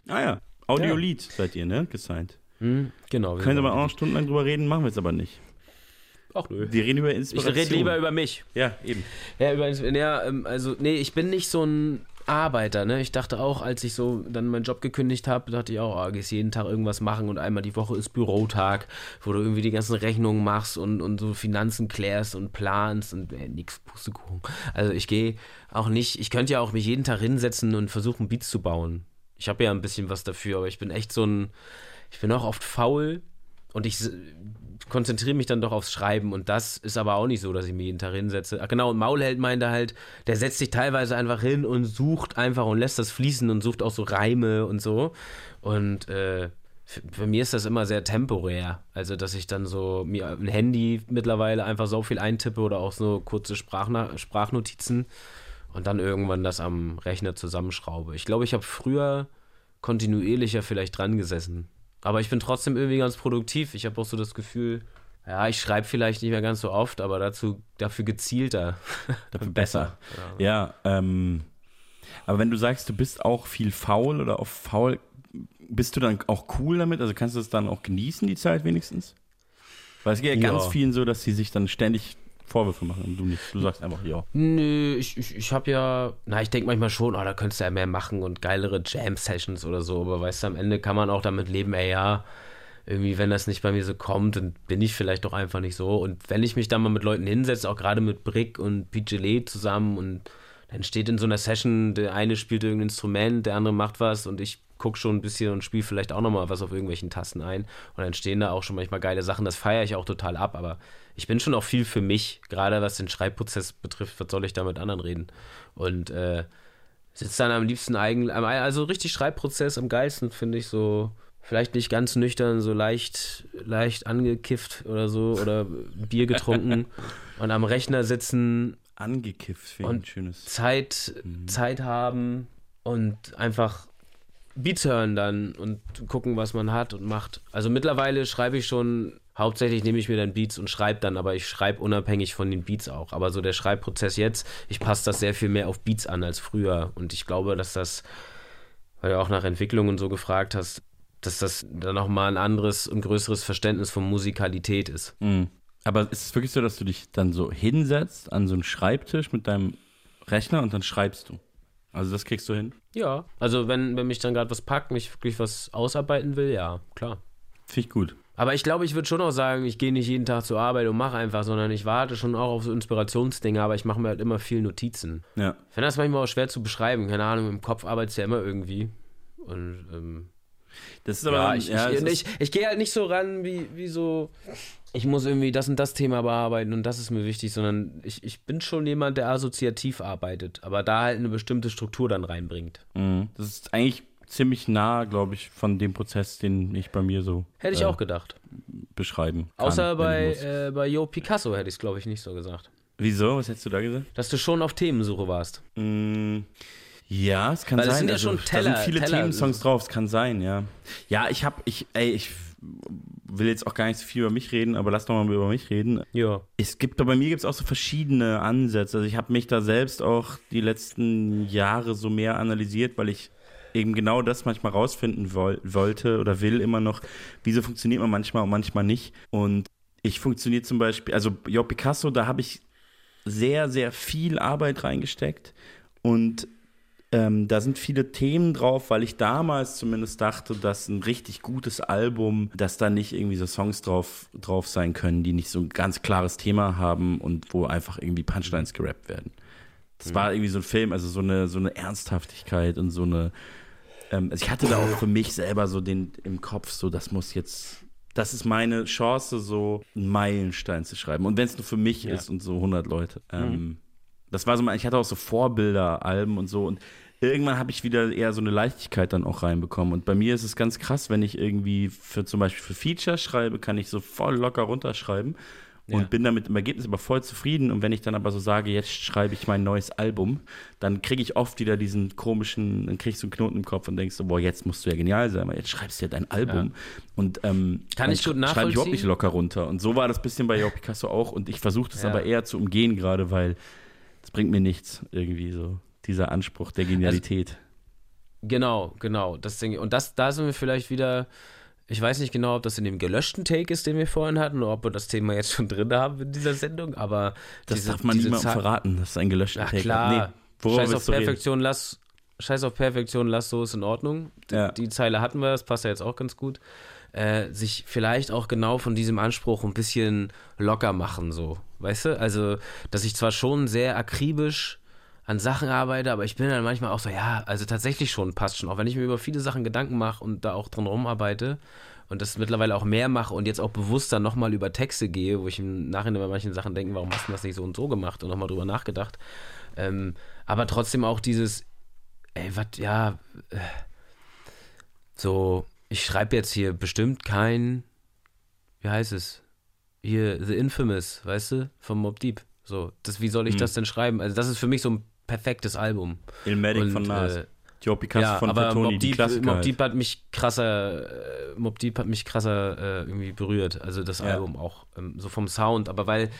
Ah ja, Audiolied seid ihr, ne? Gesigned. Hm, genau. wir auch auch- noch stundenlang drüber reden, machen wir jetzt aber nicht. Ach nö. Wir reden über Ich Inspiration. rede lieber über mich. Ja, eben. Ja, über, ja, ähm, also, nee, ich bin nicht so ein Arbeiter, ne? Ich dachte auch, als ich so dann meinen Job gekündigt habe, dachte ich auch, ah, gehst jeden Tag irgendwas machen und einmal die Woche ist Bürotag, wo du irgendwie die ganzen Rechnungen machst und, und so Finanzen klärst und planst und äh, nix, Pustekuchen. Also ich gehe auch nicht, ich könnte ja auch mich jeden Tag hinsetzen und versuchen, Beats zu bauen. Ich habe ja ein bisschen was dafür, aber ich bin echt so ein, ich bin auch oft faul und ich konzentriere mich dann doch aufs Schreiben und das ist aber auch nicht so, dass ich mich jeden Tag hinsetze. Ach genau, und Maulheld meinte halt, der setzt sich teilweise einfach hin und sucht einfach und lässt das fließen und sucht auch so Reime und so. Und äh, für mir ist das immer sehr temporär. Also, dass ich dann so mir ein Handy mittlerweile einfach so viel eintippe oder auch so kurze Sprachna Sprachnotizen und dann irgendwann das am Rechner zusammenschraube. Ich glaube, ich habe früher kontinuierlicher vielleicht dran gesessen. Aber ich bin trotzdem irgendwie ganz produktiv. Ich habe auch so das Gefühl, ja, ich schreibe vielleicht nicht mehr ganz so oft, aber dazu, dafür gezielter. <laughs> Dafür besser. Ja, ähm, aber wenn du sagst, du bist auch viel faul oder auf faul, bist du dann auch cool damit? Also kannst du es dann auch genießen, die Zeit wenigstens? Weil es geht ja, Ja. ganz vielen so, dass sie sich dann ständig Vorwürfe machen du nicht. Du sagst einfach, ja. Nö, ich, ich, ich habe ja, na, ich denke manchmal schon, oh, da könntest du ja mehr machen und geilere Jam-Sessions oder so, aber weißt du, am Ende kann man auch damit leben, ey, ja, irgendwie, wenn das nicht bei mir so kommt, dann bin ich vielleicht doch einfach nicht so. Und wenn ich mich dann mal mit Leuten hinsetze, auch gerade mit Brick und PGLE zusammen und dann steht in so einer Session, der eine spielt irgendein Instrument, der andere macht was und ich gucke schon ein bisschen und spiele vielleicht auch nochmal was auf irgendwelchen Tasten ein. Und dann stehen da auch schon manchmal geile Sachen, das feiere ich auch total ab, aber ich bin schon auch viel für mich, gerade was den Schreibprozess betrifft, was soll ich da mit anderen reden? Und äh, sitzt dann am liebsten eigen, am- also richtig Schreibprozess am geilsten, finde ich so, vielleicht nicht ganz nüchtern, so leicht, leicht angekifft oder so oder Bier getrunken <laughs> und am Rechner sitzen. Angekifft, finde ich ein schönes. Zeit, Zeit haben und einfach Beats hören dann und gucken, was man hat und macht. Also mittlerweile schreibe ich schon, hauptsächlich nehme ich mir dann Beats und schreibe dann, aber ich schreibe unabhängig von den Beats auch. Aber so der Schreibprozess jetzt, ich passe das sehr viel mehr auf Beats an als früher. Und ich glaube, dass das, weil du auch nach Entwicklung und so gefragt hast, dass das dann nochmal ein anderes und größeres Verständnis von Musikalität ist. Mhm. Aber ist es wirklich so, dass du dich dann so hinsetzt an so einen Schreibtisch mit deinem Rechner und dann schreibst du? Also das kriegst du hin? Ja, also wenn, wenn mich dann gerade was packt, mich wirklich was ausarbeiten will, ja, klar. Finde ich gut. Aber ich glaube, ich würde schon auch sagen, ich gehe nicht jeden Tag zur Arbeit und mache einfach, sondern ich warte schon auch auf so Inspirationsdinge, aber ich mache mir halt immer viel Notizen. Ja. Ich finde das manchmal auch schwer zu beschreiben, keine Ahnung, im Kopf arbeitest du ja immer irgendwie. Und ähm, Das ist aber ja, ich, ja, ich, ich, ich gehe halt nicht so ran, wie, wie so, ich muss irgendwie das und das Thema bearbeiten und das ist mir wichtig, sondern ich, ich bin schon jemand, der assoziativ arbeitet, aber da halt eine bestimmte Struktur dann reinbringt. Mhm. Das ist eigentlich ziemlich nah, glaube ich, von dem Prozess, den ich bei mir so Hätte ich äh, auch gedacht. beschreiben kann. Außer bei, äh, bei Jo Picasso hätte ich es, glaube ich, nicht so gesagt. Wieso? Was hättest du da gesagt? Dass du schon auf Themensuche warst. Mm, Ja, es kann Weil sein. es sind ja also, schon Teller- da sind viele Teller- Themensongs drauf, es kann sein, ja. Ja, ich hab, ich, ey, ich will jetzt auch gar nicht so viel über mich reden, aber lass doch mal über mich reden. Ja. Es gibt, bei mir gibt es auch so verschiedene Ansätze. Also ich habe mich da selbst auch die letzten Jahre so mehr analysiert, weil ich eben genau das manchmal rausfinden woll wollte oder will immer noch, wieso funktioniert man manchmal und manchmal nicht. Und ich funktioniere zum Beispiel, also Jo Picasso, da habe ich sehr, sehr viel Arbeit reingesteckt und ähm, da sind viele Themen drauf, weil ich damals zumindest dachte, dass ein richtig gutes Album, dass da nicht irgendwie so Songs drauf, drauf sein können, die nicht so ein ganz klares Thema haben und wo einfach irgendwie Punchlines gerappt werden. Das Mhm. war irgendwie so ein Film, also so eine, so eine Ernsthaftigkeit und so eine. Ähm, also ich hatte da auch für mich selber so den im Kopf, so das muss jetzt. Das ist meine Chance, so einen Meilenstein zu schreiben. Und wenn es nur für mich Ja. ist und so 100 Leute. Mhm. Ähm, das war so, mein- ich hatte auch so Vorbilder, Alben und so. Und irgendwann habe ich wieder eher so eine Leichtigkeit dann auch reinbekommen. Und bei mir ist es ganz krass, wenn ich irgendwie für zum Beispiel für Feature schreibe, kann ich so voll locker runterschreiben und Ja. bin damit im Ergebnis aber voll zufrieden. Und wenn ich dann aber so sage, jetzt schreibe ich mein neues Album, dann kriege ich oft wieder diesen komischen, dann kriege ich so einen Knoten im Kopf und denkst so, boah, jetzt musst du ja genial sein, weil jetzt schreibst du ja dein Album. Und ähm, Kann dann ich gut sch- schreibe ich überhaupt nicht locker runter. Und so war das bisschen bei Jo Picasso auch. Und ich versuche das Ja. aber eher zu umgehen gerade, weil das bringt mir nichts irgendwie so. Dieser Anspruch der Genialität. Genau, genau. Das Ding. Und das, da sind wir vielleicht wieder. Ich weiß nicht genau, ob das in dem gelöschten Take ist, den wir vorhin hatten, oder ob wir das Thema jetzt schon drin haben in dieser Sendung, aber das diese- darf man niemandem Za- verraten, das ist ein gelöschter Ach Take. klar. Nee, Scheiß auf reden? Perfektion, lass. Scheiß auf Perfektion, lass so ist in Ordnung. Die, Ja. die Zeile hatten wir, das passt ja jetzt auch ganz gut. Äh, sich vielleicht auch genau von diesem Anspruch ein bisschen locker machen, so. Weißt du? Also, dass ich zwar schon sehr akribisch an Sachen arbeite, aber ich bin dann manchmal auch so, ja, also tatsächlich schon, passt schon. Auch wenn ich mir über viele Sachen Gedanken mache und da auch dran rumarbeite und das mittlerweile auch mehr mache und jetzt auch bewusster nochmal über Texte gehe, wo ich im Nachhinein bei manchen Sachen denke, warum hast du das nicht so und so gemacht und nochmal drüber nachgedacht. Ähm, aber trotzdem auch dieses, ey, was, ja, äh, so, ich schreibe jetzt hier bestimmt kein, wie heißt es? Hier, The Infamous, weißt du, vom Mob Deep. So, das, wie soll ich Hm. das denn schreiben? Also, das ist für mich so ein perfektes Album. Ilmatic von Nas. äh, Joe Picasso ja, von aber Fatoni, Mob die Deep, Klassiker Mob halt. Deep hat mich krasser, äh, Mob Deep hat mich krasser äh, irgendwie berührt. Also das Ja. Album auch, ähm, so vom Sound, aber weil,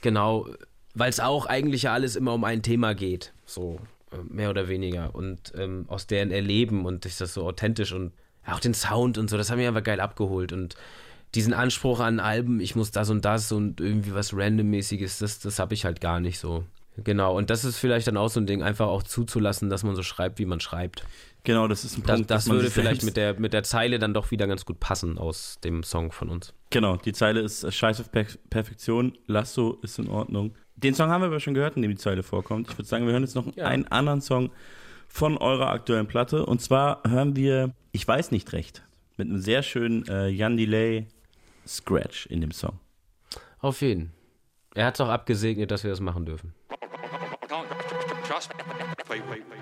genau, weil es auch eigentlich ja alles immer um ein Thema geht, so äh, mehr oder weniger. Und ähm, aus deren Erleben und ist das so authentisch und auch den Sound und so, das haben wir einfach geil abgeholt. Und diesen Anspruch an Alben, ich muss das und das und irgendwie was Randommäßiges, das, das habe ich halt gar nicht so. Genau, und das ist vielleicht dann auch so ein Ding, einfach auch zuzulassen, dass man so schreibt, wie man schreibt. Genau, das ist ein Das, Punkt, das man würde vielleicht mit der, mit der Zeile dann doch wieder ganz gut passen aus dem Song von uns. Genau, die Zeile ist äh, Scheiß auf per Perfektion, Lasso ist in Ordnung. Den Song haben wir aber schon gehört, in dem die Zeile vorkommt. Ich würde sagen, wir hören jetzt noch Ja. einen anderen Song von eurer aktuellen Platte. Und zwar hören wir Ich weiß nicht recht mit einem sehr schönen äh, Jan Delay Scratch in dem Song. Auf jeden. Er hat es auch abgesegnet, dass wir das machen dürfen. Trust me. Play, play, play.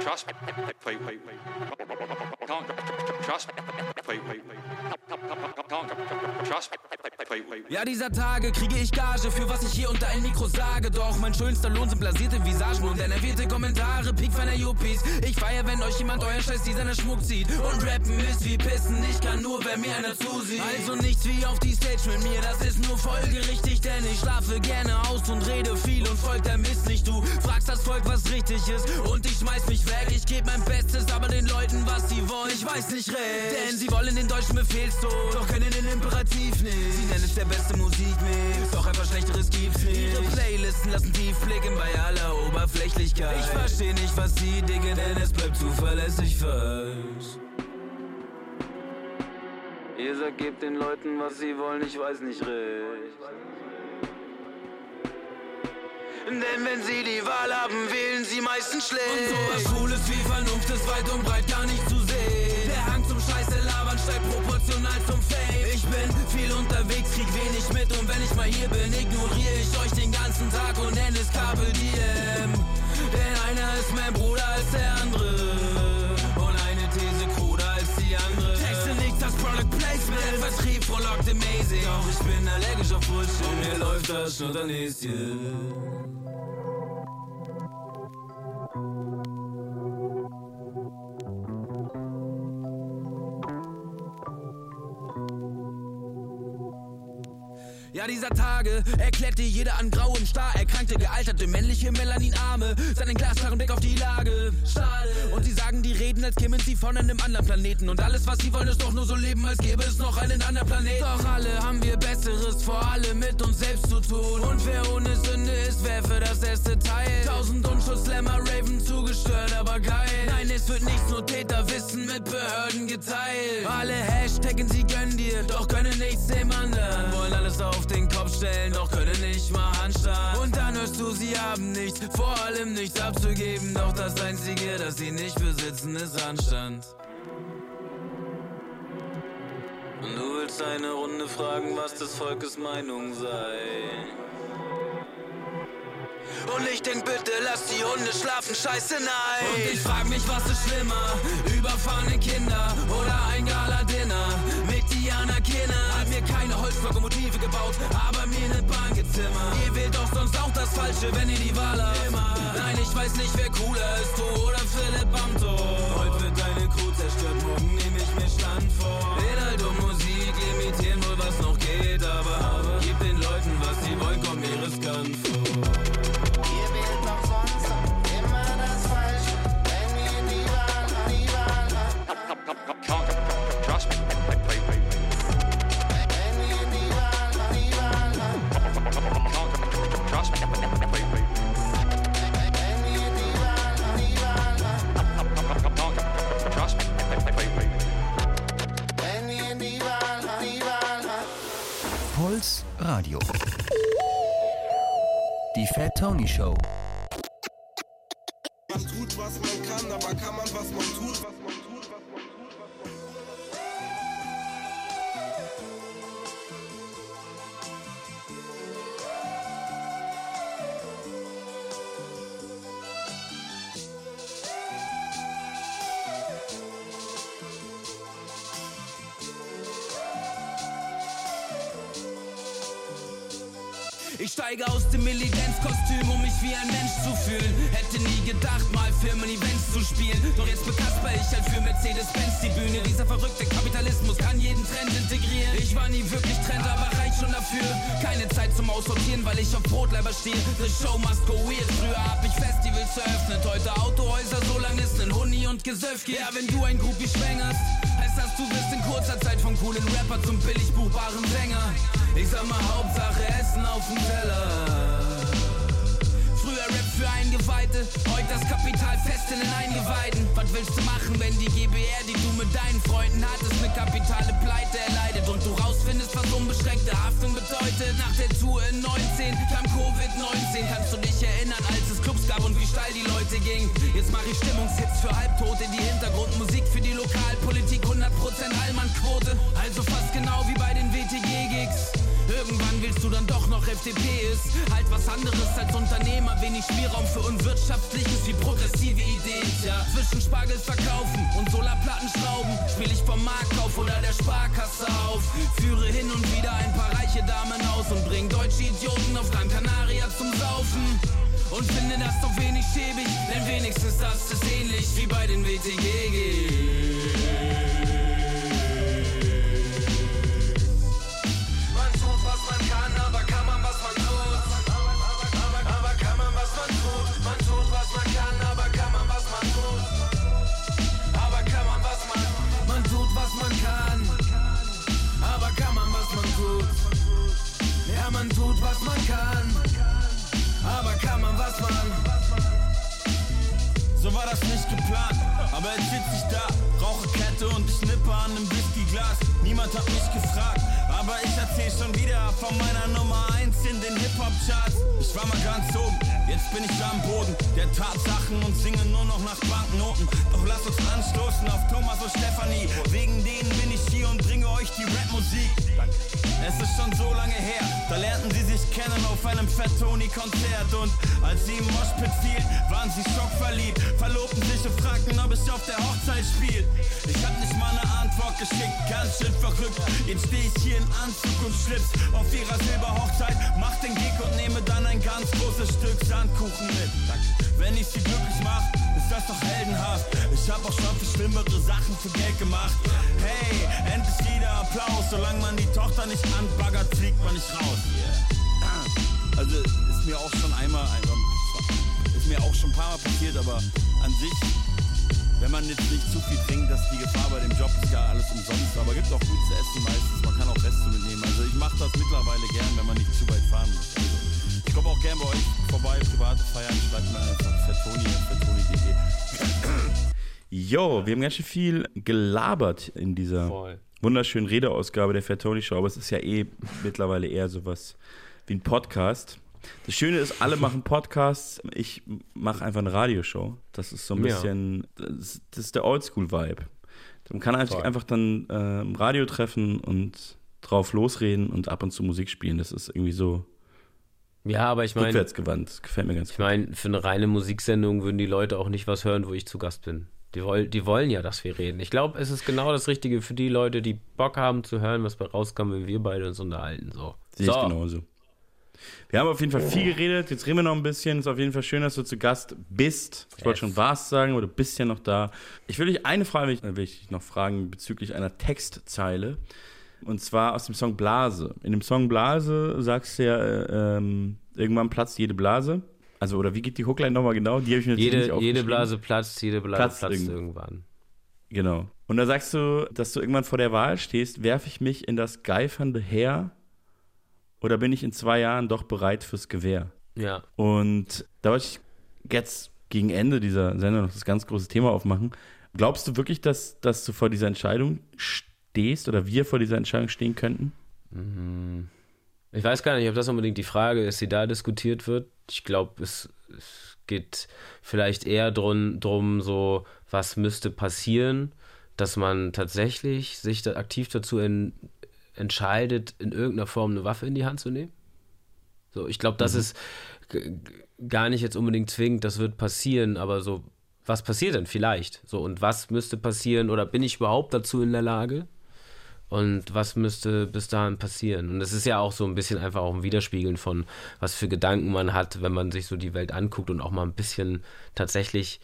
Trust me. Play, play, play. Trust me. Play, play, play. Ja, dieser Tage kriege ich Gage für was ich hier unter ein Mikro sage. Doch mein schönster Lohn sind blasierte Visagen und enervierte Kommentare. Peak feiner Yuppies. Ich feier, wenn euch jemand euren Scheiß Designer Schmuck zieht. Und rappen ist wie pissen. Ich kann nur, wenn mir einer zusieht. Also nichts wie auf die Stage mit mir. Das ist nur folgerichtig, denn ich schlafe gerne aus und rede viel und folgt der Mist nicht. Du fragst das Volk, was richtig ist. Und ich schmeiß mich weg. Ich geb mein Bestes, aber den Leuten, was sie wollen. Ich weiß nicht recht. Denn sie wollen den deutschen Befehlstod. Doch können den Imperativ nicht. Sie nennen es der beste Musikmix. Doch einfach schlechteres gibt's nicht. Ihre Playlisten lassen tief blicken bei aller Oberflächlichkeit. Ich versteh nicht, was sie diggen, denn es bleibt zuverlässig falsch. Ihr sagt, gebt den Leuten, was sie wollen, ich weiß nicht recht. Denn wenn sie die Wahl haben, wählen sie meistens schlecht. Und sowas Schwules wie Vernunft ist weit und breit gar nicht zu sehen. Der Hang zum Scheiße labern steigt proportional zum Fame. Unterwegs, krieg wenig mit und wenn ich mal hier bin, ignoriere ich euch den ganzen Tag und nenne es Carpe Diem. Denn einer ist mein Bruder als der andere. Und eine These kruder als die andere. Texte nichts als Product Placement. Der Vertrieb frohlockt amazing. Doch ich bin allergisch auf Bullshit. Und mir läuft das Schnutternäschen. Ja, dieser Tage erklärt dir jeder an grauem Star, erkrankte, gealterte, männliche Melaninarme, seinen glasklaren Blick auf die Lage. Schade. Und sie sagen, die reden, als kämen sie von einem anderen Planeten. Und alles, was sie wollen, ist doch nur so leben, als gäbe es noch einen anderen Planeten. Doch alle haben wir Besseres, vor allem mit uns selbst zu tun. Und wer ohne Sünde ist, wer für das erste Teil. Tausend Unschutzlämmer raven zugestört, aber geil. Nein, es wird nichts, nur Täterwissen mit Behörden geteilt. Alle Hashtaggen, sie gönnen dir, doch können nichts dem anderen. Wollen alles auf den Kopf stellen, doch können nicht mal Handstand. Und dann hörst du, sie haben nichts, vor allem nichts abzugeben. Doch das Einzige, das sie nicht besitzen, ist Anstand. Und du willst eine Runde fragen, was des Volkes Meinung sei. Und ich denk bitte, lass die Hunde schlafen, scheiße nein. Und ich frag mich, was ist schlimmer? Überfahrene Kinder oder ein Gala-Dinner? Mit Diana Kinner hat mir keine Holzlokomotive gebaut, aber mir ne Bahn gezimmert. Ihr wählt doch sonst auch das Falsche, wenn ihr die Wahl habt. Immer. Nein, ich weiß nicht, wer cooler ist, du oder Philipp Amthor. Heute wird deine Crew zerstört, morgen nehme ich mir Stand vor. Inhalt und Musik limitieren wohl, was noch geht, aber gib den Leuten, was sie wollen, kommt mir riskant Radio. Die Fat Tony Show. Mich wie ein Mensch zu fühlen. Hätte nie gedacht, mal Firmen-Events zu spielen. Doch jetzt bekasper ich halt für Mercedes-Benz die Bühne. Dieser verrückte Kapitalismus kann jeden Trend integrieren. Ich war nie wirklich Trend, aber reicht schon dafür. Keine Zeit zum Aussortieren, weil ich auf Brotleiber stehe. The show must go weird. Früher hab ich Festivals eröffnet, heute Autohäuser. So lang ist ein Huni und Gesöff. Ja, wenn du ein Groupie schwängerst, heißt das, du wirst in kurzer Zeit vom coolen Rapper zum billig buchbaren Sänger. Ich sag mal, Hauptsache Essen auf dem Teller. Für Eingeweihte, heute das Kapital fest in den Eingeweiden. Was willst du machen, wenn die GBR, die du mit deinen Freunden hattest, eine kapitale Pleite erleidet und du rausfindest, was unbeschränkte Haftung bedeutet? Nach der Tour in 19 kam Covid-19. Kannst du dich erinnern, als es Clubs gab und wie steil die Leute gingen? Jetzt mach ich Stimmungshits für Halbtote, die Hintergrundmusik für die Lokalpolitik, 100% Allmann-Quote. Also fast Willst du dann doch noch FDP ist halt was anderes als Unternehmer, wenig Spielraum für unwirtschaftliches wie progressive Ideen. Tja, zwischen Spargel verkaufen und Solarplatten schrauben, spiel ich vom Marktkauf oder der Sparkasse auf. Führe hin und wieder ein paar reiche Damen aus und bring deutsche Idioten auf Gran Canaria zum Saufen. Und finde das doch wenig schäbig, denn wenigstens das ist ähnlich wie bei den WTG. War das nicht geplant, aber jetzt sitz ich da, rauche Kette und ich nippe an einem Whiskyglas. Niemand hat mich gefragt, aber ich erzähl schon wieder von meiner Nummer 1 in den Hip-Hop-Charts. Ich war mal ganz oben, jetzt bin ich am Boden der Tatsachen und singe nur noch nach Banknoten. Doch lass uns anstoßen auf Thomas und Stefanie. Wegen denen bin ich hier und bringe euch die Rap-Musik. Es ist schon so lange her, da lernten sie sich kennen auf einem Fat Tony-Konzert. Und als sie im Moshpit fielen, waren sie schockverliebt, verlobten sich und fragten, ob ich auf der Hochzeit spiel. Ich hab nicht mal eine Antwort geschickt, ganz schön verrückt. Jetzt steh ich hier in Anzug und Schlips auf ihrer Silberhochzeit, mach den Gig und nehme dann ein ganz großes Stück Sandkuchen mit. Wenn ich sie glücklich mach, ist das doch heldenhaft. Ich hab auch schon viel schlimmere Sachen für Geld gemacht. Hey, endlich wieder Applaus, solange man die Tochter nicht anbaggert, fliegt man nicht raus. Also ist mir auch schon einmal, ist mir auch schon ein paar Mal passiert, aber an sich, wenn man jetzt nicht zu viel trinkt, dass die Gefahr bei dem Job ist ja alles umsonst, aber gibt auch gut zu essen meistens, man kann auch Reste mitnehmen. Also ich mache das mittlerweile gern, wenn man nicht zu weit fahren muss. Also, ich komme auch gern bei euch vorbei, private Feiern, schreibt mir einfach fettoni, fettoni.de. <clears throat> Jo, wir haben ganz schön viel gelabert in dieser Voll. wunderschönen Redeausgabe der Fat Tony Show, aber es ist ja eh mittlerweile eher sowas wie ein Podcast. Das Schöne ist, alle <laughs> machen Podcasts, ich mache einfach eine Radioshow. Das ist so ein Ja. bisschen, das, das ist der Oldschool-Vibe. Man kann Voll. einfach dann äh, im Radio treffen und drauf losreden und ab und zu Musik spielen. Das ist irgendwie so Ja, aber ich meine, rückwärtsgewandt. Gefällt mir ganz ich meine, für eine reine Musiksendung würden die Leute auch nicht was hören, wo ich zu Gast bin. Die, woll, die wollen ja, dass wir reden. Ich glaube, es ist genau das Richtige für die Leute, die Bock haben zu hören, was bei rauskommt, wenn wir beide uns unterhalten. So. Sehe ich genauso. Wir haben auf jeden Fall viel geredet. Jetzt reden wir noch ein bisschen. Ist auf jeden Fall schön, dass du zu Gast bist. Ich wollte schon was sagen, aber du bist ja noch da. Ich will dich eine Frage will ich, will ich noch fragen bezüglich einer Textzeile. Und zwar aus dem Song Blase. In dem Song Blase sagst du ja, äh, ähm, irgendwann platzt jede Blase. Also, oder wie geht die Hookline nochmal genau? Die habe ich mir jetzt nicht Jede, jede aufgeschrieben. Blase platzt, jede Blase Platzt platzt, irgend- irgendwann. Genau. Und da sagst du, dass du irgendwann vor der Wahl stehst, werfe ich mich in das geifernde Heer oder bin ich in zwei Jahren doch bereit fürs Gewehr? Ja. Und da wollte ich jetzt gegen Ende dieser Sendung noch das ganz große Thema aufmachen. Glaubst du wirklich, dass, dass du vor dieser Entscheidung stehst oder wir vor dieser Entscheidung stehen könnten? Mhm. Ich weiß gar nicht, ob das unbedingt die Frage ist, die da diskutiert wird. Ich glaube, es es geht vielleicht eher drum, drum, so, was müsste passieren, dass man tatsächlich sich da aktiv dazu en, entscheidet, in irgendeiner Form eine Waffe in die Hand zu nehmen. So, ich glaube, das Mhm. ist gar nicht jetzt unbedingt zwingend, das wird passieren, aber so, was passiert denn vielleicht? So, und was müsste passieren oder bin ich überhaupt dazu in der Lage? Und was müsste bis dahin passieren? Und es ist ja auch so ein bisschen einfach auch ein Widerspiegeln von, was für Gedanken man hat, wenn man sich so die Welt anguckt und auch mal ein bisschen tatsächlich,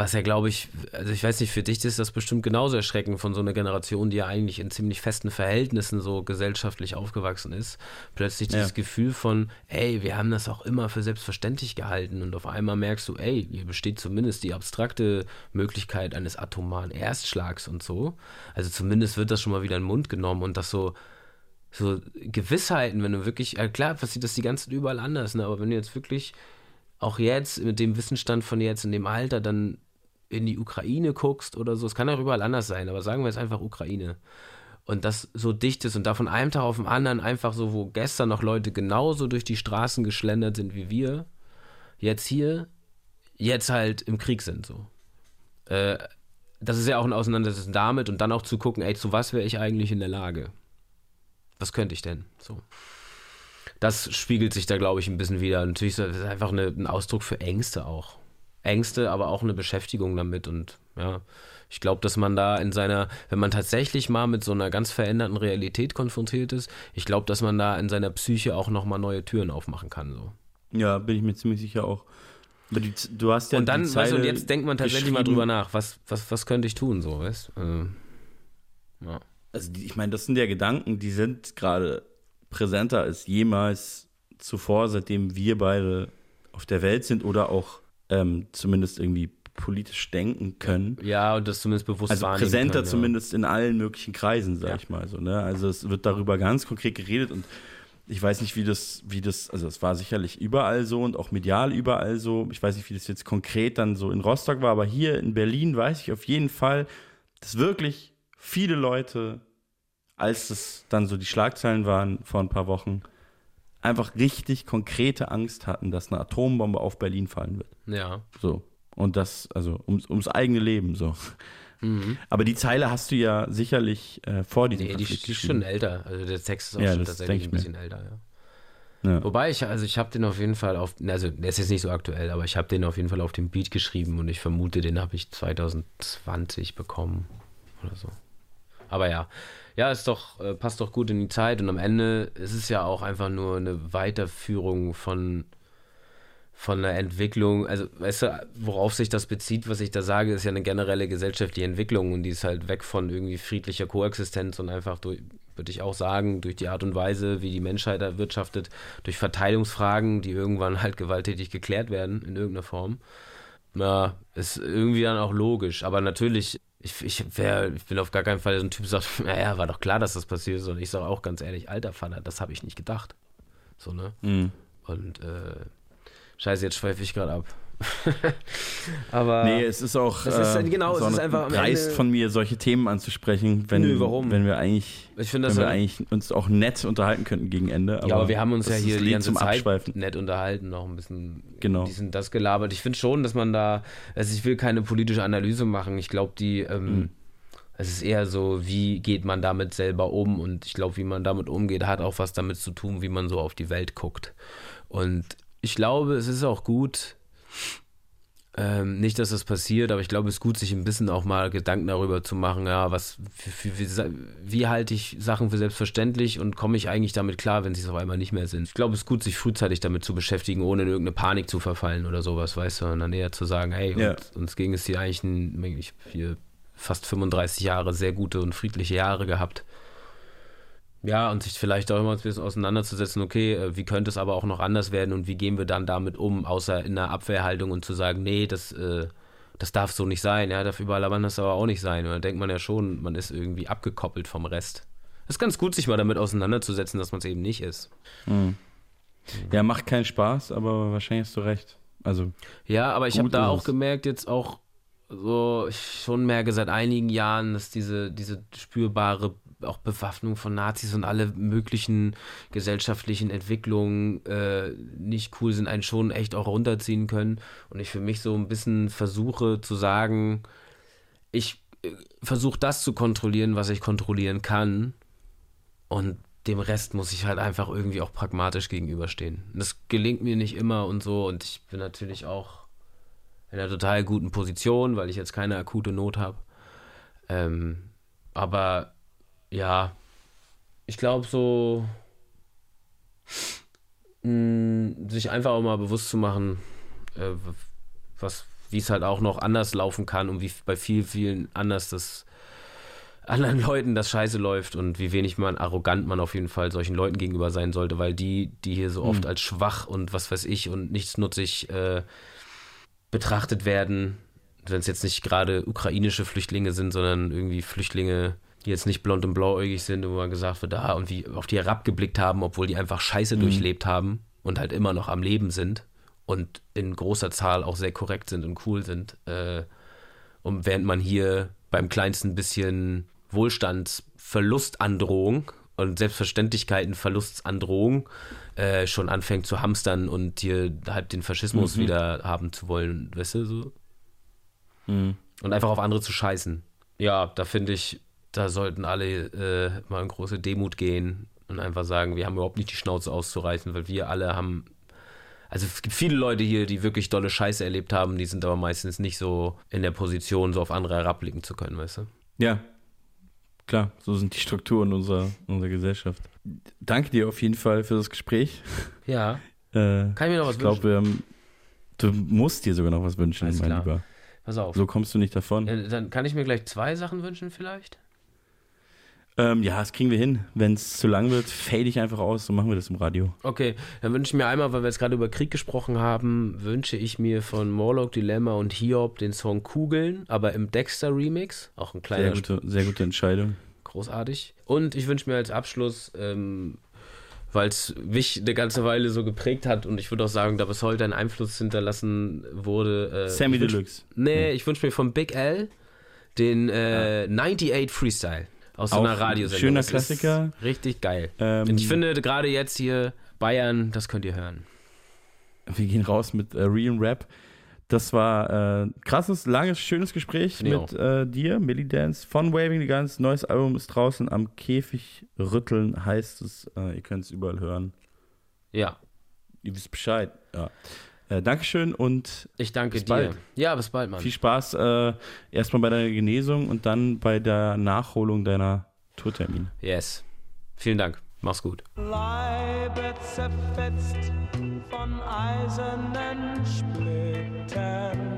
was ja glaube ich, also ich weiß nicht, für dich ist das bestimmt genauso erschreckend von so einer Generation, die ja eigentlich in ziemlich festen Verhältnissen so gesellschaftlich aufgewachsen ist. Plötzlich dieses Ja. Gefühl von, ey, wir haben das auch immer für selbstverständlich gehalten und auf einmal merkst du, ey, hier besteht zumindest die abstrakte Möglichkeit eines atomaren Erstschlags und so. Also zumindest wird das schon mal wieder in den Mund genommen und das so, so Gewissheiten, wenn du wirklich, ja klar passiert das die ganzen überall anders, ne? aber wenn du jetzt wirklich auch jetzt mit dem Wissensstand von jetzt in dem Alter dann in die Ukraine guckst oder so, es kann auch überall anders sein, aber sagen wir jetzt einfach Ukraine. Und das so dicht ist und da von einem Tag auf den anderen einfach so, wo gestern noch Leute genauso durch die Straßen geschlendert sind wie wir, jetzt hier, jetzt halt im Krieg sind so. Äh, das ist ja auch ein Auseinandersetzen damit und dann auch zu gucken, ey, zu was wäre ich eigentlich in der Lage? Was könnte ich denn? So. Das spiegelt sich da, glaube ich, ein bisschen wieder. Natürlich ist das einfach eine, ein Ausdruck für Ängste auch. Ängste, aber auch eine Beschäftigung damit. Und ja, ich glaube, dass man da in seiner, wenn man tatsächlich mal mit so einer ganz veränderten Realität konfrontiert ist, ich glaube, dass man da in seiner Psyche auch nochmal neue Türen aufmachen kann. So. Ja, bin ich mir ziemlich sicher auch. Die, du hast ja und dann, weißt du, und jetzt denkt man tatsächlich mal drüber nach, was, was, was könnte ich tun, so, weißt du? ja. Also die, ich meine, das sind ja Gedanken, die sind gerade präsenter als jemals zuvor, seitdem wir beide auf der Welt sind oder auch ähm, zumindest irgendwie politisch denken können. Ja, und das zumindest bewusst Also präsenter können, ja. zumindest in allen möglichen Kreisen, sag Ja. ich mal so. Ne? Also es wird darüber ganz konkret geredet und ich weiß nicht, wie das, wie das, also es war sicherlich überall so und auch medial überall so. Ich weiß nicht, wie das jetzt konkret dann so in Rostock war, aber hier in Berlin weiß ich auf jeden Fall, dass wirklich viele Leute, als das dann so die Schlagzeilen waren vor ein paar Wochen, einfach richtig konkrete Angst hatten, dass eine Atombombe auf Berlin fallen wird. Ja. So. Und das, also ums, ums eigene Leben so. Mhm. Aber die Zeile hast du ja sicherlich äh, vor diesem Nee, die, Konflikt die ist geschrieben. schon älter. Also der Text ist auch Ja, schon tatsächlich ein ich mir. bisschen älter, ja. Ja. Wobei ich, also ich habe den auf jeden Fall auf, also der ist jetzt nicht so aktuell, aber ich habe den auf jeden Fall auf dem Beat geschrieben und ich vermute, den habe ich 2020 bekommen oder so. Aber ja, ja, ist doch, äh, passt doch gut in die Zeit und am Ende ist es ja auch einfach nur eine Weiterführung von, von einer Entwicklung, also weißt du, worauf sich das bezieht, was ich da sage, ist ja eine generelle gesellschaftliche Entwicklung und die ist halt weg von irgendwie friedlicher Koexistenz und einfach durch, würde ich auch sagen, durch die Art und Weise, wie die Menschheit erwirtschaftet, durch Verteilungsfragen, die irgendwann halt gewalttätig geklärt werden in irgendeiner Form. Ja, ist irgendwie dann auch logisch, aber natürlich, ich, ich, wär, ich bin auf gar keinen Fall so ein Typ, der sagt, <laughs> naja, war doch klar, dass das passiert ist und ich sage auch ganz ehrlich, alter Vater, das habe ich nicht gedacht. So, ne? Mhm. Und äh, scheiße, jetzt schweife ich gerade ab. <laughs> Aber Nee, es ist auch, Das ist, äh, genau, es ist ein einfach Ende- von mir, solche Themen anzusprechen, wenn, Nö, warum? wenn wir eigentlich, Ich finde wenn wir eigentlich uns auch nett unterhalten könnten gegen Ende. ja, aber wir haben uns ja hier die ganze zum Zeit Abschweifen. nett unterhalten, noch ein bisschen Genau. diesen, das gelabert. Ich finde schon, dass man da, also ich will keine politische Analyse machen. Ich glaube, die, ähm, Mhm. es ist eher so, wie geht man damit selber um und ich glaube, wie man damit umgeht, hat auch was damit zu tun, wie man so auf die Welt guckt. Und ich glaube, es ist auch gut, ähm, nicht, dass das passiert, aber ich glaube, es ist gut, sich ein bisschen auch mal Gedanken darüber zu machen, ja, was, wie, wie, wie, halte ich Sachen für selbstverständlich und komme ich eigentlich damit klar, wenn sie es auf einmal nicht mehr sind. Ich glaube, es ist gut, sich frühzeitig damit zu beschäftigen, ohne in irgendeine Panik zu verfallen oder sowas, weißt du, und dann eher zu sagen, hey, Ja. uns, uns ging es hier eigentlich ein, ich hier fast 35 Jahre sehr gute und friedliche Jahre gehabt. Ja, und sich vielleicht auch immer ein bisschen auseinanderzusetzen, okay, äh, wie könnte es aber auch noch anders werden und wie gehen wir dann damit um, außer in einer Abwehrhaltung und zu sagen, nee, das, äh, das darf so nicht sein, ja, darf überall aber das aber auch nicht sein. Und dann denkt man ja schon, man ist irgendwie abgekoppelt vom Rest. Es ist ganz gut, sich mal damit auseinanderzusetzen, dass man es eben nicht ist. Mhm. Ja, macht keinen Spaß, aber wahrscheinlich hast du recht. Also, Ja, aber ich habe da auch gemerkt, jetzt auch so, ich schon merke seit einigen Jahren, dass diese, diese spürbare auch Bewaffnung von Nazis und alle möglichen gesellschaftlichen Entwicklungen äh, nicht cool sind, einen schon echt auch runterziehen können. Und ich für mich so ein bisschen versuche zu sagen, ich äh, versuche das zu kontrollieren, was ich kontrollieren kann. Und dem Rest muss ich halt einfach irgendwie auch pragmatisch gegenüberstehen. Das gelingt mir nicht immer und so. Und ich bin natürlich auch in einer total guten Position, weil ich jetzt keine akute Not habe. Ähm, aber ja, ich glaube so, mh, sich einfach auch mal bewusst zu machen, äh, was, wie es halt auch noch anders laufen kann und wie bei vielen, vielen anders das <laughs> anderen Leuten das scheiße läuft und wie wenig man arrogant man auf jeden Fall solchen Leuten gegenüber sein sollte, weil die, die hier so oft Mhm. als schwach und was weiß ich und nichtsnutzig äh, betrachtet werden, wenn es jetzt nicht gerade ukrainische Flüchtlinge sind, sondern irgendwie Flüchtlinge, die jetzt nicht blond und blauäugig sind, wo man gesagt wird, ah, und wie auf die herabgeblickt haben, obwohl die einfach Scheiße Mhm. durchlebt haben und halt immer noch am Leben sind und in großer Zahl auch sehr korrekt sind und cool sind. Äh, und während man hier beim kleinsten bisschen Wohlstandsverlustandrohung und Selbstverständlichkeiten-Verlustsandrohung äh, schon anfängt zu hamstern und hier halt den Faschismus Mhm. wieder haben zu wollen, weißt du, so. Mhm. Und einfach auf andere zu scheißen. Ja, da finde ich, da sollten alle äh, mal in große Demut gehen und einfach sagen, wir haben überhaupt nicht die Schnauze auszureißen, weil wir alle haben. Also es gibt viele Leute hier, die wirklich dolle Scheiße erlebt haben, die sind aber meistens nicht so in der Position, so auf andere herabblicken zu können, weißt du? Ja, klar, so sind die Strukturen unserer, unserer Gesellschaft. Danke dir auf jeden Fall für das Gespräch. Ja. <laughs> Äh, Kann ich mir noch was ich glaube, ähm, du musst dir sogar noch was wünschen, Alles mein klar. Lieber. Pass auf. So kommst du nicht davon. Ja, dann kann ich mir gleich zwei Sachen wünschen, vielleicht? Ähm, ja, das kriegen wir hin. Wenn es zu lang wird, fade ich einfach aus, so machen wir das im Radio. Okay, dann wünsche ich mir einmal, weil wir jetzt gerade über Krieg gesprochen haben, wünsche ich mir von Morlock Dilemma und Hiob den Song Kugeln, aber im Dexter Remix. Auch ein kleiner Sehr gute, sehr gute Entscheidung. großartig. Und ich wünsche mir als Abschluss, ähm, weil es mich eine ganze Weile so geprägt hat und ich würde auch sagen, da bis heute ein Einfluss hinterlassen wurde. Äh, Sammy Deluxe. Nee, ich wünsche mir von Big L den äh, 98 Freestyle aus so Auch einer ein Radiosendung. schöner Das Klassiker. Richtig geil. Ähm, und ich finde gerade jetzt hier Bayern, das könnt ihr hören. Wir gehen raus mit äh, Real Rap. Das war äh, krasses, langes, schönes Gespräch mit äh, dir, Millie Dance von Waving the Guns. Neues Album ist draußen. Am Käfig rütteln heißt es. Äh, ihr könnt es überall hören. Ja. Ihr wisst Bescheid. Ja. Äh, Dankeschön und Ich danke bis dir. bald. Ja, bis bald, Mann. Viel Spaß äh, erstmal bei deiner Genesung und dann bei der Nachholung deiner Tourtermin. Yes. Vielen Dank. Mach's gut. Leibe zerfetzt von eisernen Splittern.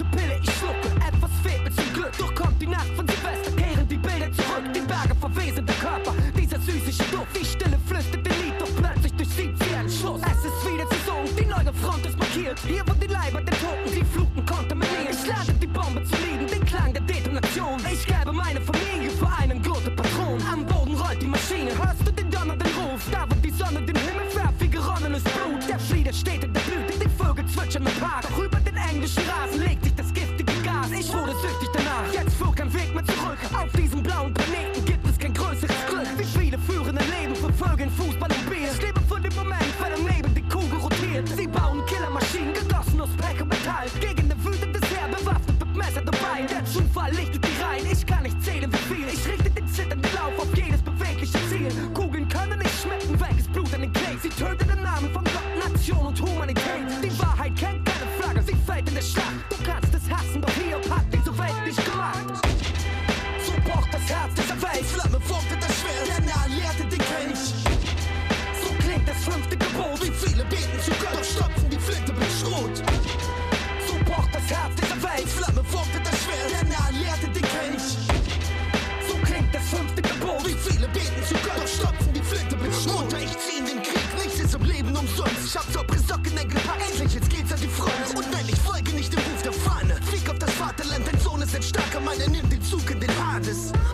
Welche Pille ich schlucke, etwas fehlt mir zum Glück. Doch kommt die Nacht von Silvester, kehren die Bilder zurück. Die Berge verwesen der Körper, dieser süßliche Duft. Die Stille flüstert den Lied, doch plötzlich durchzieht sie einen Schluss. Es ist wieder Saison, die neue Front ist markiert. Hier wo die Leiber der Toten, die Fluten kontaminieren. Ich lade die Bombe zu lieben, den Klang der Detonation. Ich gebe meine Familie für einen guten Patron. Am Boden rollt die Maschine, hörst du den donnernden Ruf? Da wo die Sonne den Himmel färbt wie geronnenes Blut. Der Friede steht in der Blüte, die Vögel zwitschern im Park. Doch über den englischen Rasen legt süchtig danach, jetzt führt kein Weg mehr zurück. Auf diesem blauen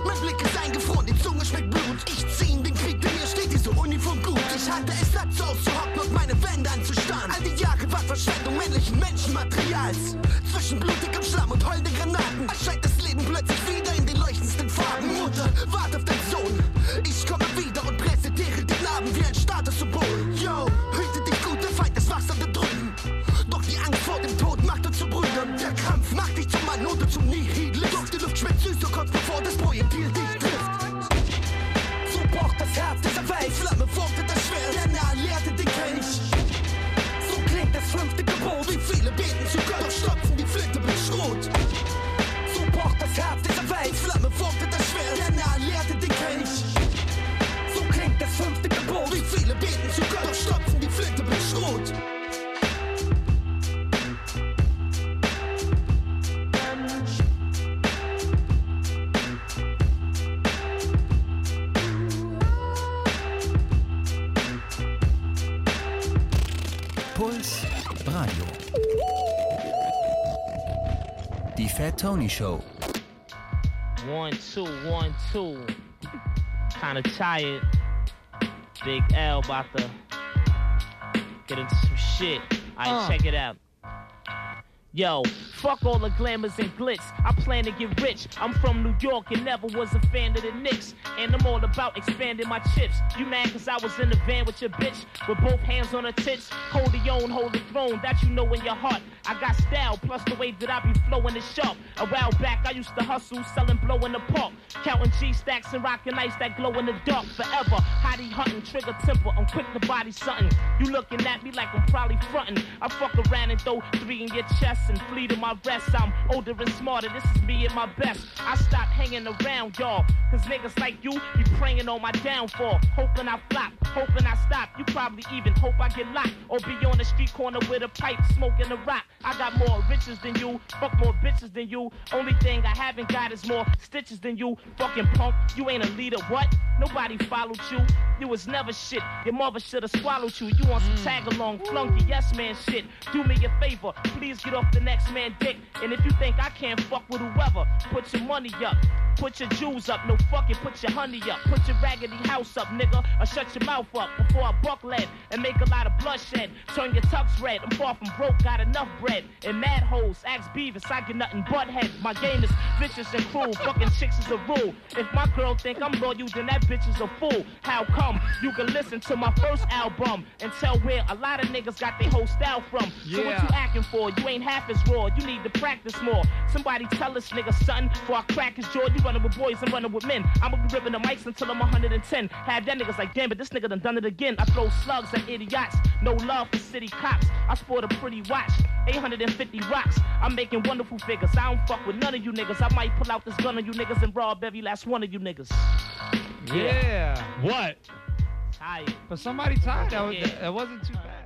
Mein Blick ist eingefroren, die Zunge schmeckt Blut. Ich zieh in den Krieg, denn mir steht diese Uniform gut. Ich hatte es satt, so Show. One, two, one, two. Kinda tired. Big L about to get into some shit. Alright, Uh. check it out. Yo, fuck all the glamours and glitz. I plan to get rich. I'm from New York and never was a fan of the Knicks. And I'm all about expanding my chips. You mad cause I was in the van with your bitch? With both hands on her tits. Hold the own, hold the throne. That you know in your heart. I got style, plus the way that I be flowing is sharp. A while back, I used to hustle, selling blow in the park. Counting G stacks and rocking ice that glow in the dark forever. Hottie hunting, trigger temper. I'm quick to body something. You looking at me like I'm probably fronting. I fuck around and throw three in your chest and flee to my rest. I'm older and smarter, this is me at my best. I stop hanging around y'all, cause niggas like you be praying on my downfall. Hoping I flop, hoping I stop. You probably even hope I get locked or be on the street corner with a pipe smoking a rock. I got more riches than you, fuck more bitches than you. Only thing I haven't got is more stitches than you. Fucking punk, you ain't a leader, what? Nobody followed you. You was never shit. Your mother should've swallowed you. You want some tag along, flunky, yes man shit. Do me a favor, please get off the next man dick. And if you think I can't fuck with whoever, put your money up. Put your jewels up, no fucking put your honey up. Put your raggedy house up, nigga, or shut your mouth up before I buck lead and make a lot of bloodshed. Turn your tux red, I'm far from broke, got enough bread. And mad hoes, ask Beavis, I get nothing but head. My game is vicious and cruel, fucking chicks is a rule. If my girl think I'm loyal, then that bitch is a fool. How come? You can listen to my first album and tell where a lot of niggas got their whole style from. So what you acting for? You ain't half as raw, you need to practice more. Somebody tell this nigga, son, before I crack his jaw, you running with boys, I'm running with men. I'ma be ripping the mics until I'm 110. Have that niggas like, damn, but this nigga done done it again. I throw slugs at idiots, no love for city cops. I sport a pretty watch, 850 rocks. I'm making wonderful figures. I don't fuck with none of you niggas. I might pull out this gun on you niggas and rob every last one of you niggas. Yeah. What? Tired. But somebody tired. That, was, Yeah. that wasn't too bad.